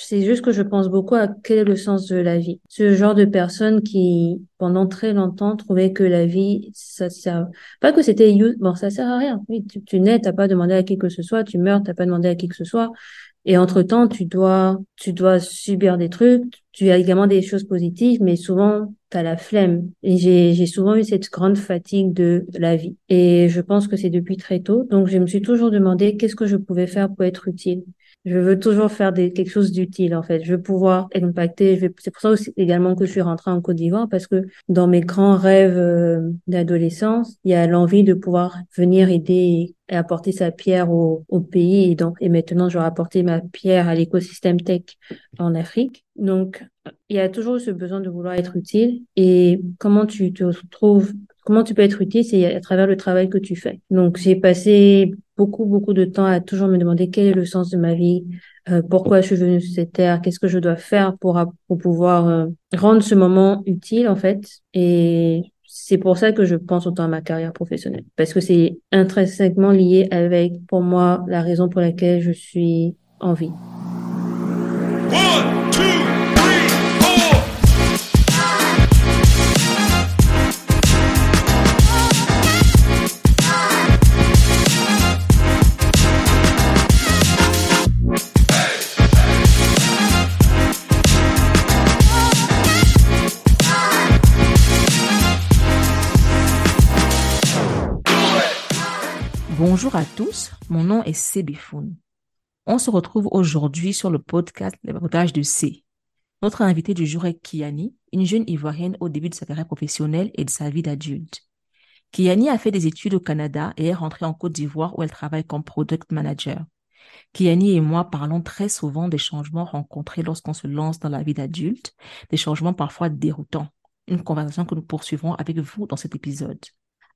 c'est juste que je pense beaucoup à quel est le sens de la vie. Ce genre de personne qui, pendant très longtemps, trouvait que la vie, ça sert, pas que c'était, bon, ça sert à rien. Oui, tu, tu nais, t'as pas demandé à qui que ce soit, tu meurs, t'as pas demandé à qui que ce soit. Et entre-temps, tu dois, tu dois subir des trucs, tu as également des choses positives, mais souvent, tu as la flemme. Et j'ai, j'ai souvent eu cette grande fatigue de la vie. Et je pense que c'est depuis très tôt. Donc, je me suis toujours demandé qu'est-ce que je pouvais faire pour être utile. Je veux toujours faire des, quelque chose d'utile, en fait. Je veux pouvoir impacter. Je c'est pour ça aussi également que je suis rentrée en Côte d'Ivoire, parce que dans mes grands rêves euh, d'adolescence, il y a l'envie de pouvoir venir aider et apporter sa pierre au, au pays. Et, donc, et maintenant, je vais apporter ma pierre à l'écosystème tech en Afrique. Donc, il y a toujours ce besoin de vouloir être utile. Et comment tu te trouves, comment tu peux être utile, c'est à travers le travail que tu fais. Donc, j'ai passé beaucoup, beaucoup de temps à toujours me demander quel est le sens de ma vie, euh, pourquoi je suis venue sur cette terre, qu'est-ce que je dois faire pour, pour pouvoir euh, rendre ce moment utile, en fait. Et c'est pour ça que je pense autant à ma carrière professionnelle, parce que c'est intrinsèquement lié avec, pour moi, la raison pour laquelle je suis en vie. Bonjour à tous, mon nom est Sébifoun. On se retrouve aujourd'hui sur le podcast Les de C. Notre invité du jour est Kiani, une jeune Ivoirienne au début de sa carrière professionnelle et de sa vie d'adulte. Kiani a fait des études au Canada et est rentrée en Côte d'Ivoire où elle travaille comme product manager. Kiani et moi parlons très souvent des changements rencontrés lorsqu'on se lance dans la vie d'adulte, des changements parfois déroutants. Une conversation que nous poursuivrons avec vous dans cet épisode.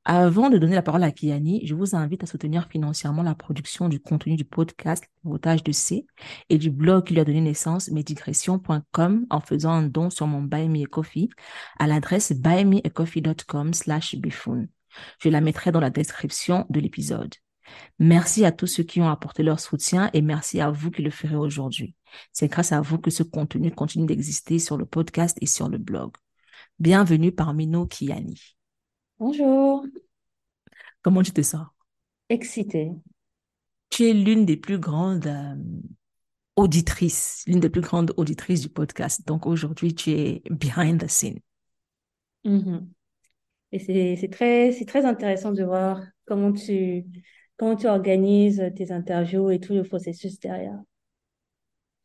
Avant de donner la parole à Kiani, je vous invite à soutenir financièrement la production du contenu du podcast Votage de C et du blog qui lui a donné naissance, medigression.com, en faisant un don sur mon Buy Me a Coffee à l'adresse buymeacoffee.com slash bifoon. Je la mettrai dans la description de l'épisode. Merci à tous ceux qui ont apporté leur soutien et merci à vous qui le ferez aujourd'hui. C'est grâce à vous que ce contenu continue d'exister sur le podcast et sur le blog. Bienvenue parmi nous, Kiani. Bonjour. Comment tu te sens? Excitée. Tu es l'une des plus grandes euh, auditrices, l'une des plus grandes auditrices du podcast. Donc aujourd'hui, tu es behind the scene. Mhm. Et c'est très, c'est très intéressant de voir comment tu, comment tu organises tes interviews et tout le processus derrière.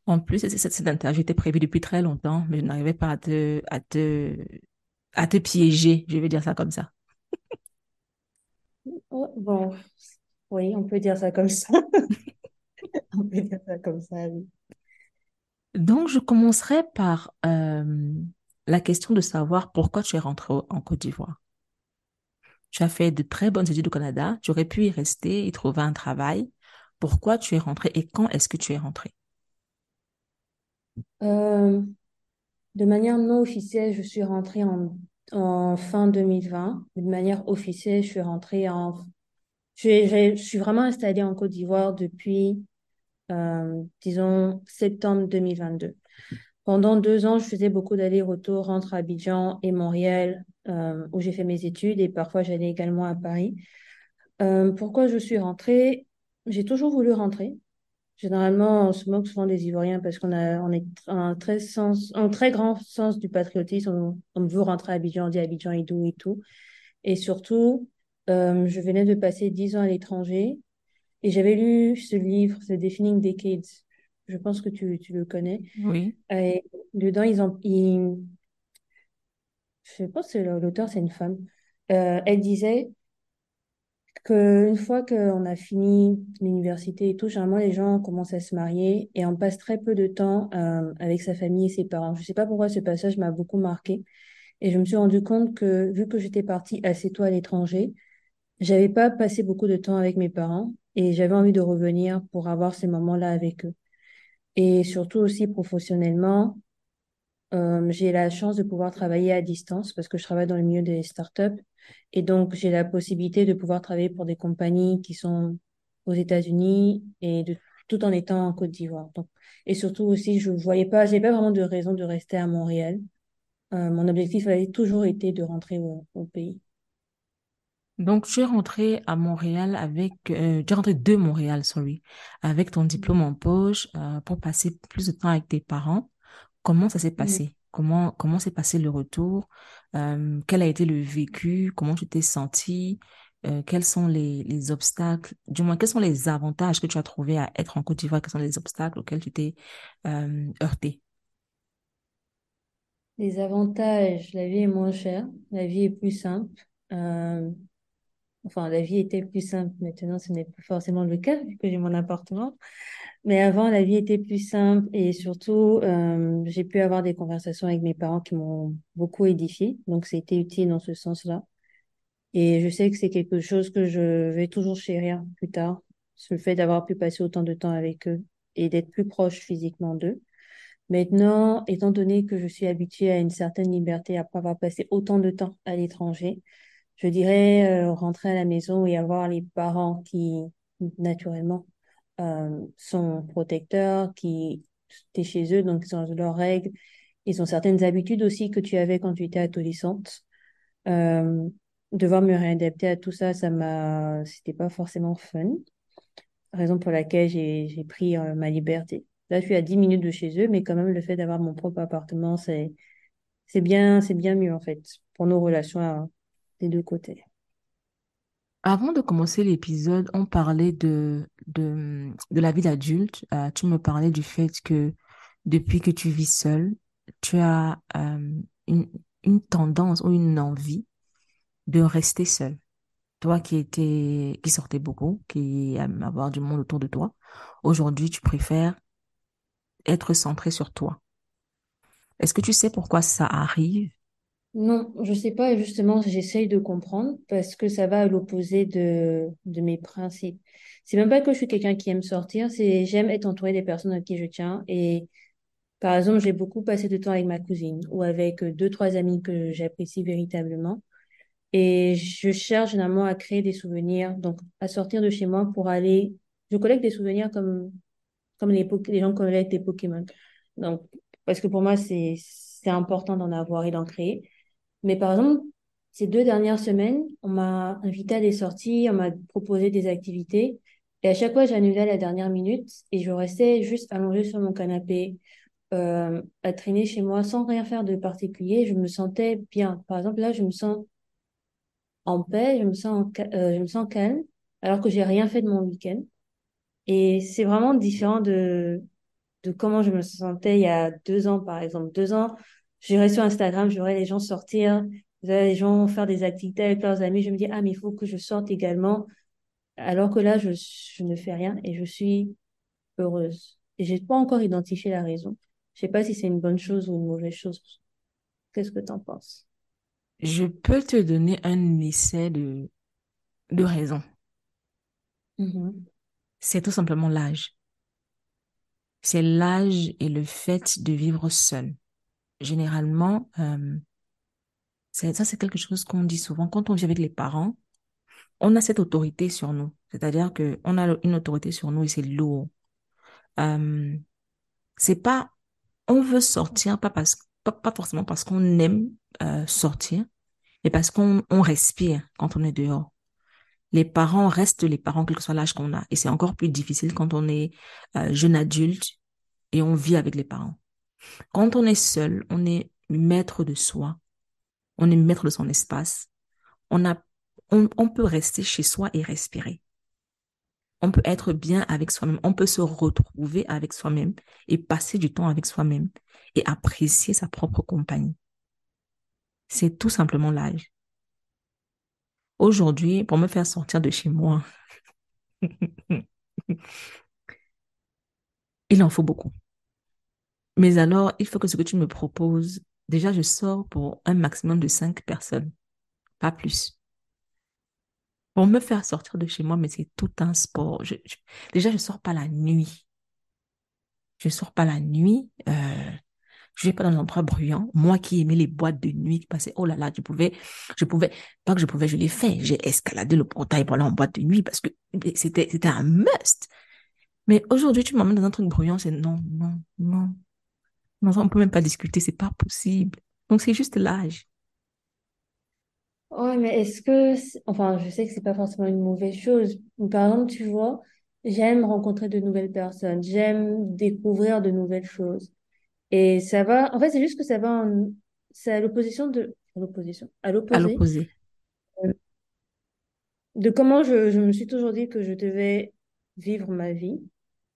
En plus, cette, cette interview était prévue depuis très longtemps, mais je n'arrivais pas à te, à te, à te piéger, je vais dire ça comme ça. Oh, bon, oui, on peut dire ça comme ça. On peut dire ça comme ça, oui. Donc, je commencerai par euh, la question de savoir pourquoi tu es rentré en Côte d'Ivoire. Tu as fait de très bonnes études au Canada, tu aurais pu y rester, y trouver un travail. Pourquoi tu es rentré et quand est-ce que tu es rentré? Euh, de manière non officielle, je suis rentrée en en fin 2020. De manière officielle, je suis rentrée en... Je, suis vraiment installée en Côte d'Ivoire depuis, euh, disons, septembre 2022. Pendant deux ans, je faisais beaucoup d'allers-retours entre Abidjan et Montréal, euh, où j'ai fait mes études, et parfois j'allais également à Paris. Euh, pourquoi je suis rentrée? J'ai toujours voulu rentrer. Généralement, on se moque souvent des Ivoiriens parce qu'on a, on est un très sens, un très grand sens du patriotisme. On, veut rentrer à Abidjan, on dit Abidjan et tout et tout. Et surtout, euh, je venais de passer dix ans à l'étranger et j'avais lu ce livre, The Defining Decades. Je pense que tu, tu le connais. Oui. Et dedans, ils ont, ils, je pense que l'auteur, c'est une femme. Euh, elle disait qu'une fois qu'on a fini l'université et tout, généralement les gens commencent à se marier et on passe très peu de temps euh, avec sa famille et ses parents. Je ne sais pas pourquoi ce passage m'a beaucoup marqué et je me suis rendu compte que vu que j'étais partie assez tôt à l'étranger, j'avais pas passé beaucoup de temps avec mes parents et j'avais envie de revenir pour avoir ces moments-là avec eux. Et surtout aussi professionnellement, euh, j'ai la chance de pouvoir travailler à distance parce que je travaille dans le milieu des startups et donc, j'ai la possibilité de pouvoir travailler pour des compagnies qui sont aux États-Unis et de tout en étant en Côte d'Ivoire. Donc, et surtout aussi, je voyais pas, j'ai pas vraiment de raison de rester à Montréal. Euh, mon objectif avait toujours été de rentrer au, au pays. Donc, tu es rentré à Montréal avec, euh, tu es rentré de Montréal, sorry, avec ton diplôme en poche euh, pour passer plus de temps avec tes parents. Comment ça s'est Mm. passé? Comment, comment s'est passé le retour? Euh, quel a été le vécu? Comment tu t'es senti? Euh, quels sont les, les obstacles? Du moins, quels sont les avantages que tu as trouvés à être en Côte d'Ivoire? Quels sont les obstacles auxquels tu t'es euh, heurté? Les avantages, la vie est moins chère, la vie est plus simple. Enfin, la vie était plus simple. Maintenant, ce n'est plus forcément le cas vu que j'ai mon appartement. Mais avant, la vie était plus simple et surtout, euh, j'ai pu avoir des conversations avec mes parents qui m'ont beaucoup édifié. Donc, c'était utile dans ce sens-là. Et je sais que c'est quelque chose que je vais toujours chérir plus tard. Le fait d'avoir pu passer autant de temps avec eux et d'être plus proche physiquement d'eux. Maintenant, étant donné que je suis habituée à une certaine liberté après avoir passé autant de temps à l'étranger, je dirais euh, rentrer à la maison et avoir les parents qui, naturellement, euh, sont protecteurs, qui t'es chez eux, donc ils ont leurs règles, ils ont certaines habitudes aussi que tu avais quand tu étais adolescente. Euh, devoir me réadapter à tout ça, ça m'a, c'était pas forcément fun. Raison pour laquelle j'ai pris ma liberté. Là, je suis à 10 minutes de chez eux, mais quand même, le fait d'avoir mon propre appartement, c'est c'est bien, c'est bien mieux en fait pour nos relations des deux côtés. Avant de commencer l'épisode, on parlait de, de, de la vie d'adulte. Euh, tu me parlais du fait que depuis que tu vis seule, tu as euh, une, une tendance ou une envie de rester seule. Toi qui étais, qui sortais beaucoup, qui aime avoir du monde autour de toi, aujourd'hui, tu préfères être centré sur toi. Est-ce que tu sais pourquoi ça arrive? Non, je sais pas, justement, j'essaye de comprendre parce que ça va à l'opposé de, de mes principes. C'est même pas que je suis quelqu'un qui aime sortir, c'est j'aime être entourée des personnes à qui je tiens. Et par exemple, j'ai beaucoup passé de temps avec ma cousine ou avec euh, deux, trois amis que j'apprécie véritablement. Et je cherche généralement à créer des souvenirs, donc à sortir de chez moi pour aller. Je collecte des souvenirs comme, comme les, les gens collectent des Pokémon. Donc, parce que pour moi, c'est important d'en avoir et d'en créer. Mais par exemple, ces deux dernières semaines, on m'a invité à des sorties, on m'a proposé des activités. Et à chaque fois, j'annulais à la dernière minute et je restais juste allongée sur mon canapé, euh, à traîner chez moi sans rien faire de particulier. Je me sentais bien. Par exemple, là, je me sens en paix, je me sens, euh, je me sens calme, alors que j'ai rien fait de mon week-end. Et c'est vraiment différent de, de comment je me sentais il y a deux ans, par exemple. Deux ans, j'irais sur Instagram, je voyais les gens sortir, je les gens faire des activités avec leurs amis. Je me dis, ah, mais il faut que je sorte également. Alors que là, je, je ne fais rien et je suis heureuse. Et j'ai pas encore identifié la raison. Je sais pas si c'est une bonne chose ou une mauvaise chose. Qu'est-ce que t'en penses? Je peux te donner un essai de, de raison. Mhm. C'est tout simplement l'âge. C'est l'âge et le fait de vivre seul. Généralement, euh, ça c'est quelque chose qu'on dit souvent. Quand on vit avec les parents, on a cette autorité sur nous. C'est-à-dire que on a une autorité sur nous et c'est lourd. Euh, c'est pas, on veut sortir, pas parce, pas, forcément parce qu'on aime euh, sortir, mais parce qu'on on respire quand on est dehors. Les parents restent les parents, quel que soit l'âge qu'on a. Et c'est encore plus difficile quand on est jeune adulte et on vit avec les parents. Quand on est seul, on est maître de soi, on est maître de son espace. On a, on, peut rester chez soi et respirer. On peut être bien avec soi-même. On peut se retrouver avec soi-même et passer du temps avec soi-même et apprécier sa propre compagnie. C'est tout simplement l'âge. Aujourd'hui, pour me faire sortir de chez moi, il en faut beaucoup. Mais alors, il faut que ce que tu me proposes, déjà, je sors pour un maximum de cinq personnes, pas plus. Pour me faire sortir de chez moi, mais c'est tout un sport. Je, je- déjà, je sors pas la nuit. Je sors pas la nuit. Euh, je vais pas dans un endroit bruyant. Moi qui aimais les boîtes de nuit, qui passaient, oh là là, je pouvais, je pouvais, pas que je pouvais, je l'ai fait. J'ai escaladé le portail pour aller en boîte de nuit parce que c'était, c'était un must. Mais aujourd'hui, tu m'emmènes dans un truc bruyant, c'est non, non, non. On peut même pas discuter, c'est pas possible. Donc, c'est juste l'âge. Ouais, mais est-ce que, enfin, je sais que c'est pas forcément une mauvaise chose. Par exemple, tu vois, j'aime rencontrer de nouvelles personnes, j'aime découvrir de nouvelles choses. Et ça va, en fait, c'est juste que ça va en, c'est à l'opposition de, à l'opposition, à l'opposé. euh, de comment je, je me suis toujours dit que je devais vivre ma vie.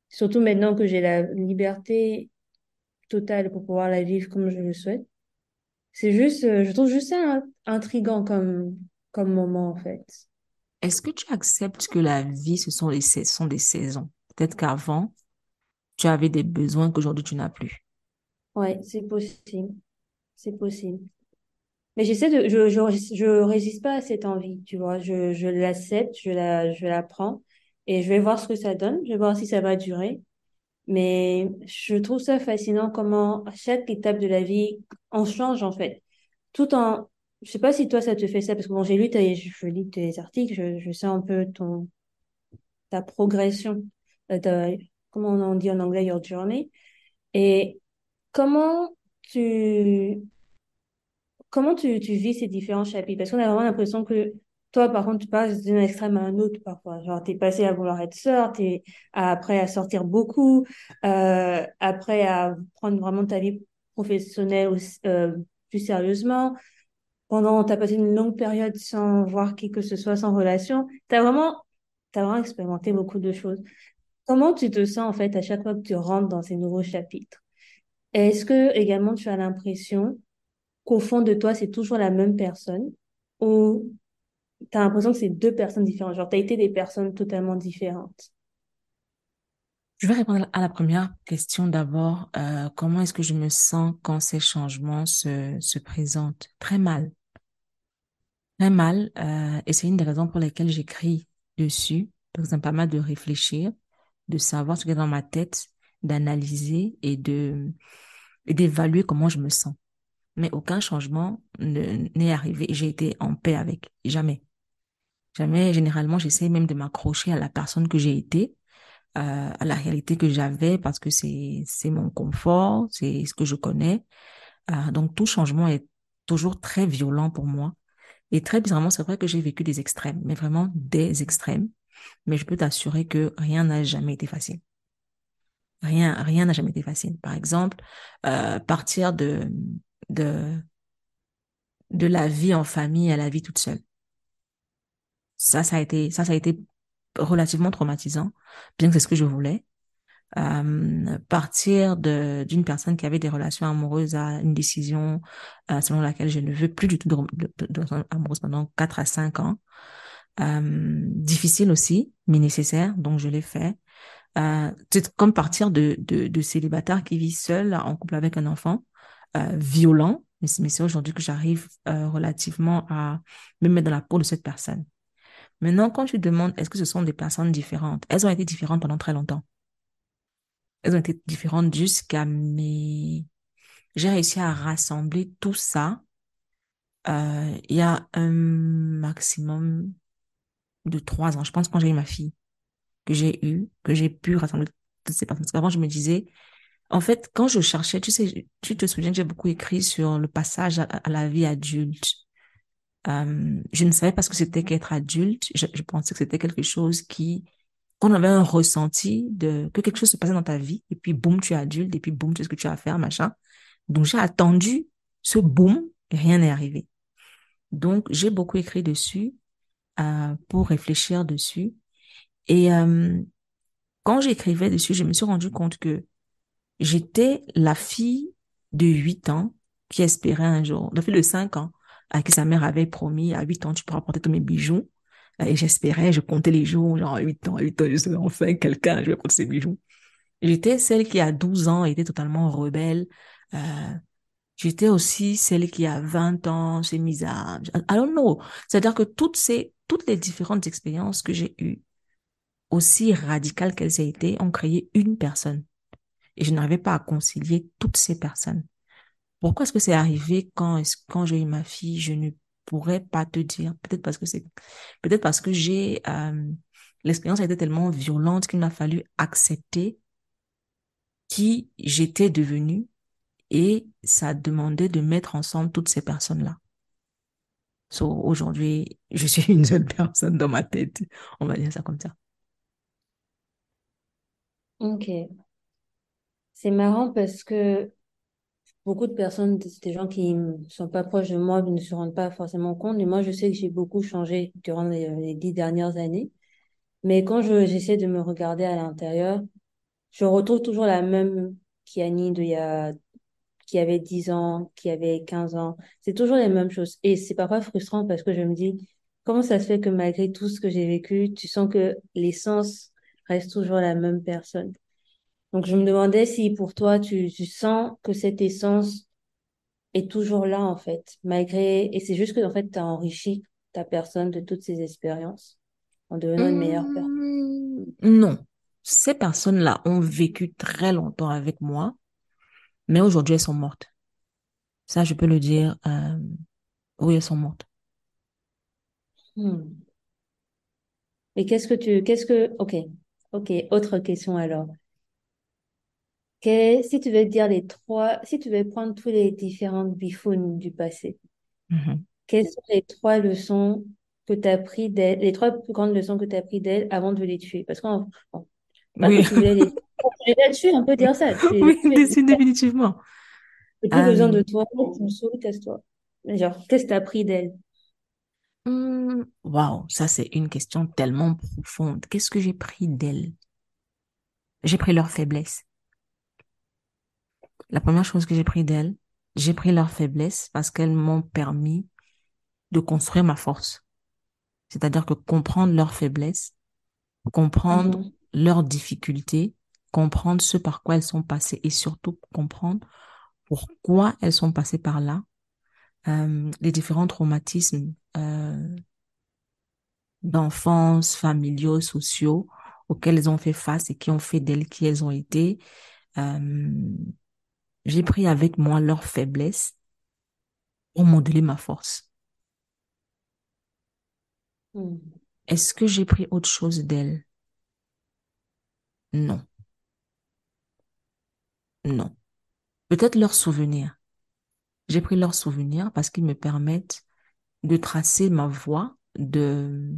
Surtout maintenant que j'ai la liberté totale pour pouvoir la vivre comme je le souhaite. C'est juste, euh, je trouve juste ça in- intriguant comme, comme moment, en fait. Est-ce que tu acceptes que la vie, ce sont les, sais- sont des saisons? Peut-être qu'avant, tu avais des besoins qu'aujourd'hui, tu n'as plus. Ouais, c'est possible. C'est possible. Mais j'essaie de, je, je, je résiste pas à cette envie, tu vois. Je, je l'accepte, je la, je la prends et je vais voir ce que ça donne. Je vais voir si ça va durer. Mais je trouve ça fascinant comment chaque étape de la vie, on change, en fait. Tout en, je sais pas si toi, ça te fait ça, parce que bon, j'ai lu tes, je lis tes articles, je, je sais un peu ton, ta progression, euh, ta- comment on dit en anglais, your journey. Et comment tu, comment tu, tu vis ces différents chapitres? Parce qu'on a vraiment l'impression que toi, par contre, tu passes d'un extrême à un autre parfois. Genre, t'es passé à vouloir être sœur, t'es après à sortir beaucoup, euh, après à prendre vraiment ta vie professionnelle euh, plus sérieusement. Pendant, t'as passé une longue période sans voir qui que ce soit, sans relation. T'as vraiment, t'as vraiment expérimenté beaucoup de choses. Comment tu te sens, en fait, à chaque fois que tu rentres dans ces nouveaux chapitres? Est-ce que également tu as l'impression qu'au fond de toi, c'est toujours la même personne ou tu as l'impression que c'est deux personnes différentes? Genre, tu as été des personnes totalement différentes. Je vais répondre à la première question d'abord. Euh, comment est-ce que je me sens quand ces changements se, se présentent? Très mal. Très mal. Euh, et c'est une des raisons pour lesquelles j'écris dessus. Parce que ça me permet de réfléchir, de savoir ce qu'il y a dans ma tête, d'analyser et et d'évaluer comment je me sens. Mais aucun changement ne- n'est arrivé j'ai été en paix avec. Jamais. Jamais. Généralement, j'essaie même de m'accrocher à la personne que j'ai été euh, à la réalité que j'avais parce que c'est c'est mon confort, c'est ce que je connais. Euh, donc tout changement est toujours très violent pour moi. Et très bizarrement, c'est vrai que j'ai vécu des extrêmes, mais vraiment des extrêmes. Mais je peux t'assurer que rien n'a jamais été facile. Rien, rien n'a jamais été facile. Par exemple, euh, partir de de de la vie en famille à la vie toute seule. Ça, ça a été ça, ça a été relativement traumatisant, bien que c'est ce que je voulais. euh, partir d'une personne qui avait des relations amoureuses à une décision euh, selon laquelle je ne veux plus du tout de, de, de, amoureuses pendant 4 à 5 ans. Euh, difficile aussi, mais nécessaire, donc je l'ai fait. Euh, c'est comme partir de, de, célibataire qui vit seul en couple avec un enfant, euh, violent, mais c'est mais c'est aujourd'hui que j'arrive euh, relativement à me mettre dans la peau de cette personne. Maintenant, quand tu demandes, est-ce que ce sont des personnes différentes? Elles ont été différentes pendant très longtemps. Elles ont été différentes jusqu'à mes... J'ai réussi à rassembler tout ça euh, il y a un maximum de trois ans. Je pense quand j'ai eu ma fille, que j'ai eu, que j'ai pu rassembler toutes ces personnes. Parce qu'avant, je me disais, en fait, quand je cherchais, tu sais, tu te souviens que j'ai beaucoup écrit sur le passage à, à la vie adulte. Euh, je ne savais pas ce que c'était qu'être adulte. Je, pensais que c'était quelque chose qui qu'on avait un ressenti de que quelque chose se passait dans ta vie. Et puis boum tu es adulte. Et puis boum tu sais ce que tu as à faire machin. Donc j'ai attendu ce boum et rien n'est arrivé. Donc j'ai beaucoup écrit dessus euh, pour réfléchir dessus. Et euh, quand j'écrivais dessus je me suis rendu compte que j'étais la fille de 8 ans qui espérait un jour la fille de 5 ans à qui sa mère avait promis à 8 ans tu pourras porter tous mes bijoux et j'espérais, je comptais les jours, genre 8 ans, 8 ans, je serai enfin quelqu'un, je vais porter ces bijoux. J'étais celle qui, à 12 ans, était totalement rebelle. Euh, j'étais aussi celle qui, à 20 ans, s'est mise à... I don't know. C'est-à-dire que toutes ces, toutes les différentes expériences que j'ai eues, aussi radicales qu'elles aient été, ont créé une personne. Et je n'arrivais pas à concilier toutes ces personnes. Pourquoi est-ce que c'est arrivé quand, quand j'ai eu ma fille? Je ne pourrais pas te dire. Peut-être parce que c'est, peut-être parce que j'ai, euh, l'expérience a été tellement violente qu'il m'a fallu accepter qui j'étais devenue et ça a demandé de mettre ensemble toutes ces personnes-là. So, aujourd'hui, je suis une seule personne dans ma tête. On va dire ça comme ça. Ok. C'est marrant parce que beaucoup de personnes, des gens qui ne sont pas proches de moi, ne se rendent pas forcément compte. Mais moi, je sais que j'ai beaucoup changé durant les, dix dernières années. Mais quand je, j'essaie de me regarder à l'intérieur, je retrouve toujours la même Kiani de il y a, qui avait 10 ans, qui avait 15 ans. C'est toujours les mêmes choses. Et c'est parfois frustrant parce que je me dis, comment ça se fait que malgré tout ce que j'ai vécu, tu sens que l'essence reste toujours la même personne? Donc, je me demandais si pour toi, tu, tu sens que cette essence est toujours là, en fait, malgré, et c'est juste que, en fait, tu as enrichi ta personne de toutes ces expériences en devenant une meilleure personne. Mmh, non. Ces personnes-là ont vécu très longtemps avec moi, mais aujourd'hui, elles sont mortes. Ça, je peux le dire. Euh, oui, elles sont mortes. Hmm. Et qu'est-ce que tu, qu'est-ce que, ok, ok, autre question alors. Si tu veux dire les trois, si tu veux prendre tous les différentes bifounes du passé, Mhm. quelles sont les trois leçons que tu as pris d'elles, les trois plus grandes leçons que tu as pris d'elles avant de les tuer? Parce qu'on, bon, pas Oui, que tu les, les tuer, on peut dire ça. Tu, oui, tu définitivement. j'ai plus besoin de Euh, toi, tu me saoules, casse-toi. Genre, qu'est-ce que tu as pris d'elles? hmm, Waouh, ça c'est une question tellement profonde. Qu'est-ce que j'ai pris d'elles? J'ai pris leur faiblesse. La première chose que j'ai pris d'elles, j'ai pris leur faiblesse parce qu'elles m'ont permis de construire ma force. C'est-à-dire que comprendre leurs faiblesses, comprendre Mhm. leurs difficultés, comprendre ce par quoi elles sont passées et surtout comprendre pourquoi elles sont passées par là, euh, les différents traumatismes euh, d'enfance, familiaux, sociaux auxquels elles ont fait face et qui ont fait d'elles qui elles ont été. Euh, j'ai pris avec moi leurs faiblesses pour modeler ma force. Hmm. Est-ce que j'ai pris autre chose d'elles? Non, non. Peut-être leurs souvenirs. J'ai pris leurs souvenirs parce qu'ils me permettent de tracer ma voie, de,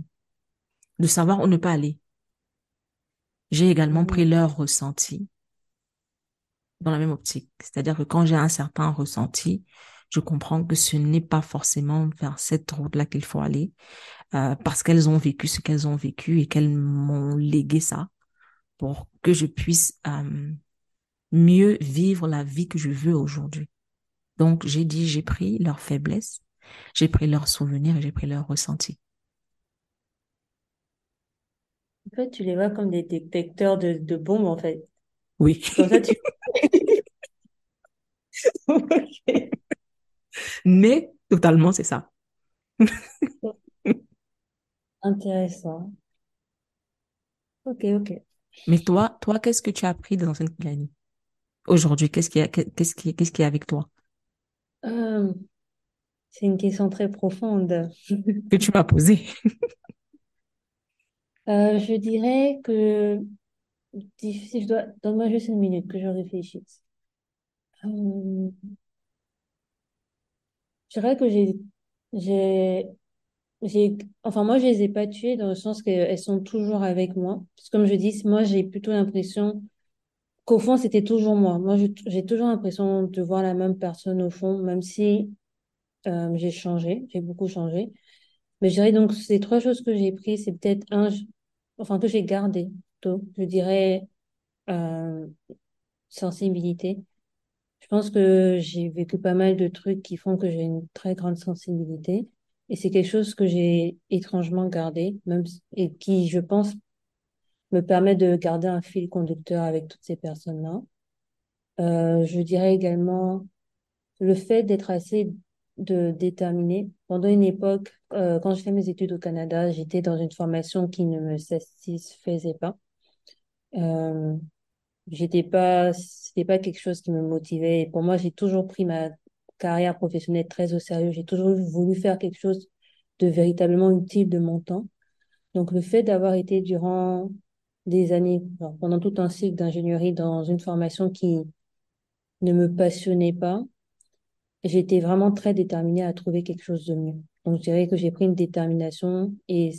de savoir où ne pas aller. J'ai également Hmm. pris leurs ressentis dans la même optique. C'est-à-dire que quand j'ai un certain ressenti, je comprends que ce n'est pas forcément vers cette route-là qu'il faut aller, euh, parce qu'elles ont vécu ce qu'elles ont vécu et qu'elles m'ont légué ça pour que je puisse euh, mieux vivre la vie que je veux aujourd'hui. Donc, j'ai dit, j'ai pris leurs faiblesses, j'ai pris leurs souvenirs et j'ai pris leurs ressentis. En fait, tu les vois comme des détecteurs de, de bombes, en fait. Oui, Comme ça, tu... Ok. mais totalement, c'est ça. Intéressant. Ok, ok. Mais toi, toi, qu'est-ce que tu as appris dans cette année? Aujourd'hui, qu'est-ce qui est, qu'est-ce qui, qu'est-ce qui est avec toi? Euh, c'est une question très profonde. Que tu m'as posé. Euh, je dirais que si je dois, donne-moi juste une minute que je réfléchisse. Euh, je dirais que j'ai, enfin moi je les ai pas tuées dans le sens qu'elles sont toujours avec moi. Parce comme je dis, moi j'ai plutôt l'impression qu'au fond c'était toujours moi. Moi j'ai toujours l'impression de voir la même personne au fond, même si euh, j'ai changé, j'ai beaucoup changé. Mais je dirais donc ces trois choses que j'ai prises, c'est peut-être un, enfin que j'ai gardé Je dirais euh, sensibilité. Je pense que j'ai vécu pas mal de trucs qui font que j'ai une très grande sensibilité. Et c'est quelque chose que j'ai étrangement gardé, même, et qui, je pense, me permet de garder un fil conducteur avec toutes ces personnes-là. Euh, je dirais également le fait d'être assez de déterminé. Pendant une époque, euh, quand je fais mes études au Canada, j'étais dans une formation qui ne me satisfaisait pas. Euh, J'étais pas, c'était pas quelque chose qui me motivait. Et pour moi, j'ai toujours pris ma carrière professionnelle très au sérieux. J'ai toujours voulu faire quelque chose de véritablement utile de mon temps. Donc, le fait d'avoir été durant des années, pendant tout un cycle d'ingénierie dans une formation qui ne me passionnait pas, j'étais vraiment très déterminée à trouver quelque chose de mieux. Donc, je dirais que j'ai pris une détermination et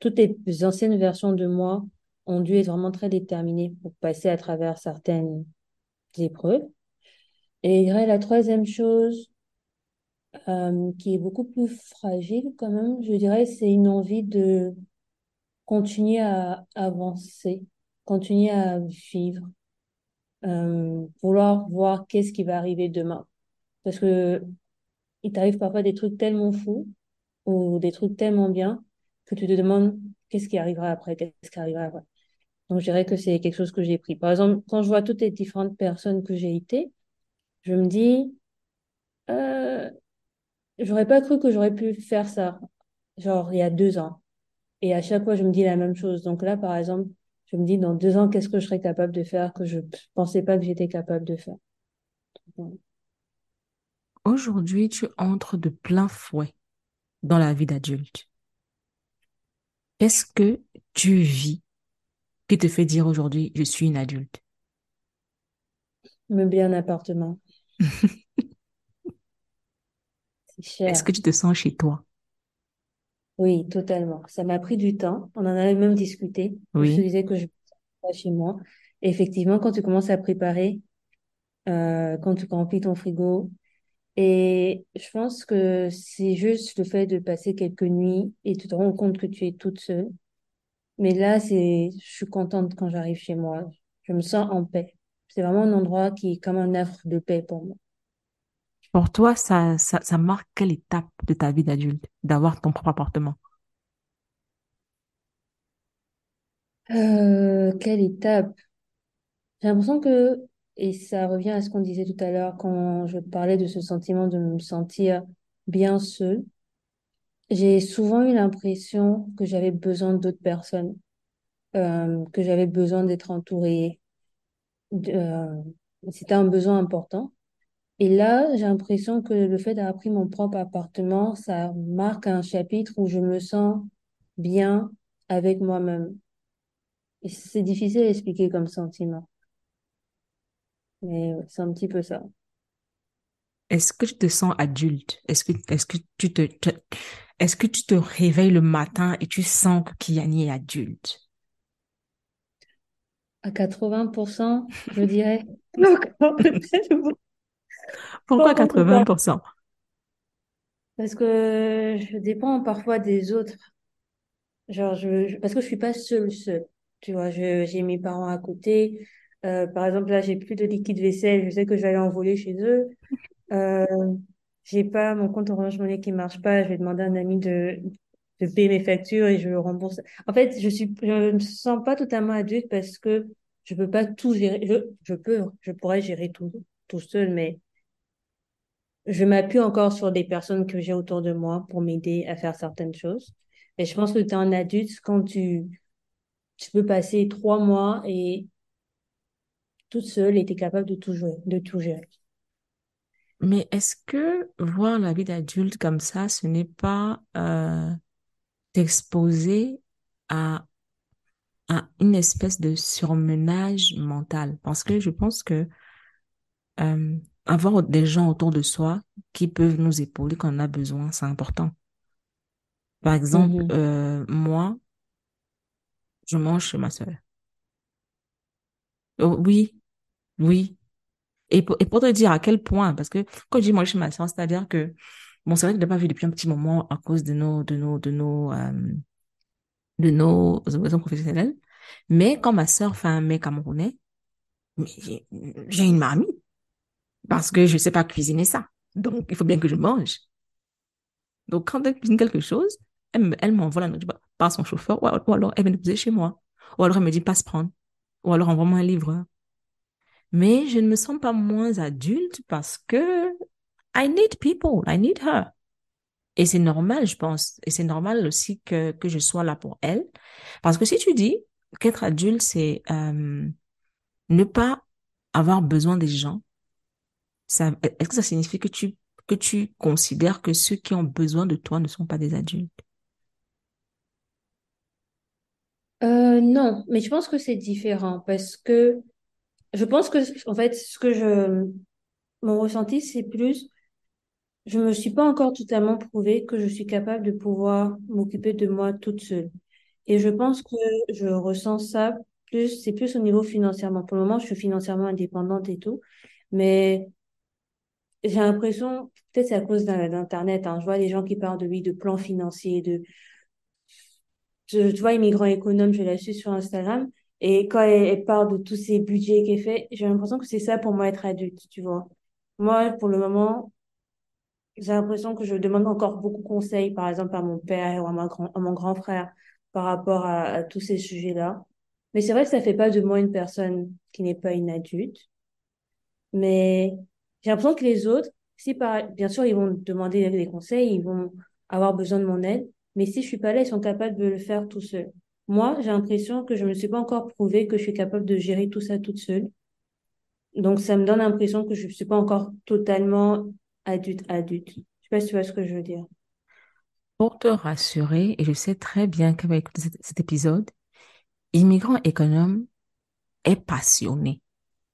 toutes les anciennes versions de moi ont dû être vraiment très déterminées pour passer à travers certaines épreuves. Et je dirais la troisième chose, euh, qui est beaucoup plus fragile quand même, je dirais, c'est une envie de continuer à avancer, continuer à vivre, euh, vouloir voir qu'est-ce qui va arriver demain. Parce que il t'arrive parfois des trucs tellement fous ou des trucs tellement bien que tu te demandes qu'est-ce qui arrivera après, qu'est-ce qui arrivera après. Donc, je dirais que c'est quelque chose que j'ai pris. Par exemple, quand je vois toutes les différentes personnes que j'ai été, je me dis, euh, j'aurais pas cru que j'aurais pu faire ça, genre il y a deux ans. Et à chaque fois, je me dis la même chose. Donc là, par exemple, je me dis, dans deux ans, qu'est-ce que je serais capable de faire que je pensais pas que j'étais capable de faire? Aujourd'hui, tu entres de plein fouet dans la vie d'adulte. Qu'est-ce que tu vis qui te fait dire aujourd'hui, je suis une adulte? Meubler un appartement. C'est cher. Est-ce que tu te sens chez toi? Oui, totalement. Ça m'a pris du temps. On en avait même discuté. Je te disais que je pas chez moi. Et effectivement, quand tu commences à préparer, euh, quand tu remplis ton frigo, et je pense que c'est juste le fait de passer quelques nuits et tu te rends compte que tu es toute seule. Mais là, c'est, je suis contente quand j'arrive chez moi. Je me sens en paix. C'est vraiment un endroit qui est comme un havre de paix pour moi. Pour toi, ça, ça, ça marque quelle étape de ta vie d'adulte, d'avoir ton propre appartement? Euh, quelle étape? J'ai l'impression que, et ça revient à ce qu'on disait tout à l'heure quand je parlais de ce sentiment de me sentir bien seule, j'ai souvent eu l'impression que j'avais besoin d'autres personnes, euh, que j'avais besoin d'être entourée. euh, c'était un besoin important. Et là, j'ai l'impression que le fait d'avoir pris mon propre appartement, ça marque un chapitre où je me sens bien avec moi-même. Et c'est difficile à expliquer comme sentiment, mais c'est un petit peu ça. Est-ce que tu te sens adulte? Est-ce que, est-ce que tu te- est-ce que tu te réveilles le matin et tu sens que Kiani est adulte? À 80%, je dirais. Pourquoi encore total. 80%? Parce que je dépends parfois des autres. Genre, je, je- parce que je suis pas seule, seule. Tu vois, j'ai mes parents à côté. Euh, par exemple, là, j'ai plus de liquide vaisselle. Je sais que je vais aller en voler chez eux. Euh, j'ai pas mon compte Orange Money qui marche pas. Je vais demander à un ami de, de payer mes factures et je le rembourse. En fait, je suis, je me sens pas totalement adulte parce que je peux pas tout gérer. Je, je peux, je pourrais gérer tout, tout seul, mais je m'appuie encore sur des personnes que j'ai autour de moi pour m'aider à faire certaines choses. Et je pense que tu es un adulte quand tu, tu peux passer trois mois et toute seule et tu es capable de tout jouer, de tout gérer. Mais est-ce que voir la vie d'adulte comme ça, ce n'est pas euh, t'exposer à, à une espèce de surmenage mental? Parce que je pense que euh, avoir des gens autour de soi qui peuvent nous épauler quand on a besoin, c'est important. Par exemple, Mhm. euh, moi, je mange chez ma sœur. Oh, oui, oui. Et pour, et pour te dire à quel point, parce que quand je dis manger chez ma soeur, c'est-à-dire que, bon, c'est vrai que je pas vu depuis un petit moment à cause de nos, de nos, de nos, euh, de nos obligations professionnelles. Mais quand ma soeur fait un mets camerounais, j'ai une marmite parce que je sais pas cuisiner ça. Donc, il faut bien que je mange. Donc, quand elle cuisine quelque chose, elle, me- elle m'envoie la nourriture par son chauffeur ou, alors elle vient déposer chez moi. Ou alors elle me dit passe prendre. Ou alors envoie-moi un livreur. Mais je ne me sens pas moins adulte parce que I need people, I need her. Et c'est normal, je pense. Et c'est normal aussi que, que je sois là pour elle. Parce que si tu dis qu'être adulte, c'est euh, ne pas avoir besoin des gens, est-ce que ça signifie que tu, que tu considères que ceux qui ont besoin de toi ne sont pas des adultes? Euh, non, mais je pense que c'est différent parce que je pense que, en fait, ce que je, mon ressenti, c'est plus, je me suis pas encore totalement prouvé que je suis capable de pouvoir m'occuper de moi toute seule. Et je pense que je ressens ça plus, c'est plus au niveau financièrement. Pour le moment, je suis financièrement indépendante et tout, mais j'ai l'impression, peut-être c'est à cause d'In- d'Internet, hein, je vois les gens qui parlent de lui, de plans financiers, de, je, tu vois, Immigrant Économe, je la suis sur Instagram, et quand elle, parle de tous ces budgets qu'elle fait, j'ai l'impression que c'est ça pour moi être adulte, tu vois. Moi, pour le moment, j'ai l'impression que je demande encore beaucoup de conseils, par exemple, à mon père ou à, ma grand, à mon grand frère par rapport à, à tous ces sujets-là. Mais c'est vrai que ça fait pas de moi une personne qui n'est pas une adulte. Mais j'ai l'impression que les autres, si par, bien sûr, ils vont demander des conseils, ils vont avoir besoin de mon aide. Mais si je suis pas là, ils sont capables de le faire tout seuls. Moi, j'ai l'impression que je ne me suis pas encore prouvé que je suis capable de gérer tout ça toute seule. Donc, ça me donne l'impression que je ne suis pas encore totalement adulte, adulte. Je sais pas si tu vois ce que je veux dire. Pour te rassurer, et je sais très bien qu'avec cet, cet épisode, Immigrant Économe est passionné.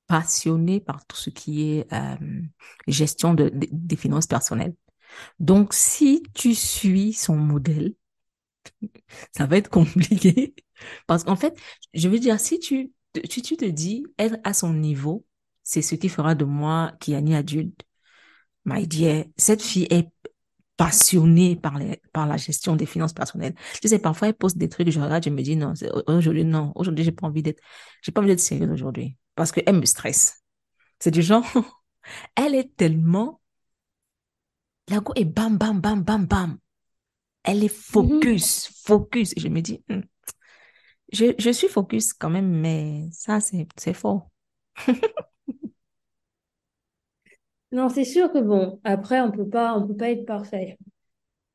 Passionné par tout ce qui est euh, gestion de- des finances personnelles. Donc, si tu suis son modèle, ça va être compliqué. Parce qu'en fait, je veux dire, si tu, tu, tu te dis être à son niveau, c'est ce qui fera de moi Kiani adulte. My dear, cette fille est passionnée par les, par la gestion des finances personnelles. Tu sais, parfois, elle poste des trucs, je regarde, je me dis, non, aujourd'hui, non, aujourd'hui, j'ai pas envie d'être, j'ai pas envie d'être sérieuse aujourd'hui. Parce qu'elle me stresse. C'est du genre, elle est tellement, la go est bam, bam, bam, bam, bam. Elle est Mhm. focus, focus. Et je me dis, hmm, je, je suis focus quand même, mais ça, c'est, faux. Non, c'est sûr que bon, après, on peut pas, on peut pas être parfait.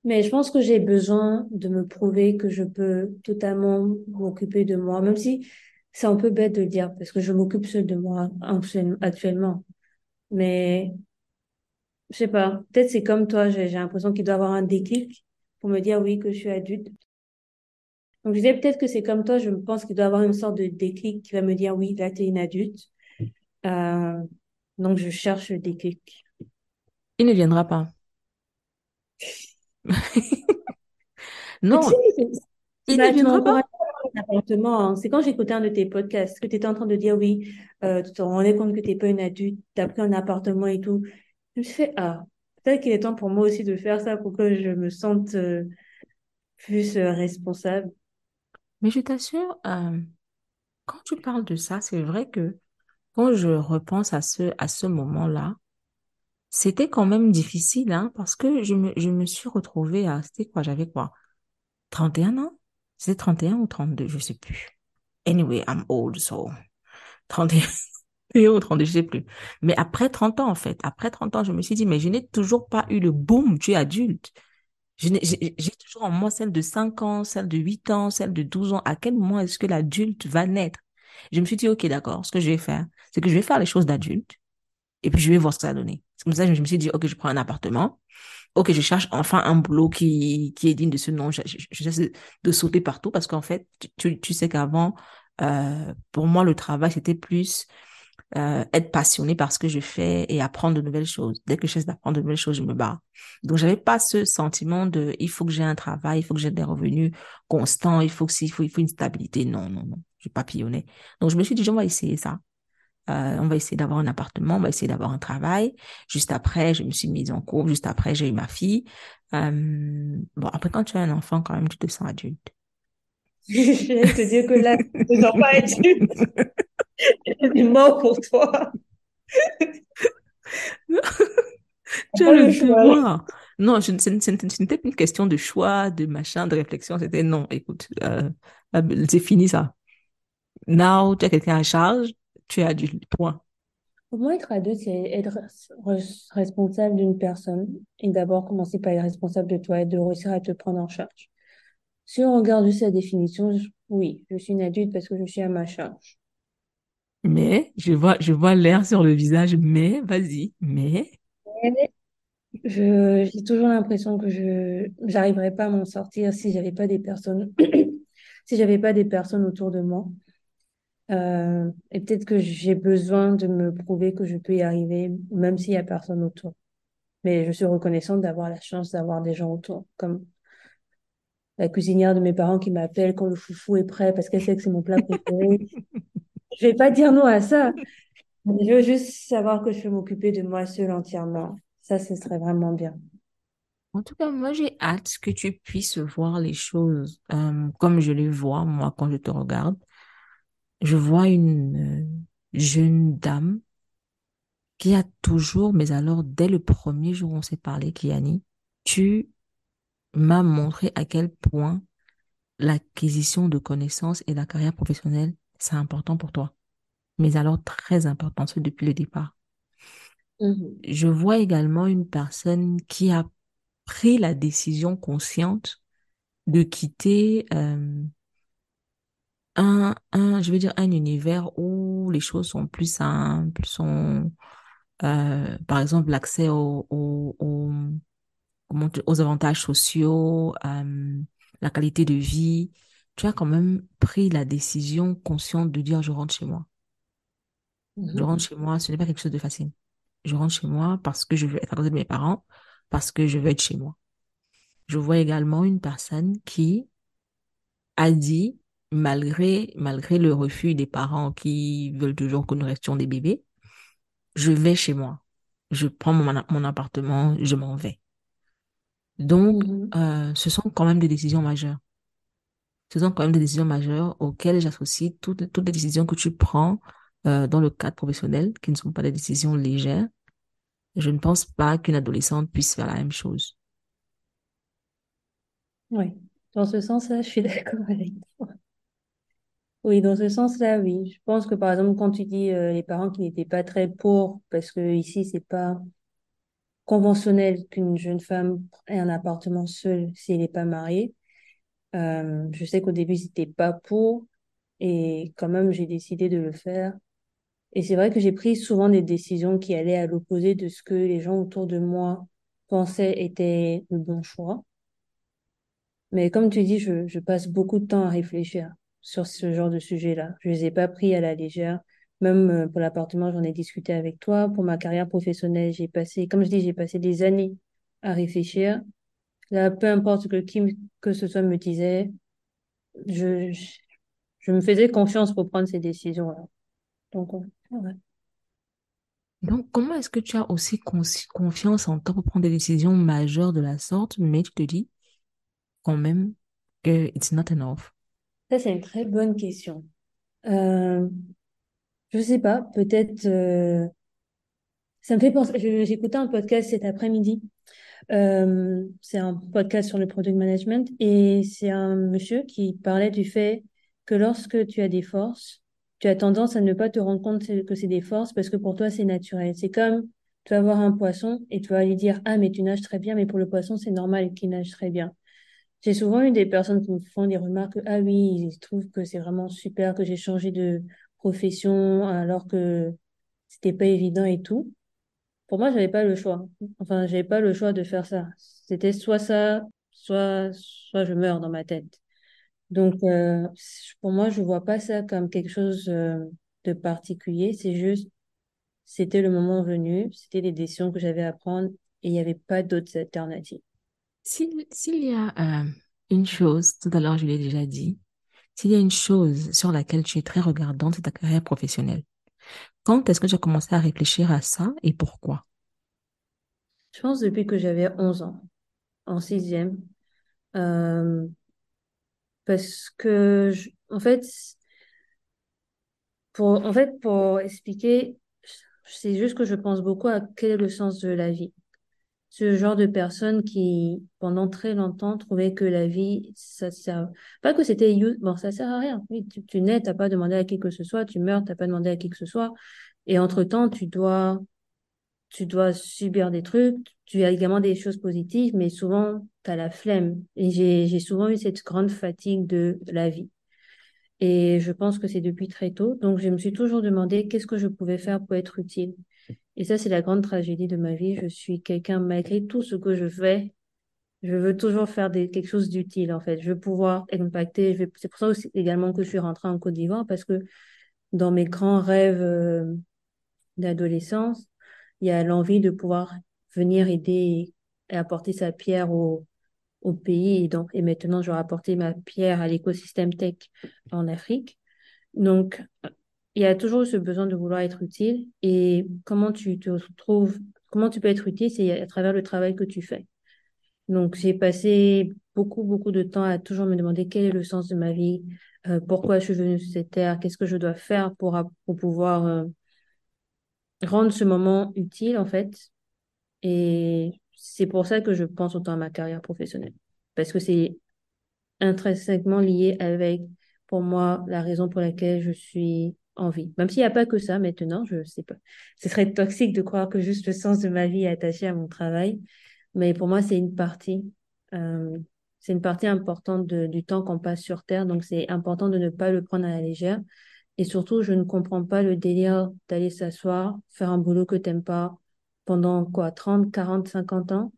Mais je pense que j'ai besoin de me prouver que je peux totalement m'occuper de moi, même si c'est un peu bête de le dire, parce que je m'occupe seule de moi actuel- actuellement. Mais je sais pas, peut-être c'est comme toi, j'ai j'ai l'impression qu'il doit y avoir un déclic pour me dire oui que je suis adulte. Donc je disais peut-être que c'est comme toi, je pense qu'il doit avoir une sorte de déclic qui va me dire oui, là t'es une adulte. Euh, donc je cherche le déclic. Il ne viendra pas. Tu Non, tu il ne tu viendra pas. hein. C'est quand j'écoutais un de tes podcasts que tu étais en train de dire oui, euh, tu te rendais compte que tu n'es pas une adulte, tu as pris un appartement et tout. Je me suis fait, ah, peut-être qu'il est temps pour moi aussi de faire ça pour que je me sente euh, plus euh, responsable. Mais je t'assure, euh, quand tu parles de ça, c'est vrai que quand je repense à ce, à ce moment-là, c'était quand même difficile, hein, parce que je me, je me suis retrouvée à, c'était quoi, j'avais quoi, 31 ans? C'était 31 ou 32, je sais plus. Anyway, I'm old, so 31 ou 32, je sais plus. Mais après 30 ans, en fait, après 30 ans, je me suis dit, mais je n'ai toujours pas eu le boom, tu es adulte. J'ai toujours en moi celle de 5 ans, celle de 8 ans, celle de 12 ans. À quel moment est-ce que l'adulte va naître? Je me suis dit, OK, d'accord, ce que je vais faire, c'est que je vais faire les choses d'adulte et puis je vais voir ce que ça va donner. C'est comme ça que je me suis dit, OK, je prends un appartement. OK, je cherche enfin un boulot qui, qui est digne de ce nom. Je, je, je cesse de, sauter partout parce qu'en fait, tu, tu sais qu'avant, euh, pour moi, le travail, c'était plus euh, être passionné par ce que je fais et apprendre de nouvelles choses. Dès que je cesse d'apprendre de nouvelles choses, je me barre. Donc, j'avais pas ce sentiment de il faut que j'ai un travail, il faut que j'ai des revenus constants, il faut que il faut, il faut une stabilité. Non, non, non. Je papillonnais. Donc, je me suis dit, on va essayer ça. Euh, on va essayer d'avoir un appartement, on va essayer d'avoir un travail. Juste après, je me suis mise en couple. Juste après, j'ai eu ma fille. Euh, bon, après, quand tu as un enfant, quand même, tu te sens adulte. Je vais te dire que là, tu ne pas adulte. C'est mort pour toi. Tu as le devoir. Non, je, pas une question de choix, de machin, de réflexion. C'était non, écoute, euh, euh, c'est fini ça. Now, tu as quelqu'un à charge, tu es adulte, point. Pour moi, être adulte, c'est être res- responsable d'une personne et d'abord commencer par être responsable de toi et de réussir à te prendre en charge. Si on regarde juste la définition, je- oui, je suis une adulte parce que je suis à ma charge. Mais, je vois, je vois l'air sur le visage, mais, vas-y, mais, j'ai toujours l'impression que je j'arriverais pas à m'en sortir si j'avais pas des personnes si j'avais pas des personnes autour de moi. Euh, et peut-être que j'ai besoin de me prouver que je peux y arriver, même s'il y a personne autour. Mais je suis reconnaissante d'avoir la chance d'avoir des gens autour, comme la cuisinière de mes parents qui m'appelle quand le foufou est prêt parce qu'elle sait que c'est mon plat préféré. Je vais pas dire non à ça. Je veux juste savoir que je peux m'occuper de moi seule entièrement. Ça, ce serait vraiment bien. En tout cas, moi, j'ai hâte que tu puisses voir les choses euh, comme je les vois, moi, quand je te regarde. Je vois une euh, jeune dame qui a toujours, mais alors, dès le premier jour où on s'est parlé, Kiani, tu m'as montré à quel point l'acquisition de connaissances et la carrière professionnelle, c'est important pour toi. Mais alors, très important, c'est depuis le départ. Mhm. Je vois également une personne qui a pris la décision consciente de quitter euh, un, un, je veux dire, un univers où les choses sont plus simples, sont, euh, par exemple, l'accès au, au, au- comment aux avantages sociaux, euh, la qualité de vie. Tu as quand même pris la décision consciente de dire, je rentre chez moi. Je Mhm. rentre chez moi, ce n'est pas quelque chose de facile. Je rentre chez moi parce que je veux être à côté de mes parents, parce que je veux être chez moi. Je vois également une personne qui a dit, malgré, malgré le refus des parents qui veulent toujours que nous restions des bébés, je vais chez moi. Je prends mon, mon appartement, je m'en vais. Donc, Mhm. euh, ce sont quand même des décisions majeures. Ce sont quand même des décisions majeures auxquelles j'associe toutes, toutes les décisions que tu prends euh, dans le cadre professionnel, qui ne sont pas des décisions légères. Je ne pense pas qu'une adolescente puisse faire la même chose. Oui. Dans ce sens-là, je suis d'accord avec toi. Oui, dans ce sens-là, oui. Je pense que par exemple, quand tu dis euh, les parents qui n'étaient pas très pauvres, parce que ici, c'est pas conventionnel qu'une jeune femme ait un appartement seul si elle n'est pas mariée. Euh, je sais qu'au début, c'était pas pour, et quand même, j'ai décidé de le faire. Et c'est vrai que j'ai pris souvent des décisions qui allaient à l'opposé de ce que les gens autour de moi pensaient était le bon choix. Mais comme tu dis, je, je passe beaucoup de temps à réfléchir sur ce genre de sujet-là. Je les ai pas pris à la légère. Même euh, pour l'appartement, j'en ai discuté avec toi. Pour ma carrière professionnelle, j'ai passé, comme je dis, j'ai passé des années à réfléchir. Là, peu importe ce que qui que ce soit me disait, je, je, je me faisais confiance pour prendre ces décisions-là. Donc, ouais. Donc, comment est-ce que tu as aussi confiance en toi pour prendre des décisions majeures de la sorte, mais tu te dis quand même que it's not enough? Ça, c'est une très bonne question. Euh, je sais pas, peut-être, euh, ça me fait penser, j'écoutais un podcast cet après-midi Euh, c'est un podcast sur le product management et c'est un monsieur qui parlait du fait que lorsque tu as des forces, tu as tendance à ne pas te rendre compte que c'est des forces parce que pour toi c'est naturel. C'est comme tu vas voir un poisson et tu vas lui dire ah mais tu nages très bien mais pour le poisson c'est normal qu'il nage très bien. J'ai souvent eu des personnes qui me font des remarques ah oui ils trouvent que c'est vraiment super que j'ai changé de profession alors que c'était pas évident et tout. Pour moi, j'avais pas le choix. Enfin, j'avais pas le choix de faire ça. C'était soit ça, soit, soit je meurs dans ma tête. Donc, euh, pour moi, je vois pas ça comme quelque chose euh, de particulier. C'est juste, c'était le moment venu, c'était les décisions que j'avais à prendre et il n'y avait pas d'autres alternatives. S'il, y a euh, une chose, tout à l'heure je l'ai déjà dit, s'il y a une chose sur laquelle tu es très regardante, c'est ta carrière professionnelle. Quand est-ce que tu as commencé à réfléchir à ça et pourquoi? Je pense depuis que j'avais 11 ans, en sixième, euh, parce que, en fait, pour, en fait, pour expliquer, c'est juste que je pense beaucoup à quel est le sens de la vie. Ce genre de personne qui, pendant très longtemps, trouvait que la vie, ça sert, pas que c'était, bon, ça sert à rien. Oui, tu, tu nais, t'as pas demandé à qui que ce soit, tu meurs, t'as pas demandé à qui que ce soit. Et entre-temps, tu dois, tu dois subir des trucs, tu as également des choses positives, mais souvent, t'as la flemme. Et j'ai souvent eu cette grande fatigue de la vie. Et je pense que c'est depuis très tôt. Donc, je me suis toujours demandé qu'est-ce que je pouvais faire pour être utile. Et ça, c'est la grande tragédie de ma vie. Je suis quelqu'un, malgré tout ce que je fais, Je veux toujours faire quelque chose d'utile, en fait. Je veux pouvoir impacter. C'est pour ça également que je suis rentrée en Côte d'Ivoire, parce que dans mes grands rêves euh, d'adolescence, il y a l'envie de pouvoir venir aider et apporter sa pierre au, pays. Et, donc, et maintenant, je vais apporter ma pierre à l'écosystème tech en Afrique. Donc, il y a toujours ce besoin de vouloir être utile. Et comment tu te trouves, comment tu peux être utile, c'est à travers le travail que tu fais. Donc, j'ai passé beaucoup, beaucoup de temps à toujours me demander quel est le sens de ma vie, euh, pourquoi je suis venue sur cette terre, qu'est-ce que je dois faire pour, pour pouvoir euh, rendre ce moment utile, en fait. Et c'est pour ça que je pense autant à ma carrière professionnelle. Parce que c'est intrinsèquement lié avec, pour moi, la raison pour laquelle je suis en vie. Même s'il n'y a pas que ça maintenant, je sais pas. Ce serait toxique de croire que juste le sens de ma vie est attaché à mon travail. Mais pour moi, c'est une partie. Euh, c'est une partie importante du temps qu'on passe sur Terre. Donc, c'est important de ne pas le prendre à la légère. Et surtout, je ne comprends pas le délire d'aller s'asseoir, faire un boulot que t'aimes pas pendant quoi, 30, 40, 50 ans.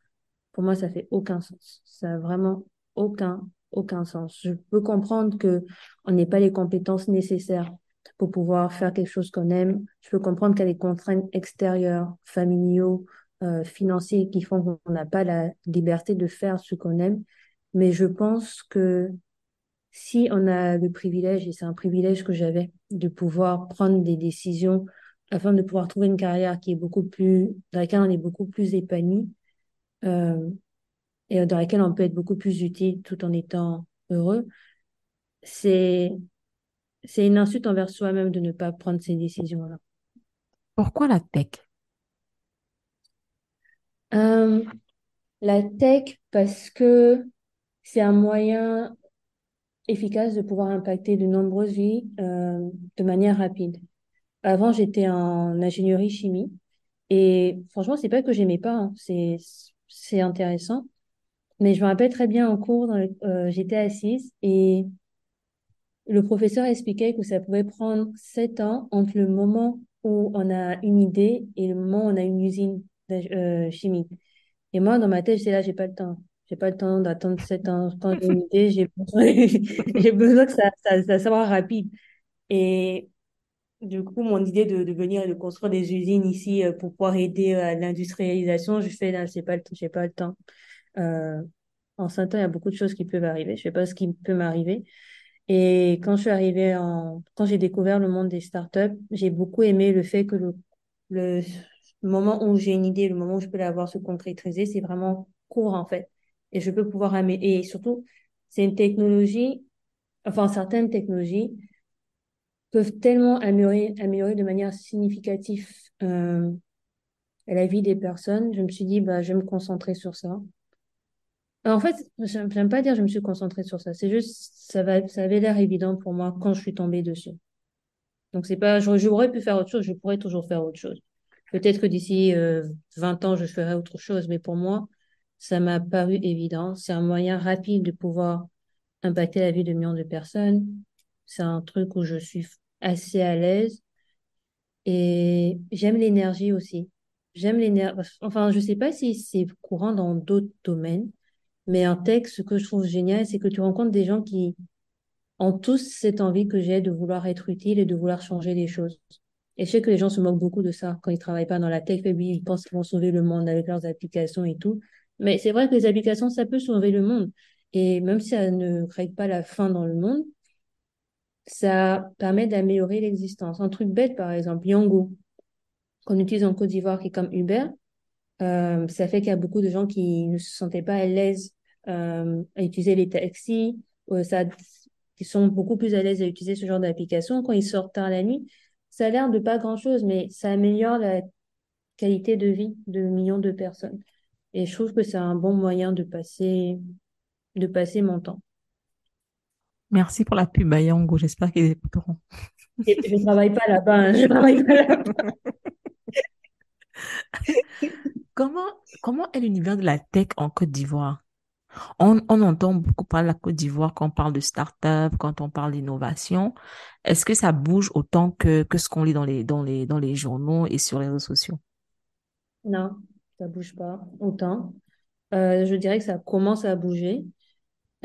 Pour moi, ça fait aucun sens. Ça a vraiment aucun, aucun sens. Je peux comprendre que on n'ait pas les compétences nécessaires pour pouvoir faire quelque chose qu'on aime. Je peux comprendre qu'il y a des contraintes extérieures, familiaux, euh, financiers qui font qu'on n'a pas la liberté de faire ce qu'on aime. Mais je pense que si on a le privilège, et c'est un privilège que j'avais, de pouvoir prendre des décisions afin de pouvoir trouver une carrière qui est beaucoup plus, dans laquelle on est beaucoup plus épanoui, euh, et dans laquelle on peut être beaucoup plus utile tout en étant heureux, c'est c'est une insulte envers soi-même de ne pas prendre ces décisions-là. Pourquoi la tech? Euh, la tech, parce que c'est un moyen efficace de pouvoir impacter de nombreuses vies euh, de manière rapide. Avant, j'étais en ingénierie chimie et franchement, c'est pas que j'aimais pas, hein. c'est c'est intéressant. Mais je me rappelle très bien en cours, euh, j'étais assise et le professeur expliquait que ça pouvait prendre sept ans entre le moment où on a une idée et le moment où on a une usine euh, chimique. Et moi, dans ma tête, j'étais là, j'ai pas le temps. J'ai pas le temps d'attendre sept ans. Quand j'ai une idée, j'ai besoin, j'ai que ça, ça, ça soit rapide. Et du coup, mon idée de, de venir et de construire des usines ici euh, pour pouvoir aider euh, à l'industrialisation, je fais là, c'est pas le, j'ai pas le temps. En cinq ans, il y a beaucoup de choses qui peuvent arriver. Je sais pas ce qui peut m'arriver. Et quand je suis arrivée en, quand j'ai découvert le monde des startups, j'ai beaucoup aimé le fait que le, le moment où j'ai une idée, le moment où je peux la voir se concrétiser, c'est vraiment court, en fait. Et je peux pouvoir améliorer. Et surtout, c'est une technologie, enfin, certaines technologies peuvent tellement améliorer, améliorer de manière significative, euh, la vie des personnes. Je me suis dit, bah, je vais me concentrer sur ça. En fait, j'aime pas dire je me suis concentrée sur ça. C'est juste, ça va, ça avait l'air évident pour moi quand je suis tombée dessus. Donc c'est pas, j'aurais pu faire autre chose, je pourrais toujours faire autre chose. Peut-être que d'ici 20 euh, ans, je ferai autre chose, mais pour moi, ça m'a paru évident. C'est un moyen rapide de pouvoir impacter la vie de millions de personnes. C'est un truc où je suis assez à l'aise. Et j'aime l'énergie aussi. J'aime l'énergie. Enfin, je sais pas si c'est courant dans d'autres domaines, mais en tech, ce que je trouve génial, c'est que tu rencontres des gens qui ont tous cette envie que j'ai de vouloir être utile et de vouloir changer les choses. Et je sais que les gens se moquent beaucoup de ça quand ils travaillent pas dans la tech. Oui, ils pensent qu'ils vont sauver le monde avec leurs applications et tout. Mais c'est vrai que les applications, ça peut sauver le monde. Et même si ça ne crée pas la fin dans le monde, ça permet d'améliorer l'existence. Un truc bête, par exemple, Yango, qu'on utilise en Côte d'Ivoire, qui est comme Uber, euh, ça fait qu'il y a beaucoup de gens qui ne se sentaient pas à l'aise à utiliser les taxis, euh, ça, qui sont beaucoup plus à l'aise à utiliser ce genre d'application. Quand ils sortent tard la nuit, ça a l'air de pas grand-chose, mais ça améliore la qualité de vie de millions de personnes. Et je trouve que c'est un bon moyen de passer, de passer mon temps. Merci pour la pub à Yango. J'espère qu'ils écouteront. Je ne travaille pas là-bas. Hein. Je travaille pas là-bas. comment, comment est l'univers de la tech en Côte d'Ivoire? On, entend beaucoup parler de la Côte d'Ivoire quand on parle de start-up, quand on parle d'innovation. Est-ce que ça bouge autant que, que ce qu'on lit dans les, dans, les, dans les journaux et sur les réseaux sociaux? Non, ça bouge pas autant. Euh, je dirais que ça commence à bouger.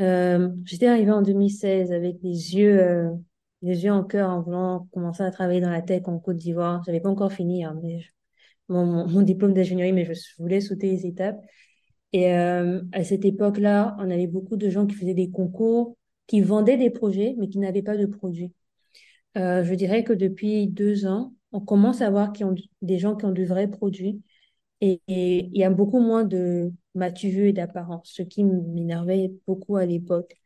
Euh, j'étais arrivée en 2016 avec les yeux, euh, les yeux en cœur en voulant commencer à travailler dans la tech en Côte d'Ivoire. J'avais pas encore fini hein, mon, mon diplôme d'ingénierie, mais je voulais sauter les étapes. Et euh, à cette époque-là, on avait beaucoup de gens qui faisaient des concours, qui vendaient des projets, mais qui n'avaient pas de produits. Euh, je dirais que depuis deux ans, on commence à voir des gens qui ont de vrais produits et, il y a beaucoup moins de matu et d'apparence, ce qui m'énervait beaucoup à l'époque.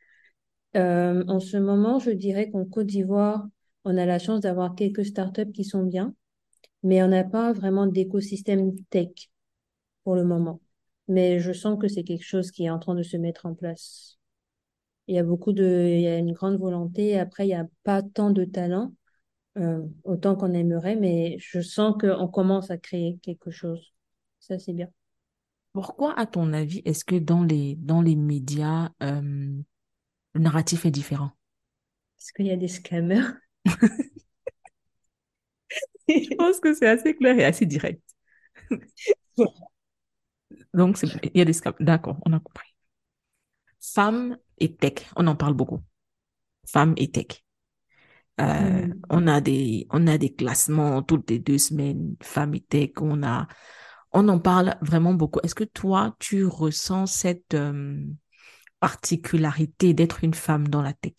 Euh, en ce moment, je dirais qu'en Côte d'Ivoire, on a la chance d'avoir quelques startups qui sont bien, mais on n'a pas vraiment d'écosystème tech pour le moment. Mais je sens que c'est quelque chose qui est en train de se mettre en place. Il y a beaucoup de, il y a une grande volonté. Après, il n'y a pas tant de talent, euh, autant qu'on aimerait, mais je sens qu'on commence à créer quelque chose. Ça, c'est bien. Pourquoi, à ton avis, est-ce que dans les, dans les médias, euh, le narratif est différent? Parce qu'il y a des scammers. Je pense que c'est assez clair et assez direct. Donc, il y a des scams. D'accord, on a compris. Femmes et tech, on en parle beaucoup. Femmes et tech. Euh, Hmm. on a des, on a des classements toutes les deux semaines, femmes et tech. On a, on en parle vraiment beaucoup. Est-ce que toi, tu ressens cette euh, particularité d'être une femme dans la tech?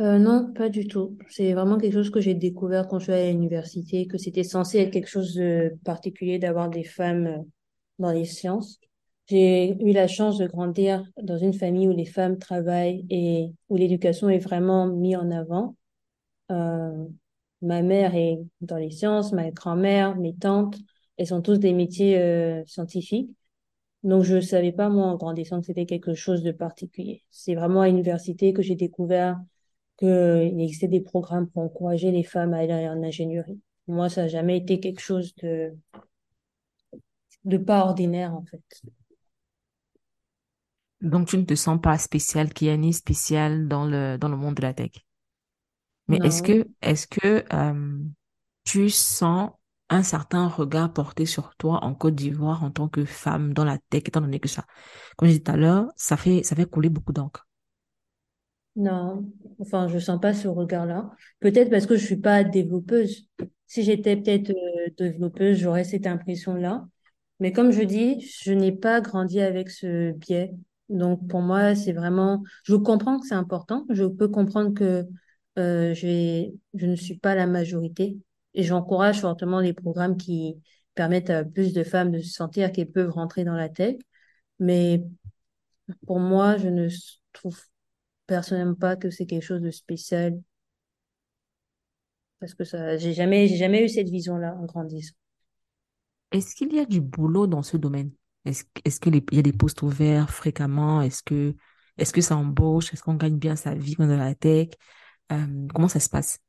Euh, non, pas du tout. C'est vraiment quelque chose que j'ai découvert quand je suis à l'université, que c'était censé être quelque chose de particulier d'avoir des femmes dans les sciences. J'ai eu la chance de grandir dans une famille où les femmes travaillent et où l'éducation est vraiment mise en avant. Euh, ma mère est dans les sciences, ma grand-mère, mes tantes, elles sont tous des métiers euh, scientifiques. Donc, je savais pas, moi, en grandissant, que c'était quelque chose de particulier. C'est vraiment à l'université que j'ai découvert qu'il existait des programmes pour encourager les femmes à aller en ingénierie. Moi, ça n'a jamais été quelque chose de, de pas ordinaire, en fait. Donc, tu ne te sens pas spéciale, Kiani, spéciale dans le, dans le monde de la tech. Mais est-ce que, est-ce que euh, tu sens un certain regard porté sur toi en Côte d'Ivoire en tant que femme dans la tech, étant donné que ça, comme je disais tout à l'heure, ça fait, ça fait couler beaucoup d'encre? non. Enfin, je sens pas ce regard-là. Peut-être parce que je suis pas développeuse. Si j'étais peut-être euh, développeuse, j'aurais cette impression-là. Mais comme je dis, je n'ai pas grandi avec ce biais. Donc pour moi, c'est vraiment, je comprends que c'est important. Je peux comprendre que euh, je je ne suis pas la majorité. Et j'encourage fortement les programmes qui permettent à plus de femmes de se sentir qu'elles peuvent rentrer dans la tech. Mais pour moi, je ne trouve personnellement pas que c'est quelque chose de spécial parce que ça, j'ai jamais, j'ai jamais eu cette vision-là en grandissant. Est-ce qu'il y a du boulot dans ce domaine? Est-ce, est-ce que les- il y a des postes ouverts fréquemment? Est-ce que, est-ce que ça embauche? Est-ce qu'on gagne bien sa vie dans la tech? Euh, comment ça se passe?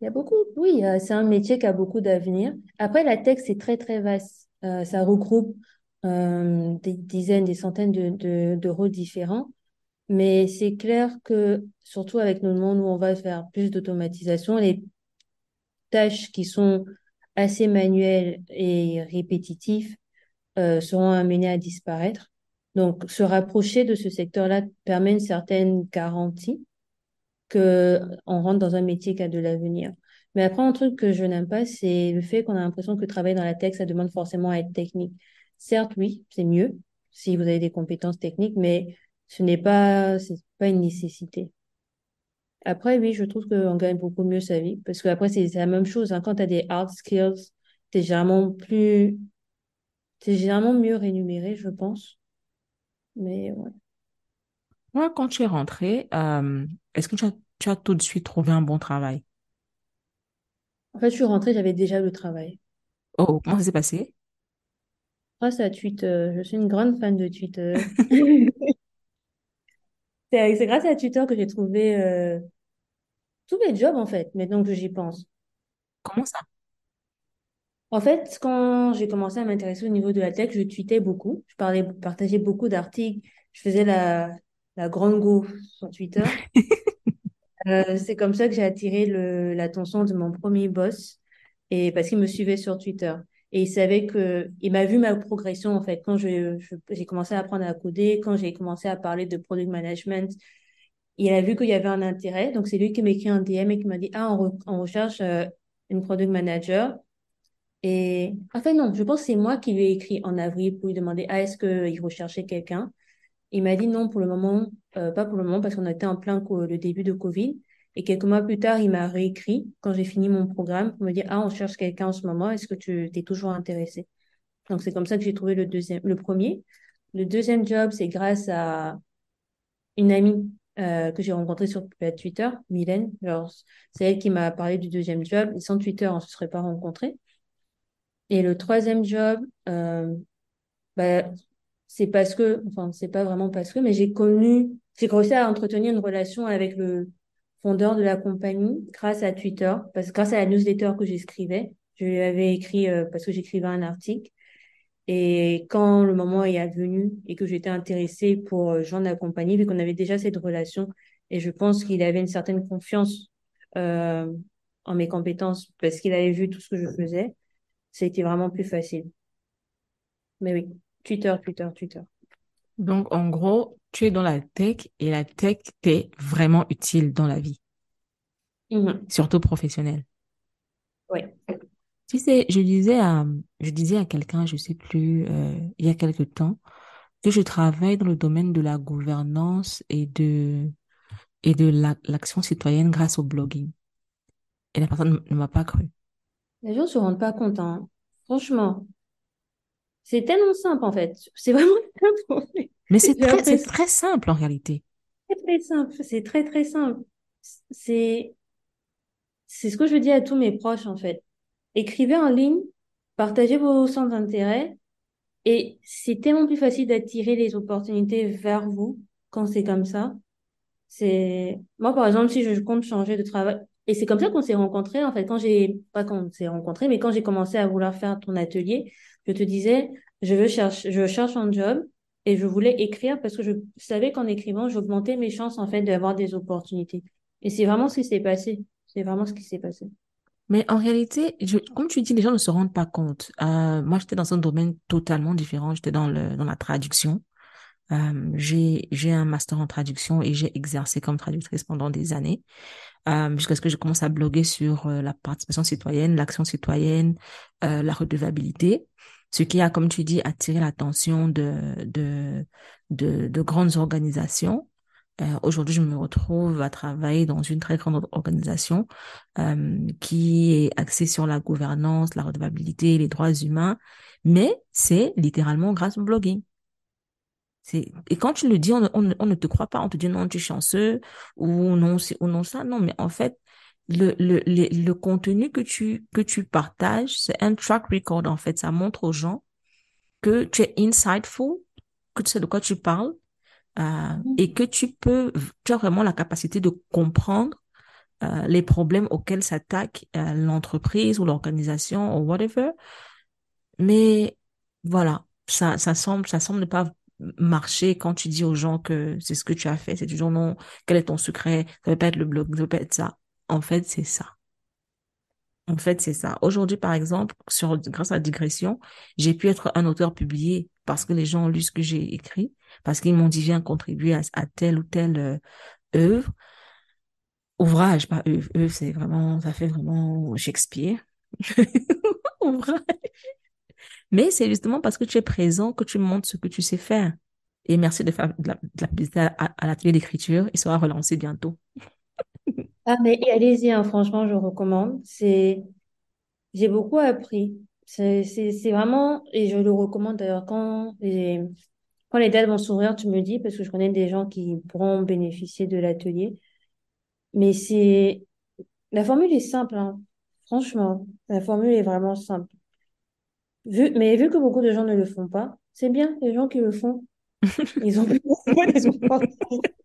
Il y a beaucoup, oui, euh, c'est un métier qui a beaucoup d'avenir. Après, la tech, c'est très, très vaste. Euh, ça regroupe des dizaines, des centaines de, de rôles différents. Mais c'est clair que, surtout avec le monde où on va faire plus d'automatisation, les tâches qui sont assez manuelles et répétitives euh, seront amenées à disparaître. Donc, se rapprocher de ce secteur-là permet une certaine garantie que on rentre dans un métier qui a de l'avenir. Mais après, un truc que je n'aime pas, c'est le fait qu'on a l'impression que travailler dans la tech, ça demande forcément à être technique. Certes, oui, c'est mieux si vous avez des compétences techniques, mais ce n'est pas, pas une nécessité. Après, oui, je trouve qu'on gagne beaucoup mieux sa vie parce que après, c'est la même chose. hein. Quand tu as des hard skills, t'es généralement plus, t'es généralement mieux rémunéré, je pense. Mais ouais. Moi, quand tu es rentrée, euh, est-ce que tu as, tu as tout de suite trouvé un bon travail? En fait, je suis rentrée, j'avais déjà le travail. Oh, comment ça s'est passé? Grâce à Twitter, je suis une grande fan de Twitter. C'est c'est grâce à Twitter que j'ai trouvé euh, tous mes jobs, en fait, maintenant que j'y pense. Comment ça? En fait, quand j'ai commencé à m'intéresser au niveau de la tech, je tweetais beaucoup. Je parlais, partageais beaucoup d'articles. Je faisais la, la grande go sur Twitter. Euh, c'est comme ça que j'ai attiré l'attention de mon premier boss et parce qu'il me suivait sur Twitter. Et il savait que, il m'a vu ma progression, en fait, quand je, j'ai commencé à apprendre à coder, quand j'ai commencé à parler de product management. Il a vu qu'il y avait un intérêt. Donc, c'est lui qui m'a écrit un DM et qui m'a dit, ah, on, recherche euh, une product manager. Et, enfin, non, je pense que c'est moi qui lui ai écrit en avril pour lui demander, ah, est-ce qu'il recherchait quelqu'un? Il m'a dit non, pour le moment, euh, pas pour le moment, parce qu'on était en plein le début de Covid. Et quelques mois plus tard, il m'a réécrit quand j'ai fini mon programme pour me dire, ah, on cherche quelqu'un en ce moment, est-ce que tu es toujours intéressé? Donc, c'est comme ça que j'ai trouvé le deuxième, le premier. Le deuxième job, c'est grâce à une amie euh, que j'ai rencontrée sur Twitter, Mylène. c'est elle qui m'a parlé du deuxième job. Et sans Twitter, on ne se serait pas rencontrés. Et le troisième job, euh, bah, c'est parce que, enfin, c'est pas vraiment parce que, mais j'ai connu, j'ai commencé à entretenir une relation avec le, fondeur de la compagnie grâce à Twitter, parce grâce à la newsletter que j'écrivais, je lui avais écrit euh, parce que j'écrivais un article. Et quand le moment est venu et que j'étais intéressée pour euh, joindre la compagnie, vu qu'on avait déjà cette relation, et je pense qu'il avait une certaine confiance euh, en mes compétences parce qu'il avait vu tout ce que je faisais, c'était vraiment plus facile. Mais oui, Twitter, Twitter, Twitter. Donc, en gros, tu es dans la tech et la tech t'est vraiment utile dans la vie, mm-hmm. surtout professionnelle. Oui. Tu sais, je disais à, je disais à quelqu'un, je sais plus, euh, il y a quelque temps, que je travaille dans le domaine de la gouvernance et de, et de l'action citoyenne grâce au blogging. Et la personne ne m'a pas cru. Les gens se rendent pas compte, hein. Franchement. C'est tellement simple, en fait. C'est vraiment simple. Mais c'est très, très simple, en réalité. C'est très simple. C'est très, très simple. C'est, c'est ce que je dis à tous mes proches, en fait. Écrivez en ligne, partagez vos centres d'intérêt, et c'est tellement plus facile d'attirer les opportunités vers vous quand c'est comme ça. C'est, moi, par exemple, si je compte changer de travail, et c'est comme ça qu'on s'est rencontrés, en fait, quand j'ai, pas quand s'est rencontrés, mais quand j'ai commencé à vouloir faire ton atelier, je te disais, je veux chercher, je cherche un job et je voulais écrire parce que je savais qu'en écrivant, j'augmentais mes chances, en fait, d'avoir des opportunités. Et c'est vraiment ce qui s'est passé. C'est vraiment ce qui s'est passé. Mais en réalité, je, comme tu dis, les gens ne se rendent pas compte. Euh, moi, j'étais dans un domaine totalement différent. J'étais dans le dans la traduction. Euh, j'ai un master en traduction et j'ai exercé comme traductrice pendant des années euh, jusqu'à ce que je commence à bloguer sur euh, la participation citoyenne, l'action citoyenne, euh, la redevabilité ce qui a, comme tu dis, attiré l'attention de, de, de, de, grandes organisations. Euh, Aujourd'hui, je me retrouve à travailler dans une très grande organisation euh, qui est axée sur la gouvernance, la redevabilité, les droits humains, mais c'est littéralement grâce au blogging. Et quand tu le dis, on, on, on, ne te croit pas, on te dit non, tu es chanceux, ou non, ou non ça, non, mais en fait, le, le, le, contenu que tu, que tu partages, c'est un track record, en fait. Ça montre aux gens que tu es insightful, que tu sais de quoi tu parles, euh, mm. et que tu peux, tu as vraiment la capacité de comprendre euh, les problèmes auxquels s'attaque euh, l'entreprise ou l'organisation ou whatever. Mais voilà, ça, ça semble, ça semble ne pas marcher quand tu dis aux gens que c'est ce que tu as fait. C'est toujours non, quel est ton secret? Ça veut pas être le blog, ça veut pas être ça. En fait, c'est ça. En fait, c'est ça. Aujourd'hui, par exemple, grâce à la digression, j'ai pu être un auteur publié parce que les gens ont lu ce que j'ai écrit, parce qu'ils m'ont dit viens contribuer à, telle ou telle euh, œuvre. Ouvrage, pas œuvre. Œuvre, c'est vraiment, ça fait vraiment Shakespeare. Ouvrage. Mais c'est justement parce que tu es présent que tu montres ce que tu sais faire. Et merci de faire de la, publicité à, à l'atelier d'écriture. Il sera relancé bientôt. Ah, mais allez-y, hein, franchement, je recommande. C'est, j'ai beaucoup appris. C'est, c'est, c'est vraiment, et je le recommande d'ailleurs quand les, quand les dates vont s'ouvrir, tu me dis, parce que je connais des gens qui pourront bénéficier de l'atelier. Mais c'est, la formule est simple, hein. Franchement, la formule est vraiment simple. Vu, mais vu que beaucoup de gens ne le font pas, c'est bien, les gens qui le font. Ils ont plus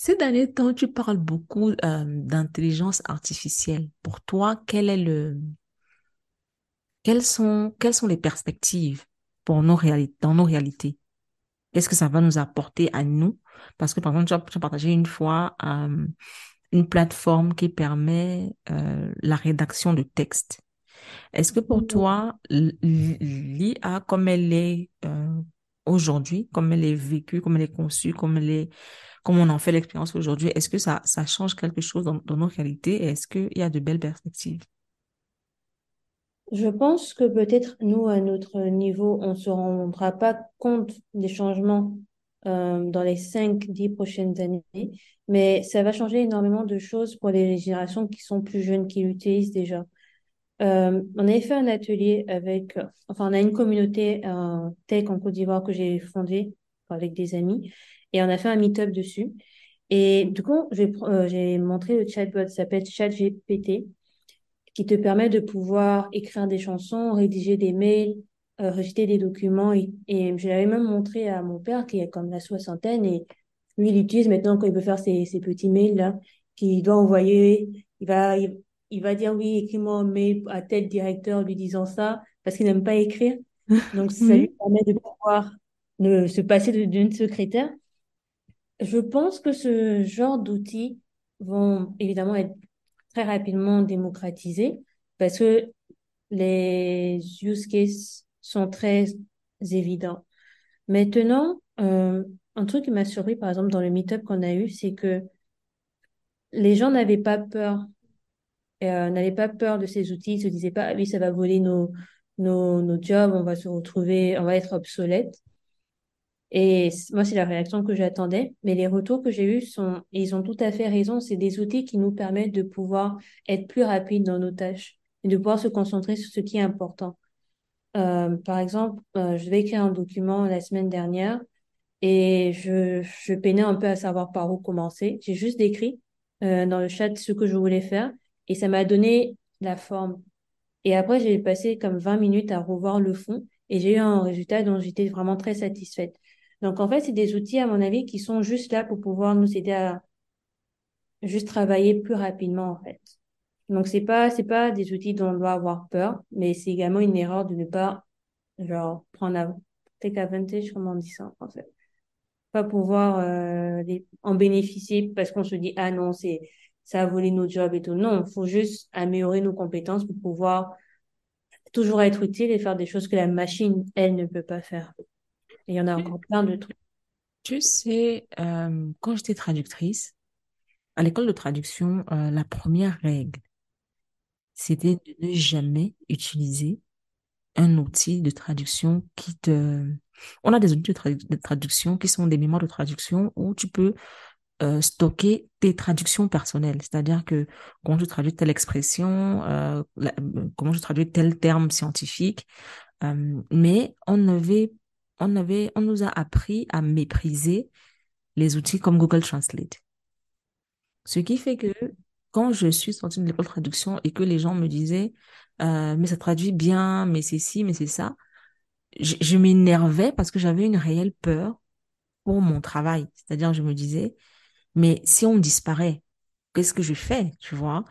Ces derniers temps, tu parles beaucoup euh, d'intelligence artificielle. Pour toi, quel est le, quelles sont, quelles sont les perspectives pour nos dans nos réalités? Qu'est-ce que ça va nous apporter à nous? Parce que, par exemple, tu as, partagé une fois euh, une plateforme qui permet euh, la rédaction de textes. Est-ce que pour toi, l'IA, comme elle est aujourd'hui, comme elle est vécue, comme elle est conçue, comme elle est, comme on en fait l'expérience aujourd'hui, est-ce que ça, change quelque chose dans, dans nos réalités et est-ce qu'il y a de belles perspectives? Je pense que peut-être nous, à notre niveau, on ne se rendra pas compte des changements euh, dans les 5-10 prochaines années, mais ça va changer énormément de choses pour les générations qui sont plus jeunes, qui l'utilisent déjà. Euh, on avait fait un atelier avec, enfin, on a une communauté euh, tech en Côte d'Ivoire que j'ai fondée avec des amis et on a fait un meet-up dessus. Et du coup, j'ai montré le chatbot, ça s'appelle ChatGPT qui te permet de pouvoir écrire des chansons, rédiger des mails, euh, rejeter des documents. Et, et je l'avais même montré à mon père qui est comme la soixantaine et lui, il utilise maintenant quand il veut faire ses, ses petits mails là, qu'il doit envoyer. Il va, il, va dire oui, écris-moi un mail à tel directeur lui disant ça parce qu'il n'aime pas écrire. Donc, ça lui permet de pouvoir ne, se passer d'une secrétaire. Je pense que ce genre d'outils vont évidemment être très rapidement démocratisé parce que les use cases sont très évidents. Maintenant, euh, un truc qui m'a surpris, par exemple, dans le meet-up qu'on a eu, c'est que les gens n'avaient pas peur, euh, n'avaient pas peur de ces outils, ils se disaient pas, ah oui, ça va voler nos, nos, nos jobs, on va se retrouver, on va être obsolète. Et moi, c'est la réaction que j'attendais. Mais les retours que j'ai eus sont, ils ont tout à fait raison. C'est des outils qui nous permettent de pouvoir être plus rapides dans nos tâches et de pouvoir se concentrer sur ce qui est important. Euh, par exemple, euh, je vais écrire un document la semaine dernière et je, je peinais un peu à savoir par où commencer. J'ai juste décrit euh, dans le chat ce que je voulais faire et ça m'a donné la forme. Et après, j'ai passé comme 20 minutes à revoir le fond et j'ai eu un résultat dont j'étais vraiment très satisfaite. Donc, en fait, c'est des outils, à mon avis, qui sont juste là pour pouvoir nous aider à juste travailler plus rapidement, en fait. Donc, c'est pas, c'est pas des outils dont on doit avoir peur, mais c'est également une erreur de ne pas, genre, prendre, take advantage, comme on dit ça en français. Pas pouvoir euh, en bénéficier parce qu'on se dit, ah non, c'est, ça a volé nos jobs et tout. Non, faut juste améliorer nos compétences pour pouvoir toujours être utile et faire des choses que la machine, elle, ne peut pas faire il y en a encore plein de trucs. Tu sais, euh, quand j'étais traductrice, à l'école de traduction, euh, la première règle, c'était de ne jamais utiliser un outil de traduction qui te... On a des outils de, traduction qui sont des mémoires de traduction où tu peux euh, stocker tes traductions personnelles. C'est-à-dire que quand je traduis telle expression, comment je traduis tel terme scientifique, mais on avait on avait, on nous a appris à mépriser les outils comme Google Translate. Ce qui fait que quand je suis sortie de l'école de traduction et que les gens me disaient, euh, mais ça traduit bien, mais c'est ci, mais c'est ça, je, m'énervais parce que j'avais une réelle peur pour mon travail. C'est-à-dire, je me disais, mais si on disparaît, qu'est-ce que je fais, tu vois?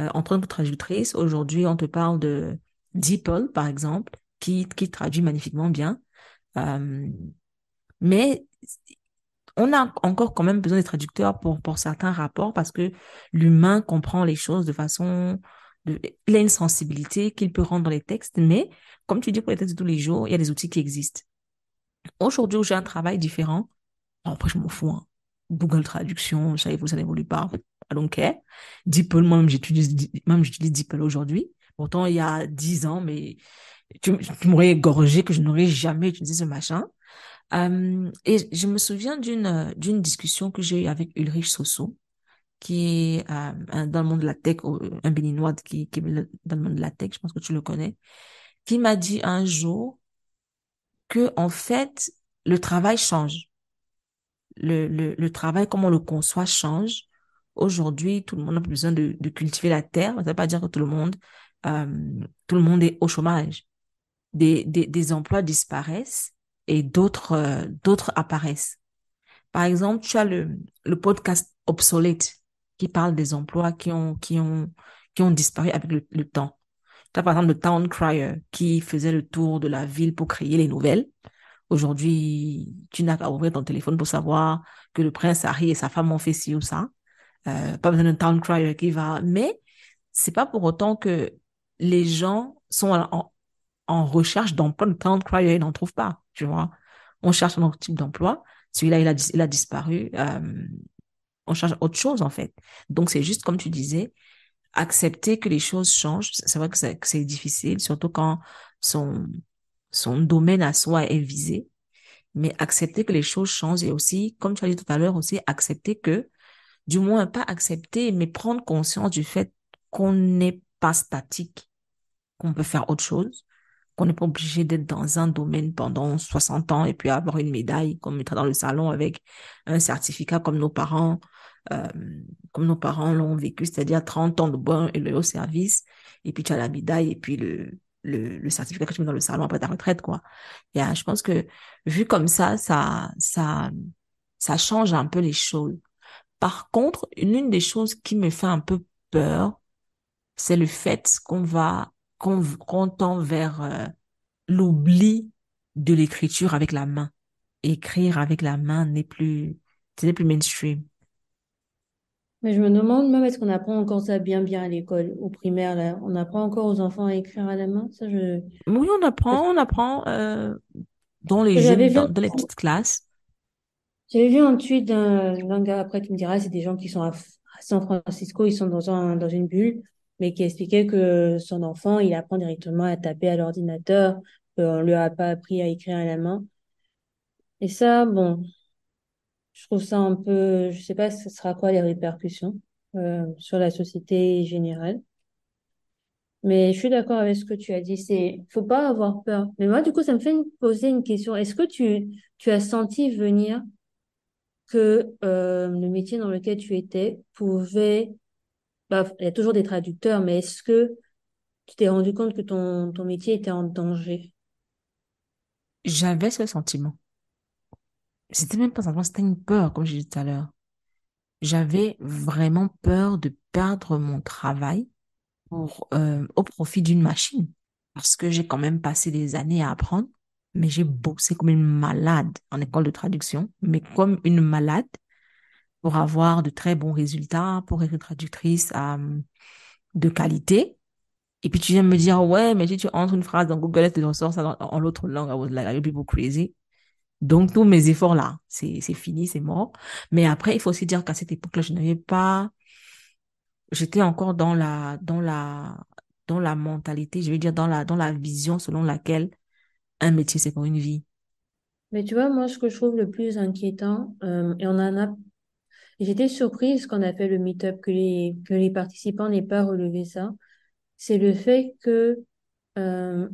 Euh, en tant que traductrice, aujourd'hui, on te parle de DeepL, par exemple, qui, qui traduit magnifiquement bien. Euh, mais on a encore quand même besoin des traducteurs pour, pour certains rapports parce que l'humain comprend les choses de façon... De, il sensibilité qu'il peut rendre dans les textes, mais comme tu dis pour les textes de tous les jours, il y a des outils qui existent. Aujourd'hui, où j'ai un travail différent, après, je m'en fous. Hein. Google Traduction, ça évolue, ça n'évolue pas. I don't care. DeepL, moi-même, j'utilise, même j'utilise DeepL aujourd'hui. Pourtant, il y a dix ans, mais tu, m'aurais égorgé que je n'aurais jamais utilisé ce machin. Euh, et je me souviens d'une d'une discussion que j'ai eue avec Ulrich Soso, qui est euh, dans le monde de la tech, un béninois qui, qui est dans le monde de la tech, je pense que tu le connais, qui m'a dit un jour que en fait le travail change. Le, le, travail, comme on le conçoit, change. Aujourd'hui, tout le monde a besoin de, de cultiver la terre. Ça ne veut pas dire que tout le monde, euh, tout le monde est au chômage des, des, des emplois disparaissent et d'autres euh, d'autres apparaissent. Par exemple, tu as le, le podcast obsolète qui parle des emplois qui ont qui ont qui ont disparu avec le, le temps. Tu as par exemple le town crier qui faisait le tour de la ville pour créer les nouvelles. Aujourd'hui, tu n'as qu'à ouvrir ton téléphone pour savoir que le prince Harry et sa femme ont fait ci ou ça. Euh, pas besoin d'un town crier qui va, mais c'est pas pour autant que les gens sont en, en recherche d'emploi de talent cryer, ils n'en trouvent pas, tu vois. On cherche un autre type d'emploi. Celui-là, il a, il a disparu. Euh, on cherche autre chose, en fait. Donc, c'est juste, comme tu disais, accepter que les choses changent. C'est vrai que c'est difficile, surtout quand son, son domaine à soi est visé. Mais accepter que les choses changent et aussi, comme tu as dit tout à l'heure, aussi accepter que, du moins pas accepter, mais prendre conscience du fait qu'on n'est pas statique, qu'on peut faire autre chose, qu'on n'est pas obligé d'être dans un domaine pendant 60 ans et puis avoir une médaille qu'on mettra dans le salon avec un certificat comme nos parents, euh, comme nos parents l'ont vécu, c'est-à-dire 30 ans de bon et le haut service, et puis tu as la médaille et puis le, le, le certificat que tu mets dans le salon après ta retraite, quoi. Et euh, je pense que vu comme ça, ça, ça, ça change un peu les choses. Par contre, une des choses qui me fait un peu peur, c'est le fait qu'on va qu'on tend vers euh, l'oubli de l'écriture avec la main. Écrire avec la main n'est plus, n'est plus mainstream. Mais je me demande même, est-ce qu'on apprend encore ça bien bien à l'école, au primaire, là? On apprend encore aux enfants à écrire à la main? Ça, je... Oui, on apprend, on apprend euh, dans les jeunes, dans, les petites classes. J'avais vu un tweet d'un gars, après tu me diras, c'est des gens qui sont à, à San Francisco, ils sont dans un, dans une bulle mais qui expliquait que son enfant, il apprend directement à taper à l'ordinateur, qu'on lui a pas appris à écrire à la main. Et ça, bon, je trouve ça un peu, je sais pas ce sera quoi les répercussions euh, sur la société générale. Mais je suis d'accord avec ce que tu as dit, c'est faut pas avoir peur. Mais moi, du coup, ça me fait poser une question. Est-ce que tu, tu as senti venir que euh, le métier dans lequel tu étais pouvait bah, il y a toujours des traducteurs, mais est-ce que tu t'es rendu compte que ton, ton métier était en danger? J'avais ce sentiment. C'était même pas un sentiment, c'était une peur, comme j'ai dit tout à l'heure. J'avais vraiment peur de perdre mon travail pour, euh, au profit d'une machine. Parce que j'ai quand même passé des années à apprendre, mais j'ai bossé comme une malade en école de traduction, mais comme une malade pour avoir de très bons résultats, pour être traductrice euh, de qualité. Et puis tu viens me dire, ouais, mais si tu entres une phrase dans Google, tu ressors ça en l'autre langue? I was like, are people crazy? Donc, tous mes efforts là, c'est fini, c'est mort. Mais après, il faut aussi dire qu'à cette époque-là, je n'avais pas, j'étais encore dans la, dans la, dans la mentalité, je veux dire, dans la, dans la vision selon laquelle un métier, c'est pour une vie. Mais tu vois, moi, ce que je trouve le plus inquiétant, euh, et on en a J'étais surprise qu'on a fait le meet-up que les, participants n'aient pas relevé ça. C'est le fait que, euh,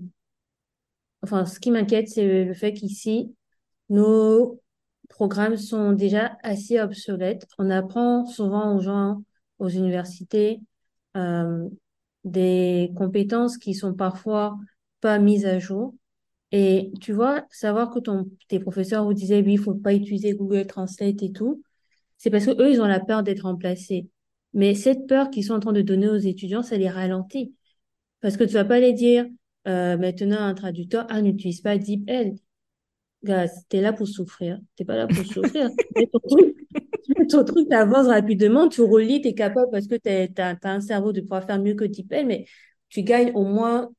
enfin, ce qui m'inquiète, c'est le fait qu'ici, nos programmes sont déjà assez obsolètes. On apprend souvent aux gens, aux universités, euh, des compétences qui sont parfois pas mises à jour. Et tu vois, savoir que ton, tes professeurs vous disaient, oui, il faut pas utiliser Google Translate et tout, c'est parce que eux, ils ont la peur d'être remplacés. Mais cette peur qu'ils sont en train de donner aux étudiants, ça les ralentit. Parce que tu vas pas les dire, euh, maintenant, un traducteur, ah, n'utilise pas DeepL. Gars, t'es là pour souffrir. T'es pas là pour souffrir. tu mets ton truc, t'avances rapidement, tu relis, t'es capable parce que t'as, as, un cerveau de pouvoir faire mieux que DeepL, mais tu gagnes au moins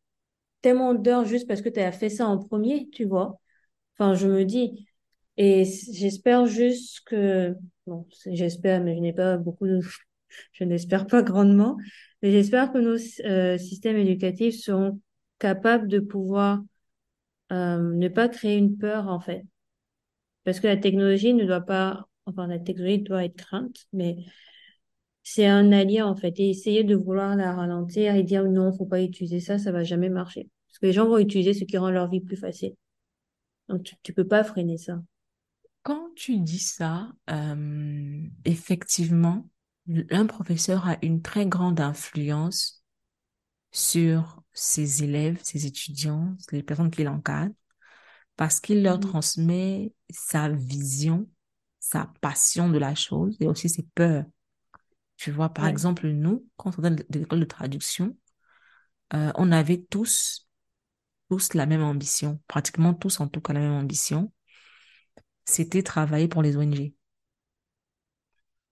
tellement d'heures juste parce que tu as fait ça en premier, tu vois. Enfin, je me dis, et j'espère juste que, bon, j'espère, mais je n'ai pas beaucoup de, je n'espère pas grandement, mais j'espère que nos euh, systèmes éducatifs seront capables de pouvoir euh, ne pas créer une peur, en fait. Parce que la technologie ne doit pas, enfin, la technologie doit être crainte, mais c'est un allié, en fait. Et essayer de vouloir la ralentir et dire non, faut pas utiliser ça, ça va jamais marcher. Parce que les gens vont utiliser ce qui rend leur vie plus facile. Donc, tu, tu peux pas freiner ça. Quand tu dis ça, euh, effectivement, un professeur a une très grande influence sur ses élèves, ses étudiants, les personnes qu'il encadre, parce qu'il leur mmh. transmet sa vision, sa passion de la chose et aussi ses peurs. Tu vois, par exemple, nous, quand on est de l'école de traduction, euh, on avait tous, tous la même ambition, pratiquement tous en tout cas la même ambition, c'était travailler pour les ONG.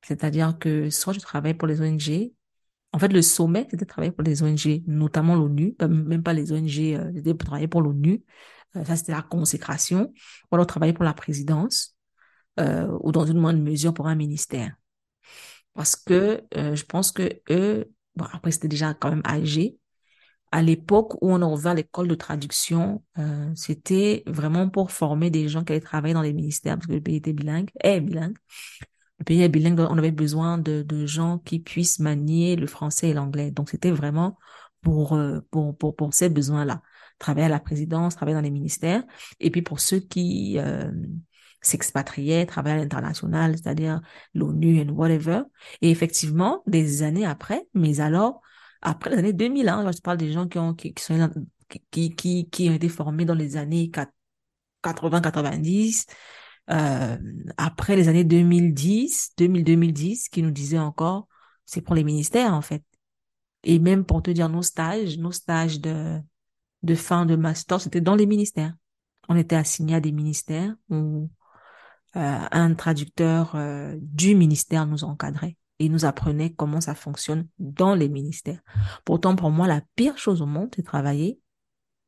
C'est-à-dire que soit je travaille pour les ONG En fait, le sommet, c'était travailler pour les ONG, notamment l'ONU, même pas les ONG, euh, c'était pour travailler pour l'ONU. Euh, ça, c'était la consécration. Ou alors travailler pour la présidence, euh, ou dans une moindre mesure pour un ministère. Parce que euh, je pense que eux, bon, après, c'était déjà quand même âgé. À l'époque où on a ouvert l'école de traduction, euh, c'était vraiment pour former des gens qui allaient travailler dans les ministères, parce que le pays était bilingue, est bilingue le pays est bilingue, on avait besoin de, de gens qui puissent manier le français et l'anglais. Donc, c'était vraiment pour, euh, pour, pour, pour ces besoins-là. Travailler à la présidence, travailler dans les ministères. Et puis, pour ceux qui euh, s'expatriaient, travailler à l'international, c'est-à-dire l'ONU et whatever. Et effectivement, des années après, mais alors, après les années 2000, hein, je parle des gens qui ont, qui, qui sont, qui, qui, qui ont été formés dans les années 80, 90, euh, après les années 2010, 2000-2010, qui nous disait encore, c'est pour les ministères en fait. Et même pour te dire nos stages, nos stages de, de fin de master, c'était dans les ministères. On était assigné à des ministères où euh, un traducteur euh, du ministère nous encadrait et nous apprenait comment ça fonctionne dans les ministères. Pourtant, pour moi, la pire chose au monde, c'est travailler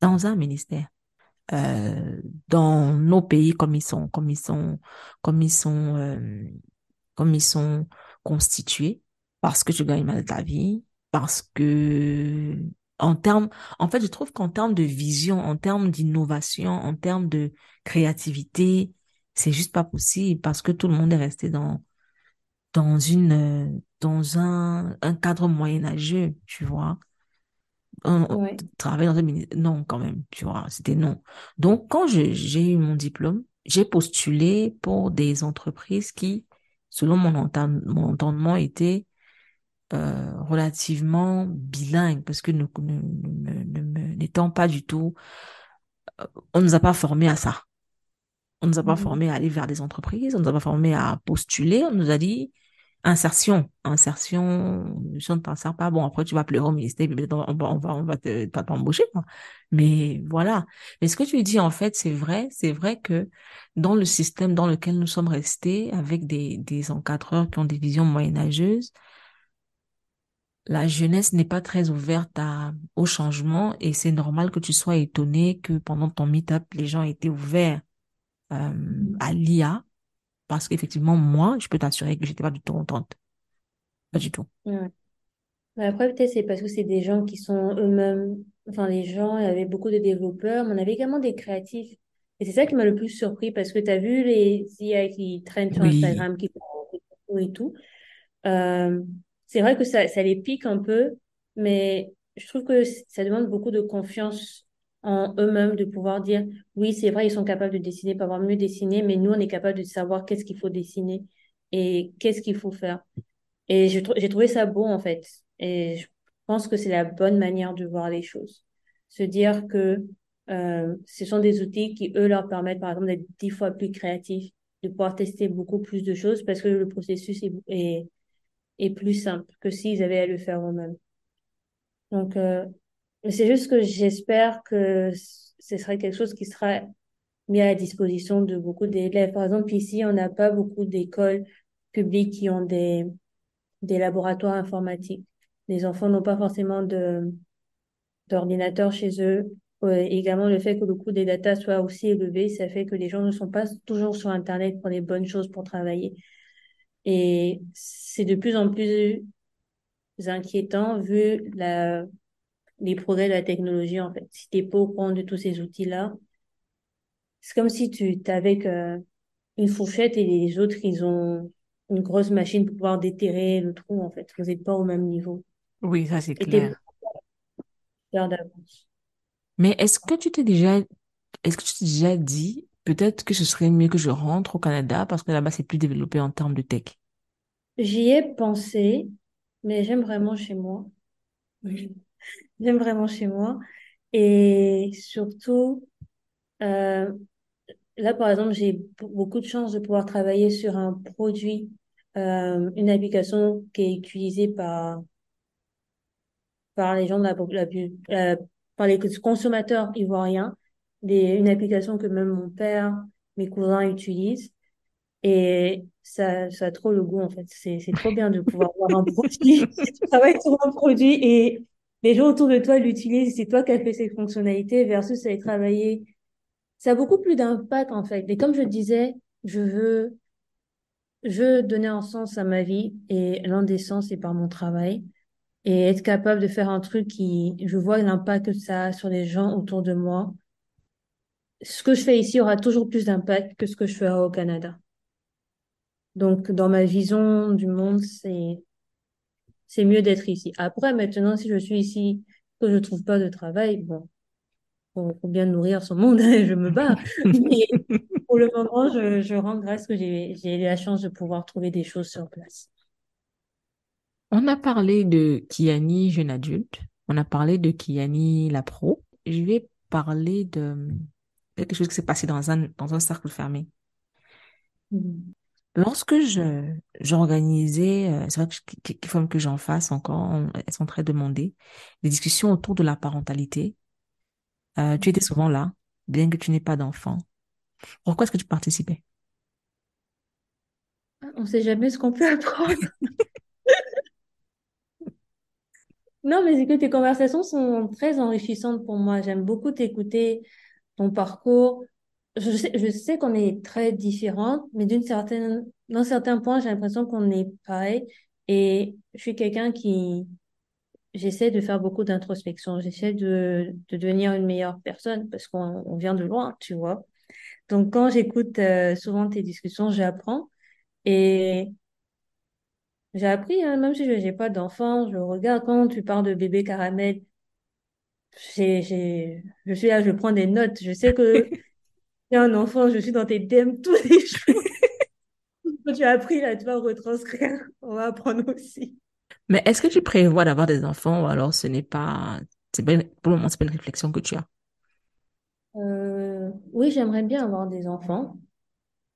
dans un ministère euh, dans nos pays comme ils sont, comme ils sont, comme ils sont, euh, comme ils sont constitués, parce que tu gagnes mal ta vie, parce que en termes, en fait, je trouve qu'en termes de vision, en termes d'innovation, en termes de créativité, c'est juste pas possible parce que tout le monde est resté dans dans une dans un un cadre moyenâgeux, tu vois on, travaille dans un ministère. Non, quand même, tu vois, c'était non. Donc, quand j'ai eu mon diplôme, j'ai postulé pour des entreprises qui, selon mon, mon entendement, étaient euh, relativement bilingues, parce que n'étant pas du tout, euh, on ne nous a pas formés à ça. On ne nous a pas mmh formés à aller vers des entreprises, on ne nous a pas formés à postuler, on nous a dit, insertion, insertion, on ne t'en pas, bon, après tu vas pleurer au ministère, on va, on va, on va t'embaucher, Mais voilà. Mais ce que tu dis, en fait, c'est vrai, c'est vrai que dans le système dans lequel nous sommes restés, avec des, des encadreurs qui ont des visions moyenâgeuses, la jeunesse n'est pas très ouverte à, au changement et c'est normal que tu sois étonné que pendant ton meet-up, les gens étaient ouverts euh, à l'IA parce qu'effectivement, moi, je peux t'assurer que j'étais pas du tout contente. Pas du tout. après, peut-être c'est parce que c'est des gens qui sont eux-mêmes, enfin, les gens, il y avait beaucoup de développeurs, mais on avait également des créatifs. Et c'est ça qui m'a le plus surpris parce que tu as vu les IA qui traînent sur Instagram, qui font et tout. Euh, c'est vrai que ça, ça les pique un peu, mais je trouve que ça demande beaucoup de confiance en eux-mêmes de pouvoir dire, oui, c'est vrai, ils sont capables de dessiner, pas avoir mieux dessiner, mais nous, on est capable de savoir qu'est-ce qu'il faut dessiner et qu'est-ce qu'il faut faire. Et j'ai trouvé ça beau, en fait. Et je pense que c'est la bonne manière de voir les choses. Se dire que euh, ce sont des outils qui, eux, leur permettent, par exemple, d'être dix fois plus créatifs, de pouvoir tester beaucoup plus de choses parce que le processus est, est, est plus simple que s'ils avaient à le faire eux-mêmes. Donc, euh, c'est juste que j'espère que ce serait quelque chose qui sera mis à la disposition de beaucoup d'élèves. Par exemple, ici, on n'a pas beaucoup d'écoles publiques qui ont des, des laboratoires informatiques. Les enfants n'ont pas forcément de d'ordinateur chez eux. également, le fait que le coût des datas soit aussi élevé, ça fait que les gens ne sont pas toujours sur Internet pour les bonnes choses pour travailler. Et c'est de plus en plus inquiétant vu la les progrès de la technologie, en fait. Si t'es pas au courant de tous ces outils-là, c'est comme si tu es avec euh, une fourchette et les autres, ils ont une grosse machine pour pouvoir déterrer le trou, en fait. Vous n'êtes pas au même niveau. Oui, ça c'est clair. d'avance. Mais est-ce que tu t'es déjà, est-ce que tu t'es déjà dit, peut-être que ce serait mieux que je rentre au Canada parce que là-bas c'est plus développé en termes de tech? J'y ai pensé, mais j'aime vraiment chez moi. Oui. J'aime vraiment chez moi. Et surtout, euh, là, par exemple, j'ai beaucoup de chance de pouvoir travailler sur un produit, euh, une application qui est utilisée par, par les gens de la, par les consommateurs ivoiriens, une application que même mon père, mes cousins utilisent. Et ça, ça a trop le goût, en fait. C'est, c'est trop bien de pouvoir avoir un produit. Tu travailles sur un produit et les gens autour de toi l'utilisent. C'est toi qui as fait ces fonctionnalités versus aller travailler. Ça a beaucoup plus d'impact, en fait. Et comme je disais, je veux, je veux donner un sens à ma vie et l'un des sens, c'est par mon travail. Et être capable de faire un truc qui, je vois l'impact que ça a sur les gens autour de moi. Ce que je fais ici aura toujours plus d'impact que ce que je ferai au Canada. Donc, dans ma vision du monde, c'est, c'est mieux d'être ici. Après, maintenant, si je suis ici, que je trouve pas de travail, bon, faut bien nourrir son monde, je me bats. Mais pour le moment, je, je rends grâce que j'ai, eu la chance de pouvoir trouver des choses sur place. On a parlé de Kiani jeune adulte, on a parlé de Kiani la pro. Je vais parler de quelque chose qui s'est passé dans un, dans un cercle fermé. Mhm. Lorsque je j'organisais, euh, c'est vrai qu'il faut que j'en fasse encore, elles sont très demandées, des discussions autour de la parentalité. Euh, tu étais souvent là, bien que tu n'aies pas d'enfant. Pourquoi est-ce que tu participais? On sait jamais ce qu'on peut apprendre. Non, mais c'est que tes conversations sont très enrichissantes pour moi. J'aime beaucoup t'écouter, ton parcours. Je sais, qu'on est très différentes, mais d'une certaine, d'un certain point, j'ai l'impression qu'on est pareil. Et je suis quelqu'un qui, j'essaie de faire beaucoup d'introspection. J'essaie de, de devenir une meilleure personne parce qu'on on vient de loin, tu vois. Donc, quand j'écoute euh, souvent tes discussions, j'apprends. Et j'ai appris, hein, même si je n'ai pas d'enfant, je regarde quand tu parles de bébé caramel. Je suis là, je prends des notes. Je sais que j'ai un enfant, je suis dans tes DM tous les jours. Quand tu as appris là, tu vas retranscrire. On va apprendre aussi. Mais est-ce que tu prévois d'avoir des enfants ou alors ce n'est pas, c'est pas pour le moment, c'est pas une réflexion que tu as? Euh, oui, j'aimerais bien avoir des enfants.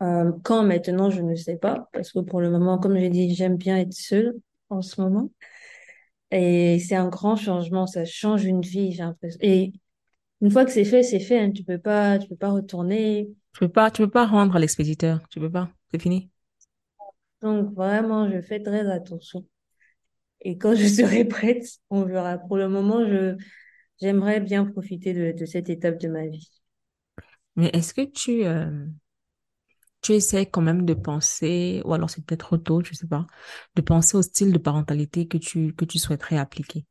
Euh, quand maintenant, je ne sais pas, parce que pour le moment, comme j'ai dit, j'aime bien être seule en ce moment. Et c'est un grand changement, ça change une vie, j'ai l'impression. Et une fois que c'est fait, c'est fait, hein. Tu peux pas, tu peux pas retourner. Tu peux pas, tu peux pas rendre à l'expéditeur. Tu peux pas. C'est fini. Donc vraiment, je fais très attention. Et quand je serai prête, on verra. Pour le moment, je, j'aimerais bien profiter de, de cette étape de ma vie. Mais est-ce que tu, euh, tu essaies quand même de penser, ou alors c'est peut-être trop tôt, je sais pas, de penser au style de parentalité que tu, que tu souhaiterais appliquer?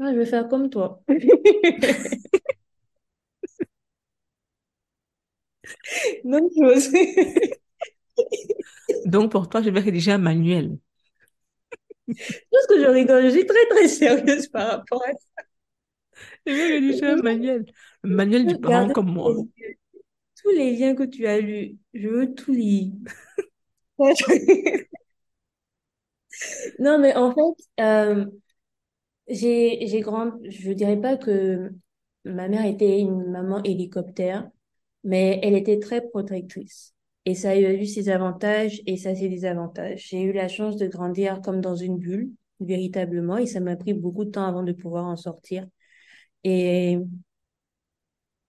Ah, je vais faire comme toi. Chose. Donc, pour toi, je vais rédiger un manuel. Parce que je rigole, je suis très très sérieuse par rapport à ça. Je vais rédiger un manuel. Un manuel du parent comme moi. tous les liens que tu as lus. Je veux tout lire. Non, mais en fait, euh, j'ai, j'ai grand, je dirais pas que ma mère était une maman hélicoptère, mais elle était très protectrice. Et ça a eu ses avantages et ça ses désavantages. J'ai eu la chance de grandir comme dans une bulle, véritablement, et ça m'a pris beaucoup de temps avant de pouvoir en sortir. Et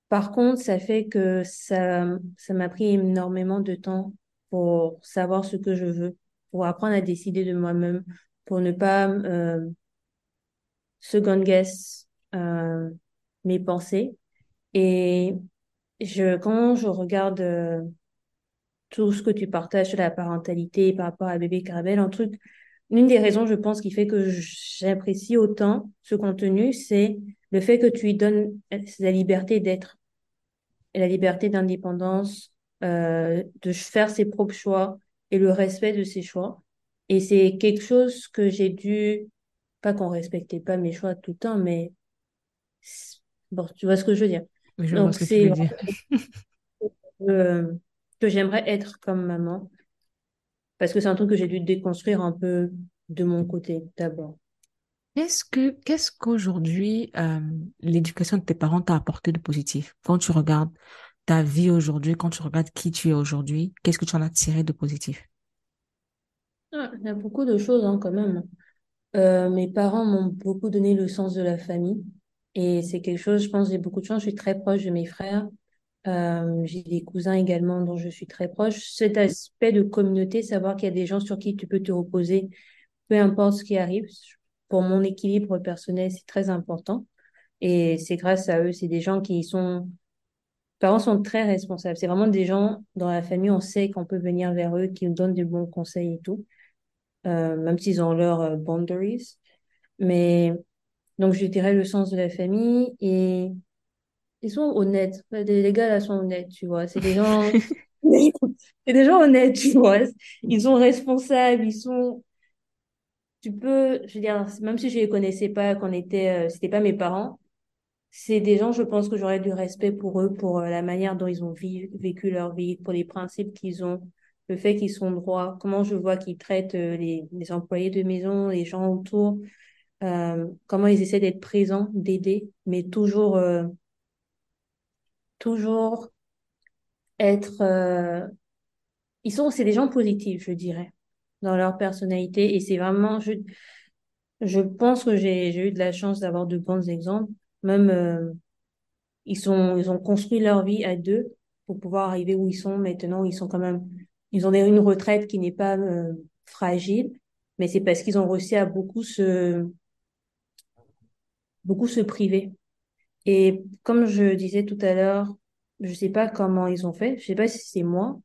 par contre, ça fait que ça, ça m'a pris énormément de temps pour savoir ce que je veux, pour apprendre à décider de moi-même, pour ne pas euh, second guess euh, mes pensées. Et je, quand je regarde euh, tout ce que tu partages sur la parentalité par rapport à bébé Carabelle, un truc, une des raisons, je pense, qui fait que j'apprécie autant ce contenu, c'est le fait que tu lui donnes la liberté d'être la liberté d'indépendance, euh, de faire ses propres choix et le respect de ses choix. Et c'est quelque chose que j'ai dû, pas qu'on respectait pas mes choix tout le temps, mais bon, tu vois ce que je veux dire. Je Donc que c'est que j'aimerais être comme maman, parce que c'est un truc que j'ai dû déconstruire un peu de mon côté d'abord. Qu'est-ce que, qu'est-ce qu'aujourd'hui, euh, l'éducation de tes parents t'a apporté de positif? Quand tu regardes ta vie aujourd'hui, quand tu regardes qui tu es aujourd'hui, qu'est-ce que tu en as tiré de positif? Ah, il y a beaucoup de choses hein, quand même. Euh, mes parents m'ont beaucoup donné le sens de la famille. Et c'est quelque chose, je pense, j'ai beaucoup de chance. Je suis très proche de mes frères. Euh, j'ai des cousins également dont je suis très proche. Cet aspect de communauté, savoir qu'il y a des gens sur qui tu peux te reposer, peu importe ce qui arrive. Pour mon équilibre personnel, c'est très important. Et c'est grâce à eux, c'est des gens qui sont, parents sont très responsables. C'est vraiment des gens dans la famille, on sait qu'on peut venir vers eux, qui nous donnent de bons conseils et tout, euh, même s'ils ont leurs euh, boundaries. Mais donc, je dirais le sens de la famille et ils sont honnêtes. Les, gars là sont honnêtes, tu vois. C'est des gens, c'est des gens honnêtes, tu vois. Ils sont responsables, ils sont, tu peux, je veux dire, même si je les connaissais pas, qu'on était, euh, c'était pas mes parents, c'est des gens, je pense que j'aurais du respect pour eux, pour euh, la manière dont ils ont vécu leur vie, pour les principes qu'ils ont, le fait qu'ils sont droits, comment je vois qu'ils traitent euh, les, les employés de maison, les gens autour, euh, comment ils essaient d'être présents, d'aider, mais toujours, euh, toujours être, ils sont, c'est des gens positifs, je dirais, dans leur personnalité, et c'est vraiment, je, je pense que j'ai, eu de la chance d'avoir de bons exemples, même, Ils sont, ils ont construit leur vie à deux pour pouvoir arriver où ils sont maintenant. Ils sont quand même, ils ont une retraite qui n'est pas euh, fragile, mais c'est parce qu'ils ont réussi à beaucoup se, beaucoup se priver. Et comme je disais tout à l'heure, je sais pas comment ils ont fait. Je sais pas si c'est moi,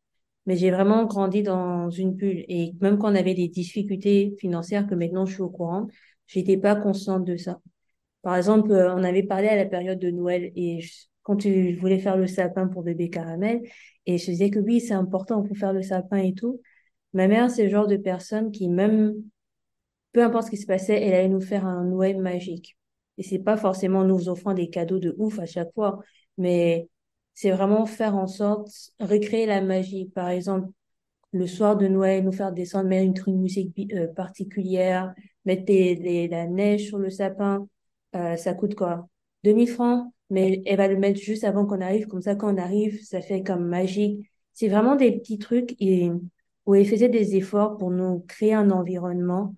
mais j'ai vraiment grandi dans une bulle. Et même quand on avait des difficultés financières que maintenant je suis au courant, j'étais pas consciente de ça. Par exemple, euh, on avait parlé à la période de Noël et je- quand tu voulais faire le sapin pour bébé Caramel, et je disais que oui, c'est important pour faire le sapin et tout. Ma mère, c'est le genre de personne qui, même, peu importe ce qui se passait, elle allait nous faire un Noël magique. Et c'est pas forcément nous offrant des cadeaux de ouf à chaque fois, mais c'est vraiment faire en sorte, recréer la magie. Par exemple, le soir de Noël, nous faire descendre, mettre une musique euh, particulière, mettre la neige sur le sapin. Euh, ça coûte quoi? 2000 francs, mais elle va le mettre juste avant qu'on arrive. Comme ça, quand on arrive, ça fait comme magique. C'est vraiment des petits trucs et, où elle faisait des efforts pour nous créer un environnement,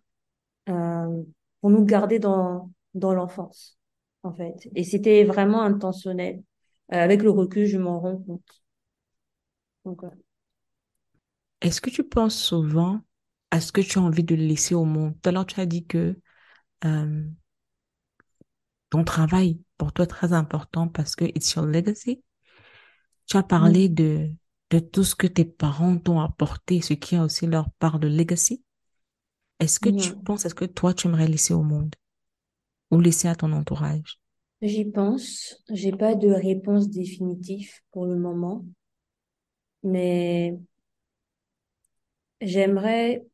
euh, pour nous garder dans, dans l'enfance, en fait. Et c'était vraiment intentionnel. Euh, avec le recul, je m'en rends compte. Donc, ouais. Est-ce que tu penses souvent à ce que tu as envie de laisser au monde? Tout à l'heure, tu as dit que euh, ton travail pour toi très important parce que it's your legacy. Tu as parlé Mhm. de, de tout ce que tes parents t'ont apporté, ce qui a aussi leur part de legacy. Est-ce que tu penses, est-ce que toi, tu aimerais laisser au monde? Ou laisser à ton entourage? J'y pense. J'ai pas de réponse définitive pour le moment, mais j'aimerais,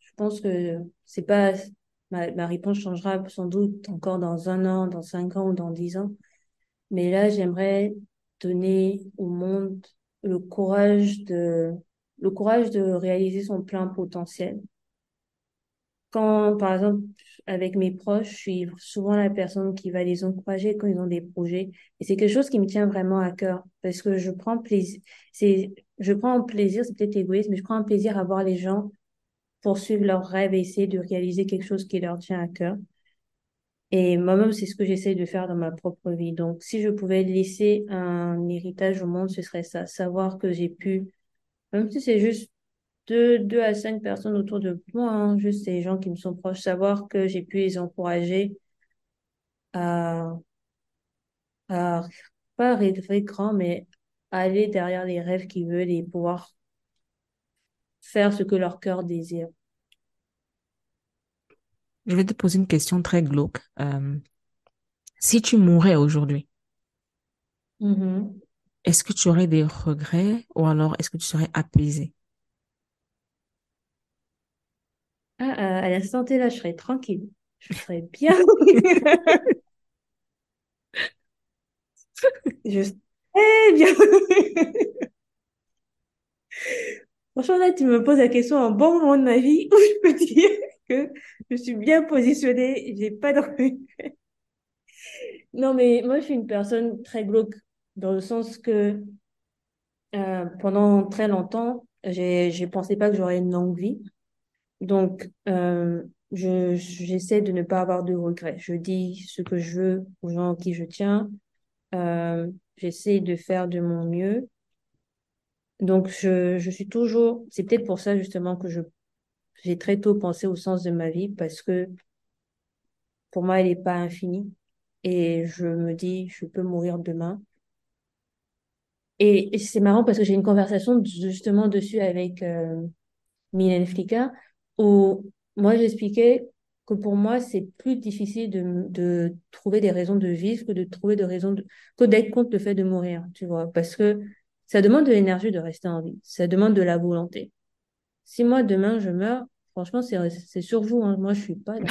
je pense que c'est pas, ma, ma réponse changera sans doute encore dans un an, dans cinq ans ou dans dix ans. Mais là, j'aimerais donner au monde le courage de, le courage de réaliser son plein potentiel. Quand, par exemple, avec mes proches, je suis souvent la personne qui va les encourager quand ils ont des projets. Et c'est quelque chose qui me tient vraiment à cœur parce que je prends plaisir, c'est, je prends plaisir, c'est peut-être égoïste, mais je prends un plaisir à voir les gens poursuivre leurs rêves et essayer de réaliser quelque chose qui leur tient à cœur. Et moi-même, c'est ce que j'essaie de faire dans ma propre vie. Donc, si je pouvais laisser un héritage au monde, ce serait ça. Savoir que j'ai pu, même si c'est juste deux, deux à cinq personnes autour de moi, hein, juste ces gens qui me sont proches, savoir que j'ai pu les encourager à, à pas rêver grand, mais aller derrière les rêves qu'ils veulent et pouvoir faire ce que leur cœur désire. Je vais te poser une question très glauque. Euh, si tu mourais aujourd'hui, Mhm. est-ce que tu aurais des regrets ou alors est-ce que tu serais apaisé? Ah, à, à l'instant T, là, je serais tranquille. Je serais bien. Je serais bien. Franchement, là, tu me poses la question un bon moment de ma vie où je peux dire que je suis bien positionnée, j'ai pas de regrets. Non, mais moi, je suis une personne très glauque dans le sens que euh, pendant très longtemps, j'ai pensé pas que j'aurais une longue vie. Donc, euh, je, j'essaie de ne pas avoir de regrets. Je dis ce que je veux aux gens à qui je tiens. Euh, j'essaie de faire de mon mieux. Donc, je, je suis toujours, c'est peut-être pour ça justement que je, j'ai très tôt pensé au sens de ma vie parce que pour moi, elle n'est pas infinie. Et je me dis, je peux mourir demain. Et, c'est marrant parce que j'ai une conversation justement dessus avec euh, Mylène Flicker où moi j'expliquais que pour moi c'est plus difficile de, de trouver des raisons de vivre que de trouver des raisons de, que d'être contre le fait de mourir, tu vois, parce que ça demande de l'énergie de rester en vie, ça demande de la volonté. Si moi demain je meurs, franchement c'est sur vous, hein. moi je suis pas là.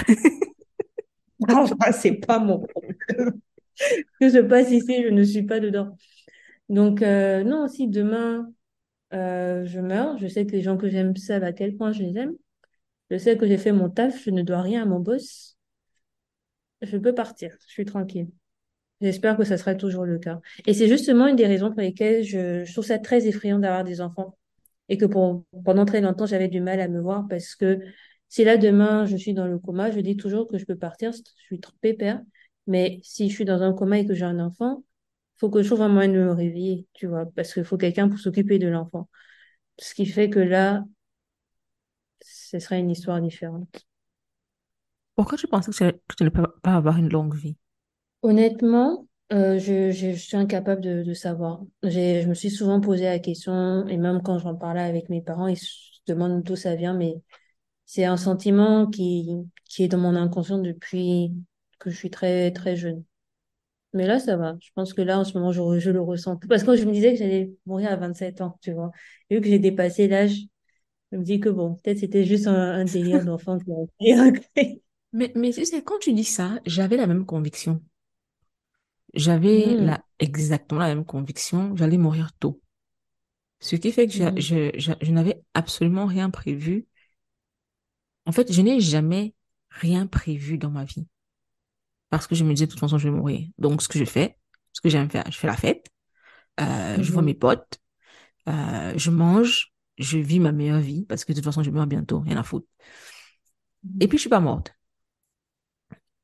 c'est pas mon problème. que se passe ici, je ne suis pas dedans. Donc, euh, non, si demain euh, je meurs, je sais que les gens que j'aime savent à quel point je les aime. Je sais que j'ai fait mon taf, je ne dois rien à mon boss. Je peux partir, je suis tranquille. J'espère que ça sera toujours le cas. Et c'est justement une des raisons pour lesquelles je, trouve ça très effrayant d'avoir des enfants. Et que pour, pendant très longtemps, j'avais du mal à me voir parce que si là, demain, je suis dans le coma, je dis toujours que je peux partir, je suis trop pépère. Mais si je suis dans un coma et que j'ai un enfant, faut que je trouve un moyen de me réveiller, tu vois, parce qu'il faut quelqu'un pour s'occuper de l'enfant. Ce qui fait que là, ce serait une histoire différente. Pourquoi tu pensais que tu ne peux pas avoir une longue vie? Honnêtement, euh, je, suis incapable de, savoir. Je me suis souvent posé la question, et même quand j'en parlais avec mes parents, ils se demandent d'où ça vient, mais c'est un sentiment qui, est dans mon inconscient depuis que je suis très, très jeune. Mais là, ça va. Je pense que là, en ce moment, je, le ressens. Parce que je me disais que j'allais mourir à 27 ans, tu vois. Et vu que j'ai dépassé l'âge, je me dis que bon, peut-être c'était juste un, délire d'enfant qui a Mais, mais tu sais, quand tu dis ça, j'avais la même conviction. J'avais Hmm. la, exactement la même conviction. J'allais mourir tôt. Ce qui fait que je, Hmm. je, je, je n'avais absolument rien prévu. En fait, je n'ai jamais rien prévu dans ma vie. Parce que je me disais, de toute façon, je vais mourir. Donc, ce que je fais, ce que j'aime faire, je fais la fête, euh, je vois mes Mhm. potes, euh, je mange, je vis ma meilleure vie, parce que de toute façon, je meurs bientôt, rien à foutre. Et puis, je suis pas morte.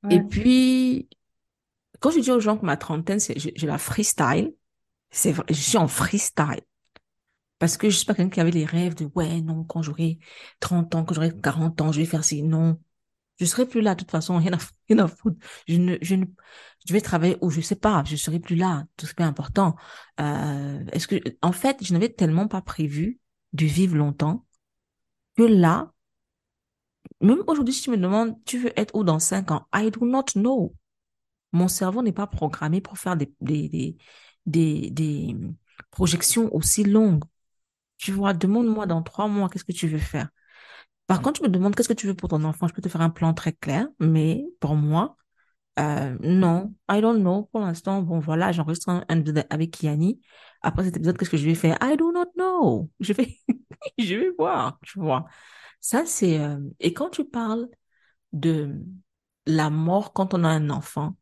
Et puis, quand je dis aux gens que ma trentaine, c'est, je, la freestyle, je suis en freestyle. Parce que je suis pas quelqu'un qui avait les rêves de, ouais, non, quand j'aurai 30 ans, quand j'aurai 40 ans, je vais faire ci. Non. Je serai plus là, de toute façon, rien à, rien à foutre. Je ne, je ne, je vais travailler ou je sais pas, je serai plus là. Tout ce qui est important. Euh, est-ce que, en fait, je n'avais tellement pas prévu de vivre longtemps que là, même aujourd'hui, si tu me demandes, tu veux être où dans 5 ans? I do not know. Mon cerveau n'est pas programmé pour faire des, des, des, des, projections aussi longues. Tu vois, demande-moi dans trois mois, qu'est-ce que tu veux faire? Par contre, tu me demandes qu'est-ce que tu veux pour ton enfant, je peux te faire un plan très clair, mais pour moi, euh, non, I don't know. Pour l'instant, bon, voilà, j'enregistre un, un épisode avec Kiani. Après cet épisode, qu'est-ce que je vais faire? I do not know. Je vais, je vais voir, tu vois. Ça, c'est, euh, et quand tu parles de la mort quand on a un enfant,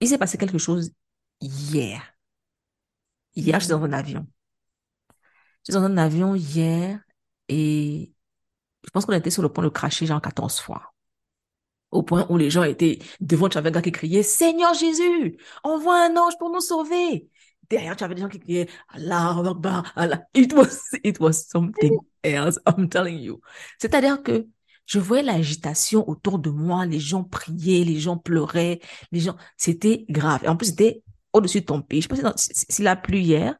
il s'est passé quelque chose hier. Hier, j'étais dans Mhm. un avion. J'étais dans un avion hier et je pense qu'on était sur le point de cracher genre 14 fois. Au point où les gens étaient devant, tu avais un gars qui criait, Seigneur Jésus, envoie un ange pour nous sauver. Derrière, tu avais des gens qui criaient, Allah Akbar, Allah. It was, it was something else, I'm telling you. C'est-à-dire que je voyais l'agitation autour de moi, les gens priaient, les gens pleuraient, les gens, c'était grave. Et en plus, c'était au-dessus de ton pays. Je sais pas si s'il a plu hier,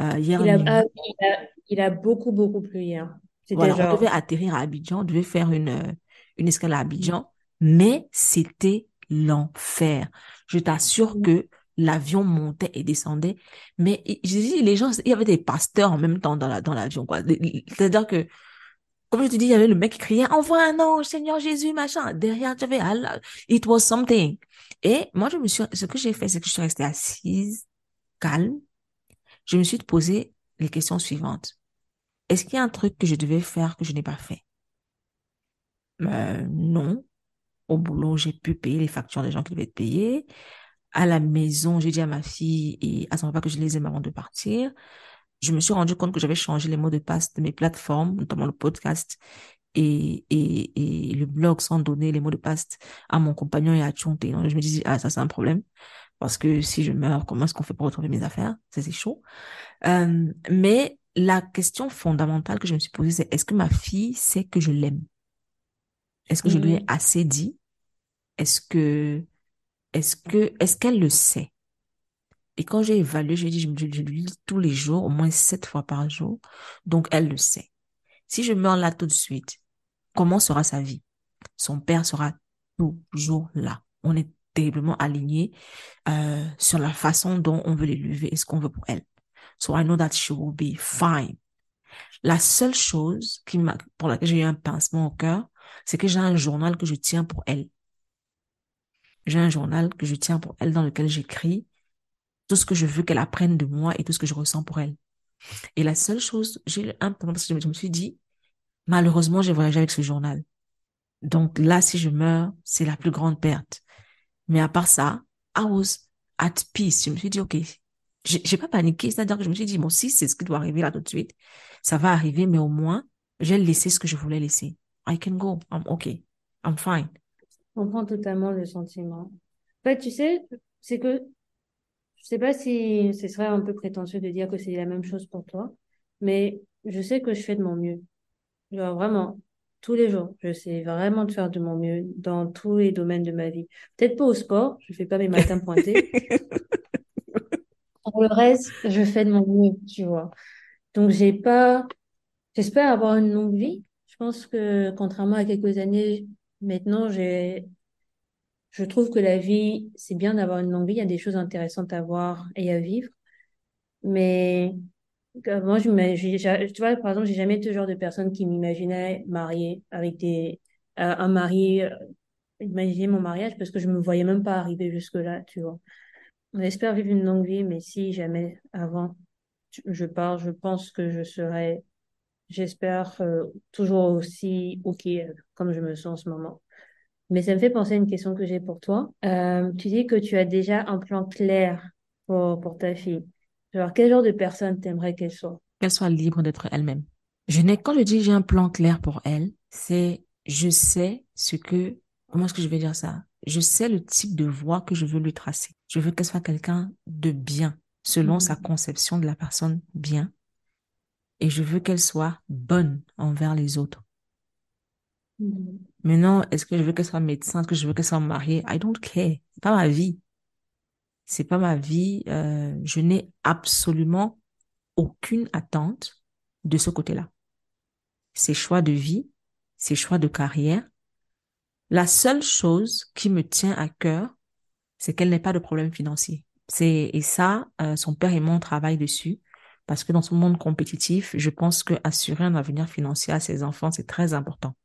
euh, hier Il a, il a, il a beaucoup, beaucoup plu hier. Voilà, on devait atterrir à Abidjan, on devait faire une, euh, une escale à. Abidjan, mais c'était l'enfer. Je t'assure que l'avion montait et descendait, mais i- je dis, les gens, il y avait des pasteurs en même temps dans la, dans l'avion, quoi. C'est-à-dire que, comme je te dis, il y avait le mec qui criait, envoie un ange, Seigneur Jésus, machin. Derrière, tu avais. It was something. Et moi, je me suis, ce que j'ai fait, c'est que je suis restée assise, calme. Je me suis posé les questions suivantes. Est-ce qu'il y a un truc que je devais faire que je n'ai pas fait? Euh, non. Au boulot, j'ai pu payer les factures des gens qui devaient être payés. À la maison, j'ai dit à ma fille et à son papa que je les aime avant de partir. Je me suis rendu compte que j'avais changé les mots de passe de mes plateformes, notamment le podcast et, et, et le blog sans donner les mots de passe à mon compagnon et à Tchonté. Donc, je me disais, ah, ça, c'est un problème. Parce que si je meurs, comment est-ce qu'on fait pour retrouver mes affaires? Ça, c'est chaud. Euh, mais la question fondamentale que je me suis posée, c'est est-ce que ma fille sait que je l'aime? Est-ce que je lui ai Mhm. assez dit? Est-ce que, est-ce que, est-ce qu'elle le sait? Et quand j'ai évalué, j'ai dit, je, je, je lui lis tous les jours, au moins sept fois par jour. Donc, elle le sait. Si je meurs là tout de suite, comment sera sa vie? Son père sera toujours là. On est terriblement alignés euh, sur la façon dont on veut l'élever et ce qu'on veut pour elle. So I know that she will be fine. La seule chose qui pour laquelle j'ai eu un pincement au cœur, c'est que j'ai un journal que je tiens pour elle. J'ai un journal que je tiens pour elle dans lequel j'écris tout ce que je veux qu'elle apprenne de moi et tout ce que je ressens pour elle. Et la seule chose, j'ai un pincement parce que je me suis dit, malheureusement, j'ai voyagé avec ce journal. Donc là, si je meurs, c'est la plus grande perte. Mais à part ça, I was at peace. Je me suis dit, OK, j'ai pas paniqué. C'est-à-dire que je me suis dit, bon, si c'est ce qui doit arriver là tout de suite, ça va arriver, mais au moins, j'ai laissé ce que je voulais laisser. I can go. I'm OK. I'm fine. Je comprends totalement le sentiment. En fait, tu sais, c'est que je sais pas si ce serait un peu prétentieux de dire que c'est la même chose pour toi, mais je sais que je fais de mon mieux. Genre vraiment, tous les jours, je sais vraiment de faire de mon mieux dans tous les domaines de ma vie. Peut-être pas au sport, je fais pas mes matins pointés. Pour le reste, je fais de mon mieux, tu vois. Donc j'ai pas, j'espère avoir une longue vie. Je pense que contrairement à quelques années, maintenant j'ai Je trouve que la vie, c'est bien d'avoir une longue vie. Il y a des choses intéressantes à voir et à vivre. Mais euh, moi, je j'ai- tu vois, par exemple, j'ai jamais été le genre de personne qui m'imaginait mariée avec des, euh, un mari, euh, imaginer mon mariage parce que je me voyais même pas arriver jusque-là, tu vois. On espère vivre une longue vie, mais si jamais avant je pars, je pense que je serai, j'espère, toujours aussi OK comme je me sens en ce moment. Mais ça me fait penser à une question que j'ai pour toi. Euh, tu dis que tu as déjà un plan clair pour, pour ta fille. Genre, quel genre de personne t'aimerais qu'elle soit? Qu'elle soit libre d'être elle-même. Je n'ai, quand je dis j'ai un plan clair pour elle, c'est, je sais ce que, comment est-ce que je vais dire ça? Je sais le type de voie que je veux lui tracer. Je veux qu'elle soit quelqu'un de bien, selon sa Mhm. conception de la personne bien. Et je veux qu'elle soit bonne envers les autres. Mhm. Maintenant, est-ce que je veux qu'elle soit médecin? Est-ce que je veux qu'elle soit mariée? I don't care. C'est pas ma vie. C'est pas ma vie. Euh, je n'ai absolument aucune attente de ce côté-là. Ses choix de vie, ses choix de carrière. La seule chose qui me tient à cœur, c'est qu'elle n'ait pas de problème financier. C'est, et ça, euh, son père et moi, on travaille dessus. Parce que dans ce monde compétitif, je pense que assurer un avenir financier à ses enfants, c'est très important.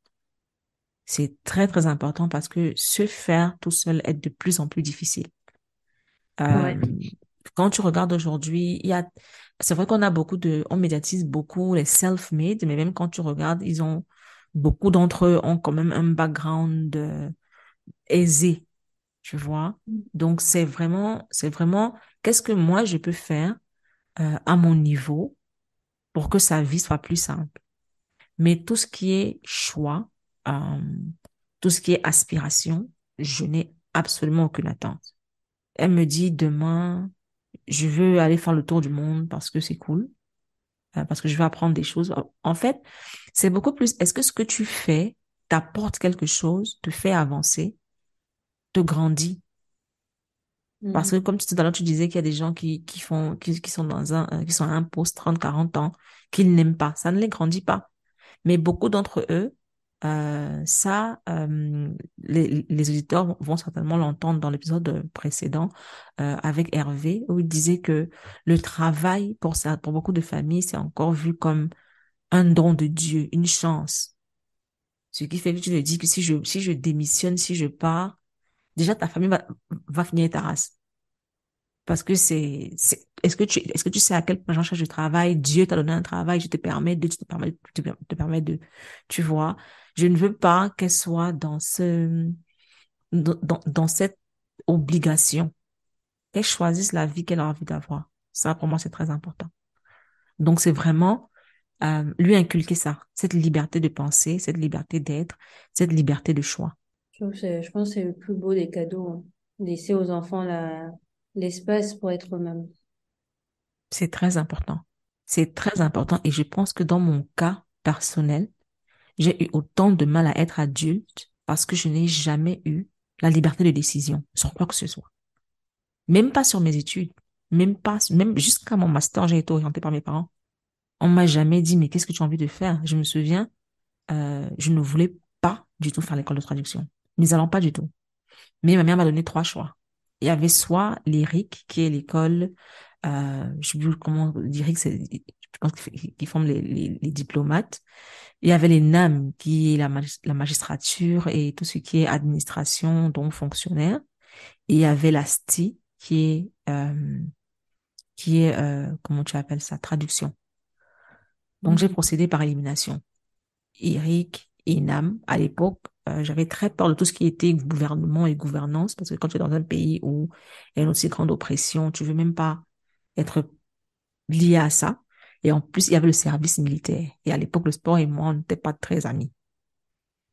C'est très, très important parce que se faire tout seul est de plus en plus difficile. Euh, Ouais. quand tu regardes aujourd'hui, il y a, c'est vrai qu'on a beaucoup de, on médiatise beaucoup les self-made, mais même quand tu regardes, ils ont, beaucoup d'entre eux ont quand même un background euh, aisé, tu vois? Donc, c'est vraiment, c'est vraiment, qu'est-ce que moi je peux faire euh, à mon niveau pour que sa vie soit plus simple? Mais tout ce qui est choix, euh, tout ce qui est aspiration, je n'ai absolument aucune attente. Elle me dit demain, je veux aller faire le tour du monde parce que c'est cool, euh, parce que je veux apprendre des choses. En fait, c'est beaucoup plus, est-ce que ce que tu fais t'apporte quelque chose, te fait avancer, te grandit? Parce que comme tout à l'heure, tu disais qu'il y a des gens qui, qui font, qui, qui sont dans un, euh, qui sont à un poste 30, 40 ans, qu'ils n'aiment pas. Ça ne les grandit pas. Mais beaucoup d'entre eux, euh, ça, euh, les, les auditeurs vont certainement l'entendre dans l'épisode précédent euh, avec Hervé, où il disait que le travail, pour ça, pour beaucoup de familles, c'est encore vu comme un don de Dieu, une chance. Ce qui fait que tu te dis que si je, si je démissionne, si je pars, déjà ta famille va, va finir ta race. Parce que c'est, c'est, est-ce que tu, est-ce que tu sais à quel point j'en cherche du travail? Dieu t'a donné un travail, je te permets de, te permets, te, te permets de, tu vois. Je ne veux pas qu'elle soit dans ce, dans, dans, cette obligation. Qu'elle choisisse la vie qu'elle a envie d'avoir. Ça, pour moi, c'est très important. Donc, c'est vraiment, euh, lui inculquer ça, cette liberté de penser, cette liberté d'être, cette liberté de choix. Je je pense que c'est le plus beau des cadeaux. hein. Laisser aux enfants la, l'espace pour être eux-mêmes. C'est très important. C'est très important et je pense que dans mon cas personnel, j'ai eu autant de mal à être adulte parce que je n'ai jamais eu la liberté de décision sur quoi que ce soit. Même pas sur mes études, même pas, même jusqu'à mon master, j'ai été orientée par mes parents. On m'a jamais dit, mais qu'est-ce que tu as envie de faire? Je me souviens, euh, je ne voulais pas du tout faire l'école de traduction. Mais alors pas du tout. Mais ma mère m'a donné trois choix. Il y avait soit l'ERIC, qui est l'école, euh, je sais plus comment dire, c'est, je pense qu'ils forment les, les, les, diplomates. Il y avait les NAM, qui est la, la magistrature et tout ce qui est administration, donc fonctionnaire. Et il y avait la STI, qui est, euh, qui est, euh, comment tu appelles ça, traduction. Donc, j'ai procédé par élimination. Eric et Nam, à l'époque, euh, j'avais très peur de tout ce qui était gouvernement et gouvernance, parce que quand tu es dans un pays où il y a une aussi grande oppression, tu veux même pas être lié à ça. Et en plus, il y avait le service militaire. Et à l'époque, le sport et moi, on n'était pas très amis.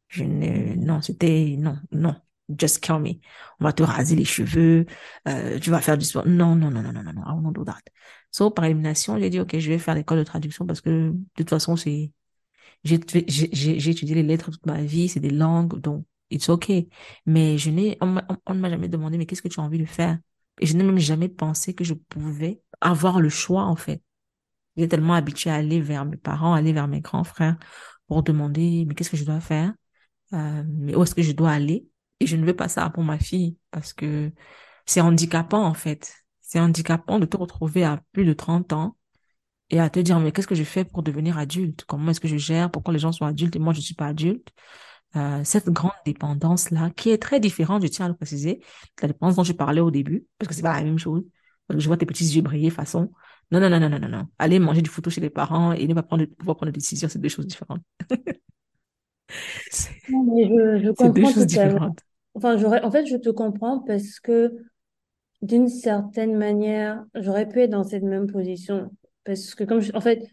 Je ne, non, c'était, non, non, just kill me. On va te raser les cheveux, euh, tu vas faire du sport. Non, non, non, non, non, non, non, I won't do that. So, par élimination, j'ai dit, OK, je vais faire l'école de traduction parce que, de toute façon, c'est, j'ai, j'ai, étudié les lettres toute ma vie, c'est des langues, donc, it's OK. Mais je n'ai, on, ne m'a jamais demandé, mais qu'est-ce que tu as envie de faire? Et je n'ai même jamais pensé que je pouvais avoir le choix, en fait. J'ai tellement habitué à aller vers mes parents, aller vers mes grands frères pour demander, mais qu'est-ce que je dois faire? Euh, mais où est-ce que je dois aller? Et je ne veux pas ça pour ma fille parce que c'est handicapant, en fait. C'est handicapant de te retrouver à plus de 30 ans et à te dire, mais qu'est-ce que je fais pour devenir adulte? Comment est-ce que je gère? Pourquoi les gens sont adultes et moi, je ne suis pas adulte? Euh, cette grande dépendance-là, qui est très différente, je tiens à le préciser, la dépendance dont je parlais au début, parce que c'est pas la même chose. Je vois tes petits yeux briller façon. Non, non, non, non, non, non, non. Aller manger du photo chez les parents et ne pas prendre, pouvoir prendre des décisions, c'est deux choses différentes. c'est deux choses différentes. Enfin, en fait, je te comprends parce que d'une certaine manière, j'aurais pu être dans cette même position. Parce que comme en fait,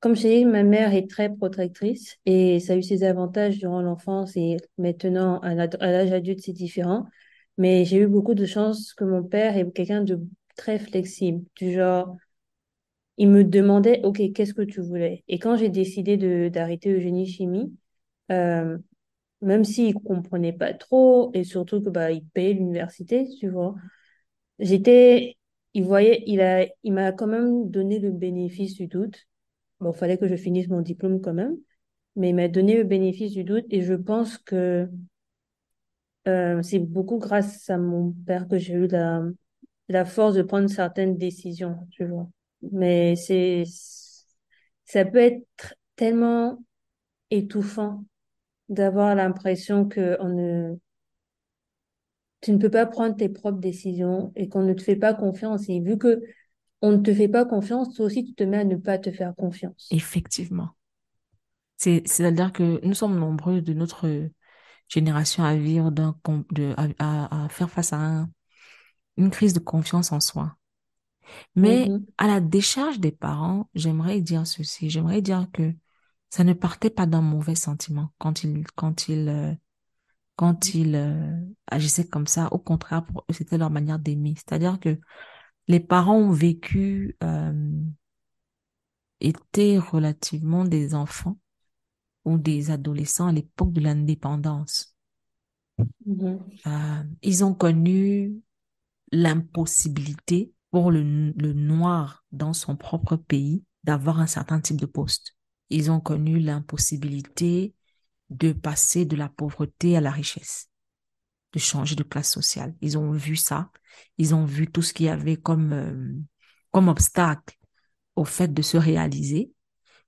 comme je dit, ma mère est très protectrice et ça a eu ses avantages durant l'enfance et maintenant à l'âge adulte, c'est différent. Mais j'ai eu beaucoup de chance que mon père est quelqu'un de très flexible, du genre, il me demandait, OK, qu'est-ce que tu voulais? Et quand j'ai décidé d'arrêter Eugénie Chimie, euh, même s'il comprenait pas trop et surtout que bah il payait l'université, tu vois. J'étais il voyait il a il m'a quand même donné le bénéfice du doute. Bon, fallait que je finisse mon diplôme quand même, mais il m'a donné le bénéfice du doute et je pense que euh, c'est beaucoup grâce à mon père que j'ai eu la la force de prendre certaines décisions, tu vois. Mais c'est ça peut être tellement étouffant d'avoir l'impression que on ne, tu ne peux pas prendre tes propres décisions et qu'on ne te fait pas confiance. Et vu que on ne te fait pas confiance, toi aussi, tu te mets à ne pas te faire confiance. Effectivement. C'est, c'est-à-dire que nous sommes nombreux de notre génération à vivre d'un, à, à, faire face à une crise de confiance en soi. Mais mm-hmm. à la décharge des parents, j'aimerais dire ceci. J'aimerais dire que ça ne partait pas d'un mauvais sentiment quand il quand il euh, quand il euh, agissaient comme ça. Au contraire, pour eux, c'était leur manière d'aimer. C'est-à-dire que les parents ont vécu euh, étaient relativement des enfants ou des adolescents à l'époque de l'indépendance. Euh, ils ont connu l'impossibilité pour le, noir dans son propre pays d'avoir un certain type de poste. Ils ont connu l'impossibilité de passer de la pauvreté à la richesse, de changer de classe sociale. Ils ont vu ça. Ils ont vu tout ce qu'il y avait comme, euh, comme obstacle au fait de se réaliser.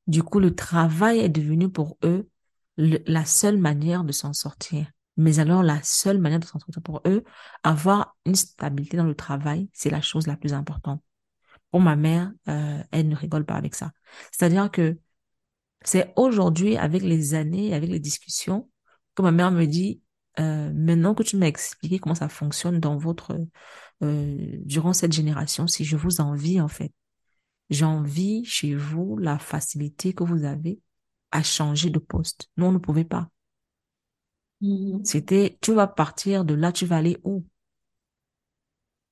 Du coup, le travail est devenu pour eux la seule manière de s'en sortir. Mais alors, la seule manière de s'en sortir pour eux, avoir une stabilité dans le travail, c'est la chose la plus importante. Pour ma mère, euh, elle ne rigole pas avec ça. C'est-à-dire que c'est aujourd'hui, avec les années, avec les discussions, que ma mère me dit, euh, maintenant que tu m'as expliqué comment ça fonctionne dans votre, euh, durant cette génération, si je vous envie en fait, j'envie chez vous la facilité que vous avez à changer de poste. Nous, on ne pouvait pas. Mm-hmm. C'était, tu vas partir de là, tu vas aller où?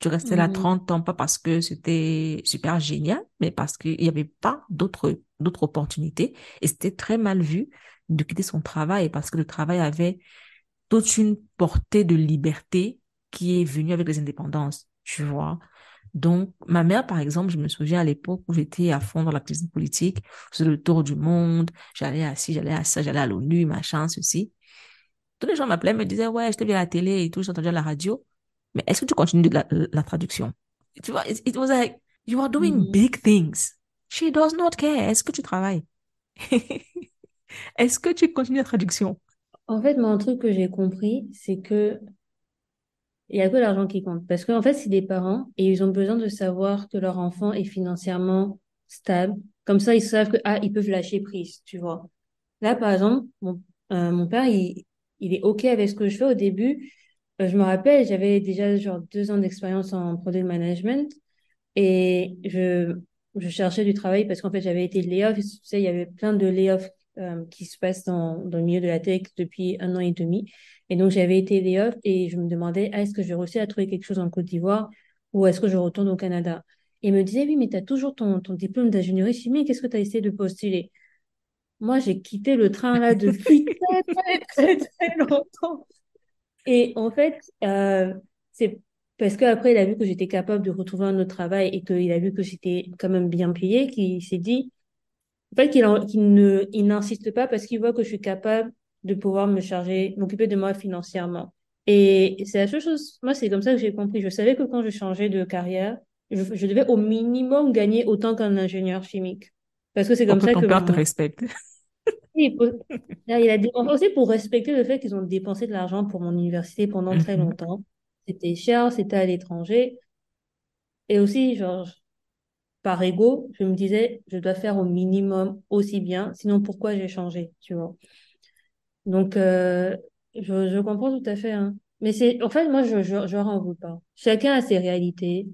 Tu restais là 30 ans, pas parce que c'était super génial, mais parce qu'il n'y avait pas d'autres, d'autres opportunités. Et c'était très mal vu de quitter son travail parce que le travail avait toute une portée de liberté qui est venue avec les indépendances, tu vois. Donc, ma mère, par exemple, je me souviens à l'époque où j'étais à fond dans l'activité politique, je faisais le tour du monde, j'allais à ci, j'allais à ça, j'allais à l'ONU, machin, ceci. Tous les gens m'appelaient, me disaient, ouais, je t'ai vu à la télé et tout, j'ai entendu à la radio, mais est-ce que tu continues la, la traduction? Tu vois, it, was like, you are doing mm-hmm. big things. She does not care. Est-ce que tu travailles? est-ce que tu continues la traduction? En fait, moi, un truc que j'ai compris, c'est que il y a que l'argent qui compte. Parce qu'en fait, c'est des parents et ils ont besoin de savoir que leur enfant est financièrement stable. Comme ça, ils savent que, ah, ils peuvent lâcher prise, tu vois. Là, par exemple, mon, euh, mon père, il, il est OK avec ce que je fais au début. Euh, je me rappelle, j'avais déjà genre deux ans d'expérience en product management et je, je cherchais du travail parce qu'en fait, j'avais été layoff. Tu il y avait plein de layoffs euh, qui se passent dans, dans le milieu de la tech depuis un an et demi. Et donc, j'avais été layoff et je me demandais, ah, est-ce que je vais réussir à trouver quelque chose en Côte d'Ivoire ou est-ce que je retourne au Canada? Et il me disait, oui, mais tu as toujours ton, ton diplôme d'ingénierie chimique, qu'est-ce que tu as essayé de postuler? Moi, j'ai quitté le train là depuis très, très, très, très longtemps. Et en fait, euh, c'est parce qu'après, il a vu que j'étais capable de retrouver un autre travail et qu'il a vu que j'étais quand même bien payée, qu'il s'est dit, en fait, qu'il ne, il n'insiste pas parce qu'il voit que je suis capable de pouvoir me charger, m'occuper de moi financièrement. Et c'est la seule chose, moi, c'est comme ça que j'ai compris. Je savais que quand je changeais de carrière, je, je devais au minimum gagner autant qu'un ingénieur chimique. Parce que c'est comme ça que. Ton père te respecte. Il, a dépensé aussi pour respecter le fait qu'ils ont dépensé de l'argent pour mon université pendant très mhm. longtemps. C'était cher, c'était à l'étranger. Et aussi, genre, par ego, je me disais, je dois faire au minimum aussi bien, sinon pourquoi j'ai changé, tu vois. Donc, euh, je, je comprends tout à fait. Hein. Mais c'est, en fait, moi, je, je, je veux pas. Chacun a ses réalités.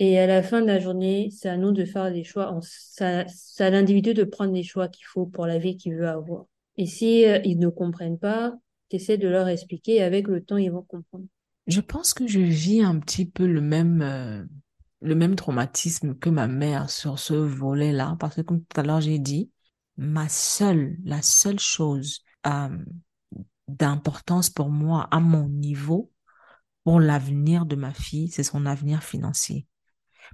Et à la fin de la journée, c'est à nous de faire des choix. C'est à l'individu de prendre les choix qu'il faut pour la vie qu'il veut avoir. Et si euh, ils ne comprennent pas, tu de leur expliquer avec le temps, ils vont comprendre. Je pense que je vis un petit peu le même, euh, le même traumatisme que ma mère sur ce volet-là, parce que comme tout à l'heure j'ai dit, ma seule, la seule chose euh, d'importance pour moi à mon niveau, pour l'avenir de ma fille, c'est son avenir financier.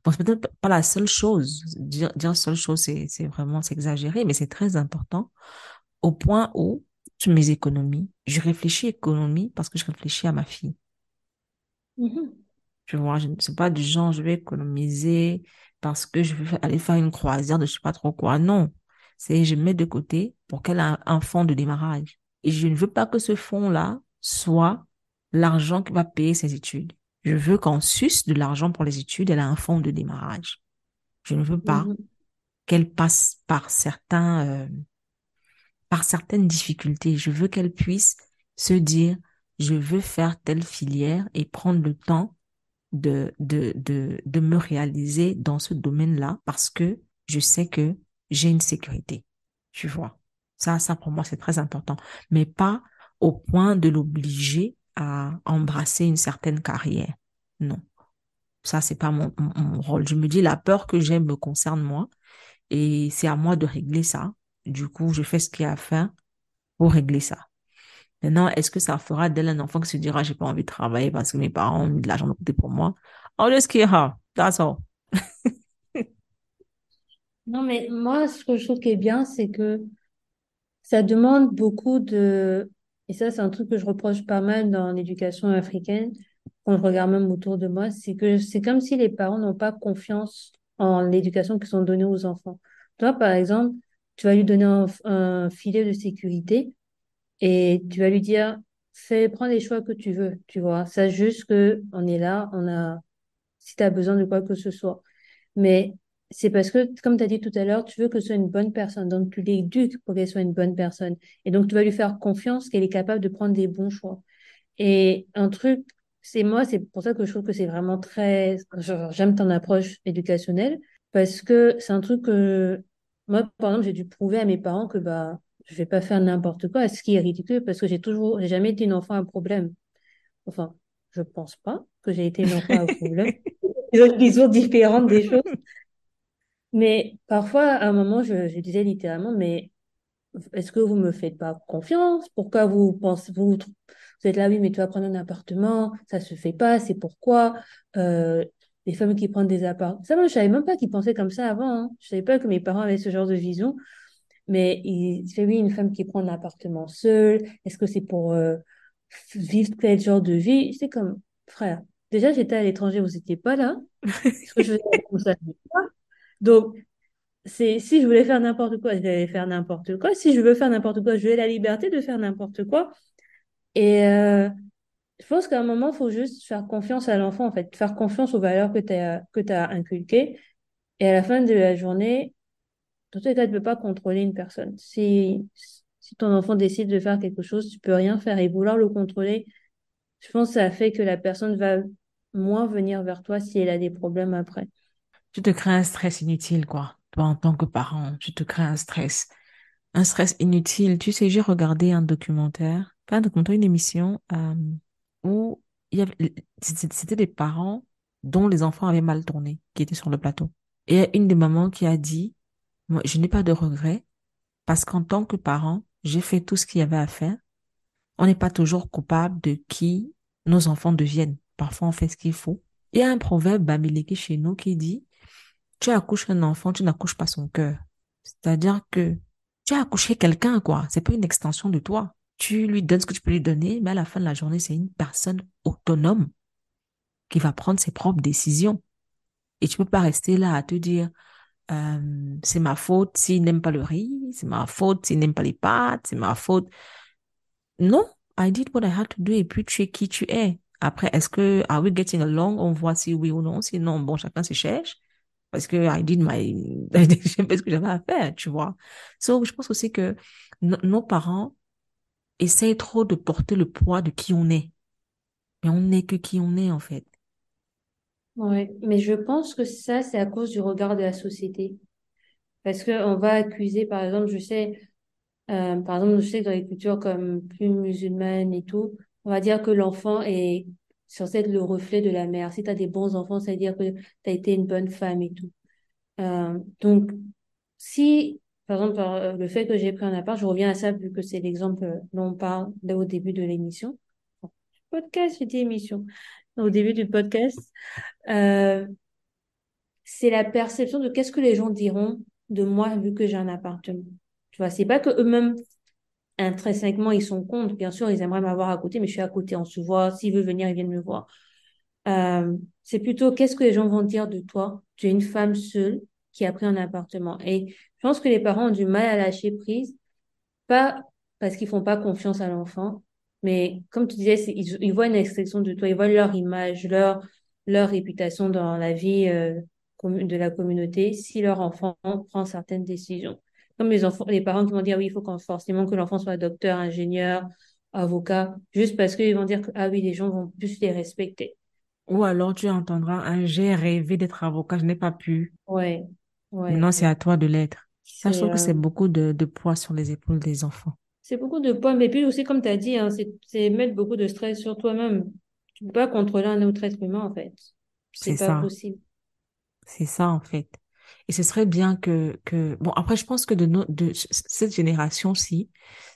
Bon, c'est peut-être pas la seule chose. Dire, dire seule chose, c'est, c'est vraiment s'exagérer, mais c'est très important au point où, sur mes économies, je réfléchis économie parce que je réfléchis à ma fille. Tu vois, je ne sais pas du genre, je vais économiser parce que je vais aller faire une croisière de je sais pas trop quoi. Non. C'est, je mets de côté pour qu'elle ait un fonds de démarrage. Et je ne veux pas que ce fonds-là soit l'argent qui va payer ses études. Je veux qu'en sus de l'argent pour les études, elle a un fonds de démarrage. Je ne veux pas mhm. qu'elle passe par certains, euh, par certaines difficultés. Je veux qu'elle puisse se dire, je veux faire telle filière et prendre le temps de, de, de, de me réaliser dans ce domaine-là parce que je sais que j'ai une sécurité. Tu vois? Ça, ça pour moi, c'est très important. Mais pas au point de l'obliger à embrasser une certaine carrière. Non. Ça, c'est pas mon, rôle. Je me dis, la peur que j'ai me concerne moi et c'est à moi de régler ça. Du coup, je fais ce qu'il y a à faire pour régler ça. Maintenant, est-ce que ça fera d'elle un enfant qui se dira, j'ai pas envie de travailler parce que mes parents ont mis de l'argent de côté pour moi? I'll just kill her. That's all. non, mais moi, ce que je trouve qui est bien, c'est que ça demande beaucoup de, et ça, c'est un truc que je reproche pas mal dans l'éducation africaine, quand je regarde même autour de moi, c'est que c'est comme si les parents n'ont pas confiance en l'éducation qu'ils sont donnée aux enfants. Toi, par exemple, tu vas lui donner un, filet de sécurité et tu vas lui dire, fais, prends les choix que tu veux, tu vois. C'est juste que on est là, on a, si tu as besoin de quoi que ce soit. Mais c'est parce que, comme tu as dit tout à l'heure, tu veux que ce soit une bonne personne. Donc, tu l'éduques pour qu'elle soit une bonne personne. Et donc, tu vas lui faire confiance qu'elle est capable de prendre des bons choix. Et un truc, c'est moi, c'est pour ça que je trouve que c'est vraiment très, j'aime ton approche éducationnelle parce que c'est un truc que, moi, par exemple, j'ai dû prouver à mes parents que, bah, je vais pas faire n'importe quoi, ce qui est ridicule parce que j'ai toujours, j'ai jamais été une enfant à problème. Enfin, je pense pas que j'ai été une enfant à problème. ils ont une vision différente des choses. Mais parfois, à un moment, je, je disais littéralement, mais est-ce que vous me faites pas confiance? Pourquoi vous pensez, vous, vous êtes là, oui, mais tu vas prendre un appartement, ça se fait pas, c'est pourquoi, euh, les femmes qui prennent des appartements. Ça, moi, je savais même pas qu'ils pensaient comme ça avant, hein. Je savais pas que mes parents avaient ce genre de vision. Mais il fait, oui, une femme qui prend un appartement seule, est-ce que c'est pour euh, vivre tel genre de vie? C'est comme, frère, déjà, j'étais à l'étranger, vous n'étiez pas là. Ce que je faisais, vous saviez pas. Donc, si je voulais faire n'importe quoi, je vais faire n'importe quoi. Si je veux faire n'importe quoi, je vais la liberté de faire n'importe quoi. Et euh, je pense qu'à un moment, il faut juste faire confiance à l'enfant, en fait, faire confiance aux valeurs que tu as, inculquées. Et à la fin de la journée, dans tous les cas, tu ne peux pas contrôler une personne. Si, si ton enfant décide de faire quelque chose, tu peux rien faire. Et vouloir le contrôler, je pense que ça fait que la personne va moins venir vers toi si elle a des problèmes après. Tu te crées un stress inutile, quoi. Toi, en tant que parent, tu te crées un stress. Un stress inutile. Tu sais, j'ai regardé un documentaire, pas un documentaire, une émission, euh, où il y avait, c'était des parents dont les enfants avaient mal tourné, qui étaient sur le plateau. Et il une des mamans qui a dit, je n'ai pas de regrets parce qu'en tant que parent, j'ai fait tout ce qu'il y avait à faire. On n'est pas toujours coupable de qui nos enfants deviennent. Parfois, on fait ce qu'il faut. Il y a un proverbe bamileke chez nous qui dit, tu accouches un enfant, tu n'accouches pas son cœur. C'est-à-dire que tu as accouché quelqu'un, quoi. C'est pas une extension de toi. Tu lui donnes ce que tu peux lui donner, mais à la fin de la journée, c'est une personne autonome qui va prendre ses propres décisions. Et tu peux pas rester là à te dire, euh, c'est ma faute s'il n'aime pas le riz, c'est ma faute s'il n'aime pas les pâtes, c'est ma faute. Non, I did what I had to do et puis tu es qui tu es. Après, est-ce que, are we getting along? On voit si oui ou non. Sinon, bon, chacun se cherche. Parce que I did my, fait ce que j'avais à faire, tu vois. So, je pense aussi que nos parents essayent trop de porter le poids de qui on est. Mais on n'est que qui on est, en fait. Oui, mais je pense que ça, c'est à cause du regard de la société. Parce qu'on va accuser, par exemple, je sais, euh, par exemple, je sais que dans les cultures comme plus musulmanes et tout, on va dire que l'enfant est censé être le reflet de la mère. Si tu as des bons enfants, ça veut dire que tu as été une bonne femme et tout. Euh, donc, si, par exemple, euh, le fait que j'ai pris un appart, je reviens à ça vu que c'est l'exemple dont on parle au début de l'émission. Podcast, c'était émission au début du podcast, euh, c'est la perception de qu'est-ce que les gens diront de moi vu que j'ai un appartement. Tu vois, c'est pas que eux-mêmes intrinsèquement ils sont contre. Bien sûr, ils aimeraient m'avoir à côté, mais je suis à côté, on se voit. S'ils veulent venir, ils viennent me voir. Euh, c'est plutôt qu'est-ce que les gens vont dire de toi? Tu es une femme seule qui a pris un appartement. Et je pense que les parents ont du mal à lâcher prise, pas parce qu'ils font pas confiance à l'enfant, mais comme tu disais, ils, voient une expression de toi, ils voient leur image, leur, leur réputation dans la vie euh, de la communauté si leur enfant prend certaines décisions. Comme les enfants, les parents qui vont dire oui, il faut forcément que l'enfant soit docteur, ingénieur, avocat, juste parce qu'ils vont dire que ah oui, les gens vont plus les respecter. Ou alors tu entendras un j'ai rêvé d'être avocat, je n'ai pas pu. Ouais, ouais. Maintenant, c'est à toi de l'être. Ça, je trouve que c'est euh, beaucoup de, de poids sur les épaules des enfants. C'est beaucoup de poids, mais puis aussi, comme tu as dit, hein, c'est mettre beaucoup de stress sur toi-même. Tu peux pas contrôler un autre être humain, en fait. C'est pas possible. C'est ça, en fait. Et ce serait bien que, que, bon, après, je pense que de, no, de cette génération-ci,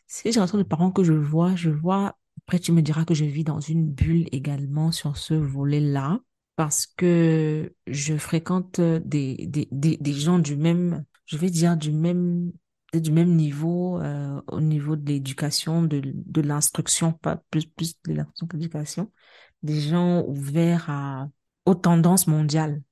ces générations de parents que je vois, je vois, après, tu me diras que je vis dans une bulle également sur ce volet-là, parce que je fréquente des, des, des, des gens du même, je vais dire, du même du même niveau euh, au niveau de l'éducation, de, de l'instruction, pas plus, plus de l'instruction que des gens ouverts à, aux tendances mondiales.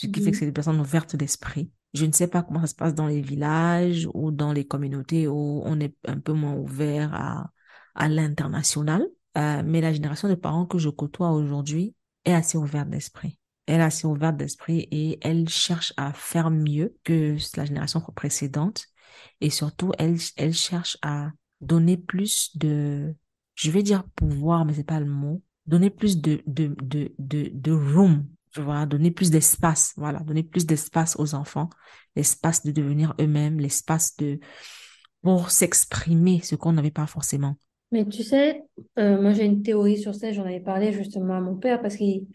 Ce qui fait que c'est des personnes ouvertes d'esprit. Je ne sais pas comment ça se passe dans les villages ou dans les communautés où on est un peu moins ouvert à, à l'international. Euh, mais la génération de parents que je côtoie aujourd'hui est assez ouverte d'esprit elle est assez ouverte d'esprit et elle cherche à faire mieux que la génération précédente. Et surtout, elle, elle cherche à donner plus de, je vais dire pouvoir, mais c'est pas le mot, donner plus de, de, de, de, de room, tu vois, donner plus d'espace, voilà, donner plus d'espace aux enfants, l'espace de devenir eux-mêmes, l'espace de, pour s'exprimer ce qu'on n'avait pas forcément. Mais tu sais, euh, moi j'ai une théorie sur ça, j'en avais parlé justement à mon père parce qu'il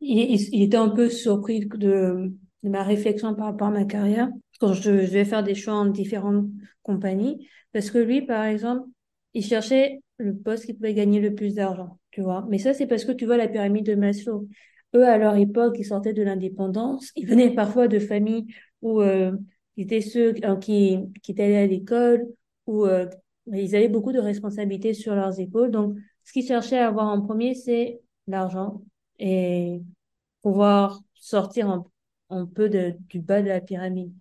il, était un peu surpris de, de ma réflexion par rapport à ma carrière quand je, je vais faire des choix en différentes compagnies. Parce que lui, par exemple, il cherchait le poste qui pouvait gagner le plus d'argent, tu vois. Mais ça, c'est parce que tu vois la pyramide de Maslow. Eux, à leur époque, ils sortaient de l'indépendance. Ils venaient parfois de familles où euh, ils étaient ceux euh, qui, qui étaient allés à l'école, où euh, ils avaient beaucoup de responsabilités sur leurs épaules. Donc, ce qu'ils cherchaient à avoir en premier, c'est l'argent et pouvoir sortir un, peu de, du bas de la pyramide.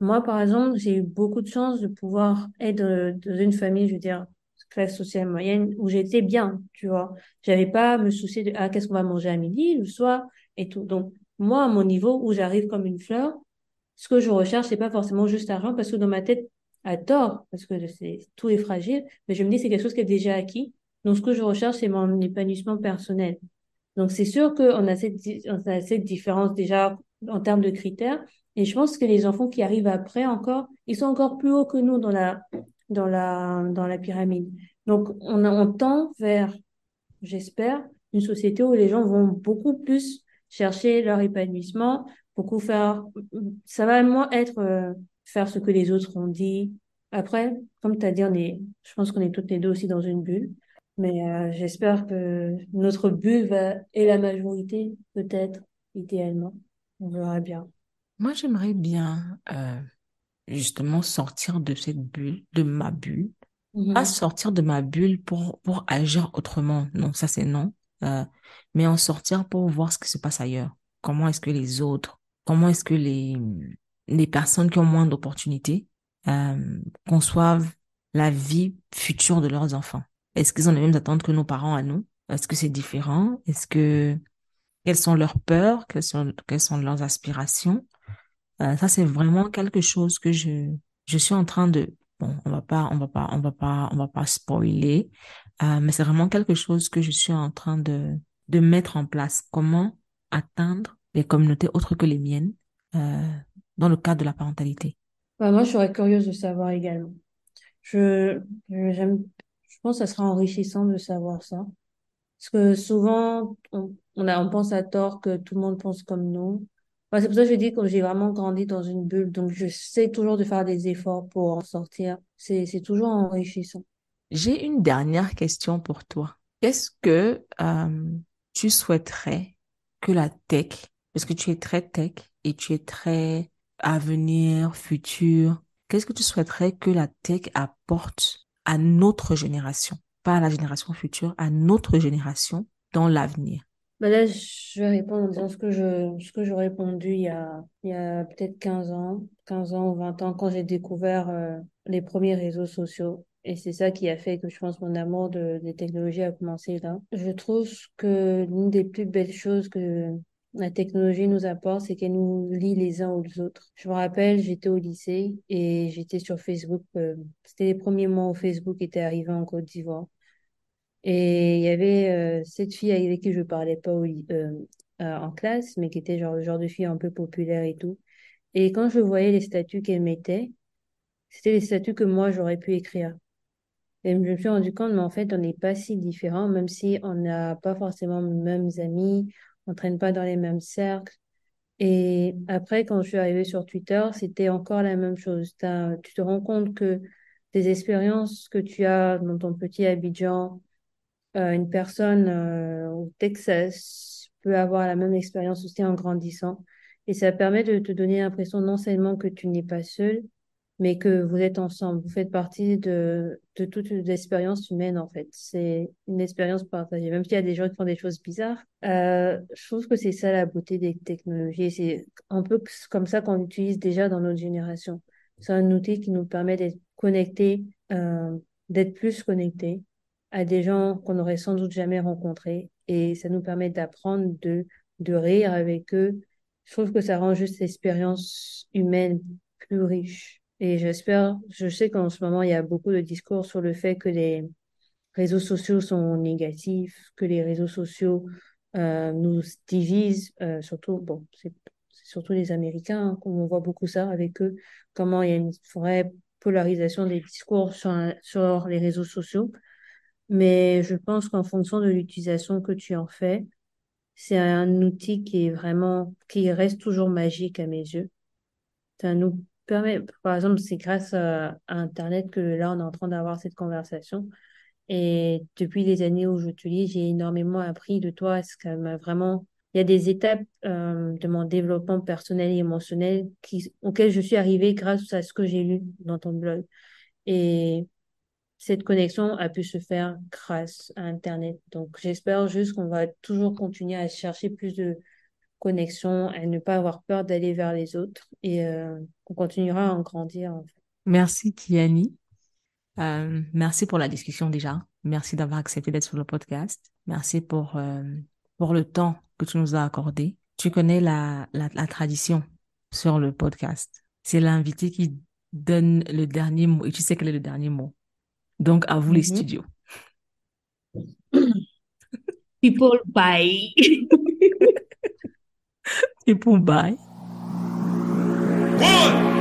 Moi, par exemple, j'ai eu beaucoup de chance de pouvoir être euh, dans une famille, je veux dire, classe sociale moyenne, où j'étais bien, tu vois. J'avais pas à me soucier de, ah, qu'est-ce qu'on va manger à midi, le soir, et tout. Donc, moi, à mon niveau, où j'arrive comme une fleur, ce que je recherche, c'est pas forcément juste l'argent, parce que dans ma tête, à tort, parce que c'est, tout est fragile, mais je me dis, c'est quelque chose qui est déjà acquis. Donc, ce que je recherche, c'est mon épanouissement personnel. Donc, c'est sûr qu'on a cette, on a cette différence déjà en termes de critères, et je pense que les enfants qui arrivent après encore, ils sont encore plus hauts que nous dans la, dans la, dans la pyramide. Donc, on, on tend vers, j'espère, une société où les gens vont beaucoup plus chercher leur épanouissement, beaucoup faire, ça va moins être euh, faire ce que les autres ont dit. Après, comme tu as dit, on est, je pense qu'on est toutes les deux aussi dans une bulle. Mais euh, j'espère que notre bulle va, et la majorité, peut-être, idéalement. On verra bien. Moi, j'aimerais bien euh, justement sortir de cette bulle, de ma bulle. Pas Mhm. sortir de ma bulle pour, pour agir autrement. Non, ça c'est non. Euh, mais en sortir pour voir ce qui se passe ailleurs. Comment est-ce que les autres, comment est-ce que les, les personnes qui ont moins d'opportunités euh, conçoivent la vie future de leurs enfants? Est-ce qu'ils ont les mêmes attentes que nos parents à nous? Est-ce que c'est différent? Est-ce que, quelles sont leurs peurs? Quelles sont, quelles sont leurs aspirations? Euh, ça, c'est vraiment quelque chose que je, je suis en train de, bon, on va pas, on va pas, on va pas, on va pas spoiler, euh, mais c'est vraiment quelque chose que je suis en train de, de mettre en place. Comment atteindre les communautés autres que les miennes, euh, dans le cadre de la parentalité? Bah, moi, je serais curieuse de savoir également. Je, je- je pense que ça sera enrichissant de savoir ça. Parce que souvent, on, on a, on pense à tort que tout le monde pense comme nous. Enfin, c'est pour ça que je dis que j'ai vraiment grandi dans une bulle. Donc, je sais toujours de faire des efforts pour en sortir. C'est, c'est toujours enrichissant. J'ai une dernière question pour toi. Qu'est-ce que euh, tu souhaiterais que la tech, parce que tu es très tech et tu es très avenir, futur, qu'est-ce que tu souhaiterais que la tech apporte à notre génération, pas à la génération future, à notre génération dans l'avenir? Bah là, je vais répondre en disant ce que je, ce que j'aurais répondu il y a, il y a peut-être 15 ans, 15 ans ou 20 ans, quand j'ai découvert euh, les premiers réseaux sociaux. Et c'est ça qui a fait que je pense mon amour de, des technologies a commencé là. Je trouve que l'une des plus belles choses que la technologie nous apporte, c'est qu'elle nous lie les uns aux autres. Je me rappelle, j'étais au lycée et j'étais sur Facebook. euh, c'était les premiers mois où Facebook était arrivé en Côte d'Ivoire. Et il y avait euh, cette fille avec qui je parlais pas euh, euh, en classe, mais qui était genre le genre de fille un peu populaire et tout. Et quand je voyais les statuts qu'elle mettait, c'était les statuts que moi j'aurais pu écrire. Et je me suis rendu compte, mais en fait, on n'est pas si différents, même si on n'a pas forcément les mêmes amis, on traîne pas dans les mêmes cercles. Et après, quand je suis arrivée sur Twitter, c'était encore la même chose. Tu te rends compte que des expériences que tu as dans ton petit Abidjan, euh, une personne euh, au Texas peut avoir la même expérience aussi en grandissant. Et ça permet de te donner l'impression non seulement que tu n'es pas seul, mais que vous êtes ensemble. Vous faites partie de, de toute l'expérience humaine, en fait. C'est une expérience partagée. Même s'il y a des gens qui font des choses bizarres, euh, je trouve que c'est ça la beauté des technologies. C'est un peu comme ça qu'on l'utilise déjà dans notre génération. C'est un outil qui nous permet d'être connectés, d'être plus connectés à des gens qu'on n'aurait sans doute jamais rencontrés et ça nous permet d'apprendre, de, de rire avec eux. Je trouve que ça rend juste l'expérience humaine plus riche. Et j'espère, je sais qu'en ce moment, il y a beaucoup de discours sur le fait que les réseaux sociaux sont négatifs, que les réseaux sociaux euh, nous divisent, euh, surtout, bon, c'est surtout les Américains, hein, qu'on voit beaucoup ça avec eux, comment il y a une vraie polarisation des discours sur, sur les réseaux sociaux. Mais je pense qu'en fonction de l'utilisation que tu en fais, c'est un outil qui est vraiment, qui reste toujours magique à mes yeux. Ça nous permet, par exemple, c'est grâce à, Internet que là, on est en train d'avoir cette conversation. Et depuis les années où je te lis, j'ai énormément appris de toi. Ce qui m'a vraiment, il y a des étapes euh, de mon développement personnel et émotionnel qui, auxquelles je suis arrivée grâce à ce que j'ai lu dans ton blog. Et cette connexion a pu se faire grâce à Internet. Donc, j'espère juste qu'on va toujours continuer à chercher plus de connexion, à ne pas avoir peur d'aller vers les autres et euh, on continuera à en grandir. Merci, Kiani. Euh, merci pour la discussion déjà. Merci d'avoir accepté d'être sur le podcast. Merci pour, euh, pour le temps que tu nous as accordé. Tu connais la, la tradition sur le podcast. C'est l'invité qui donne le dernier mot et tu sais quel est le dernier mot. Donc, à vous les Mhm. studios. People pour bye. One,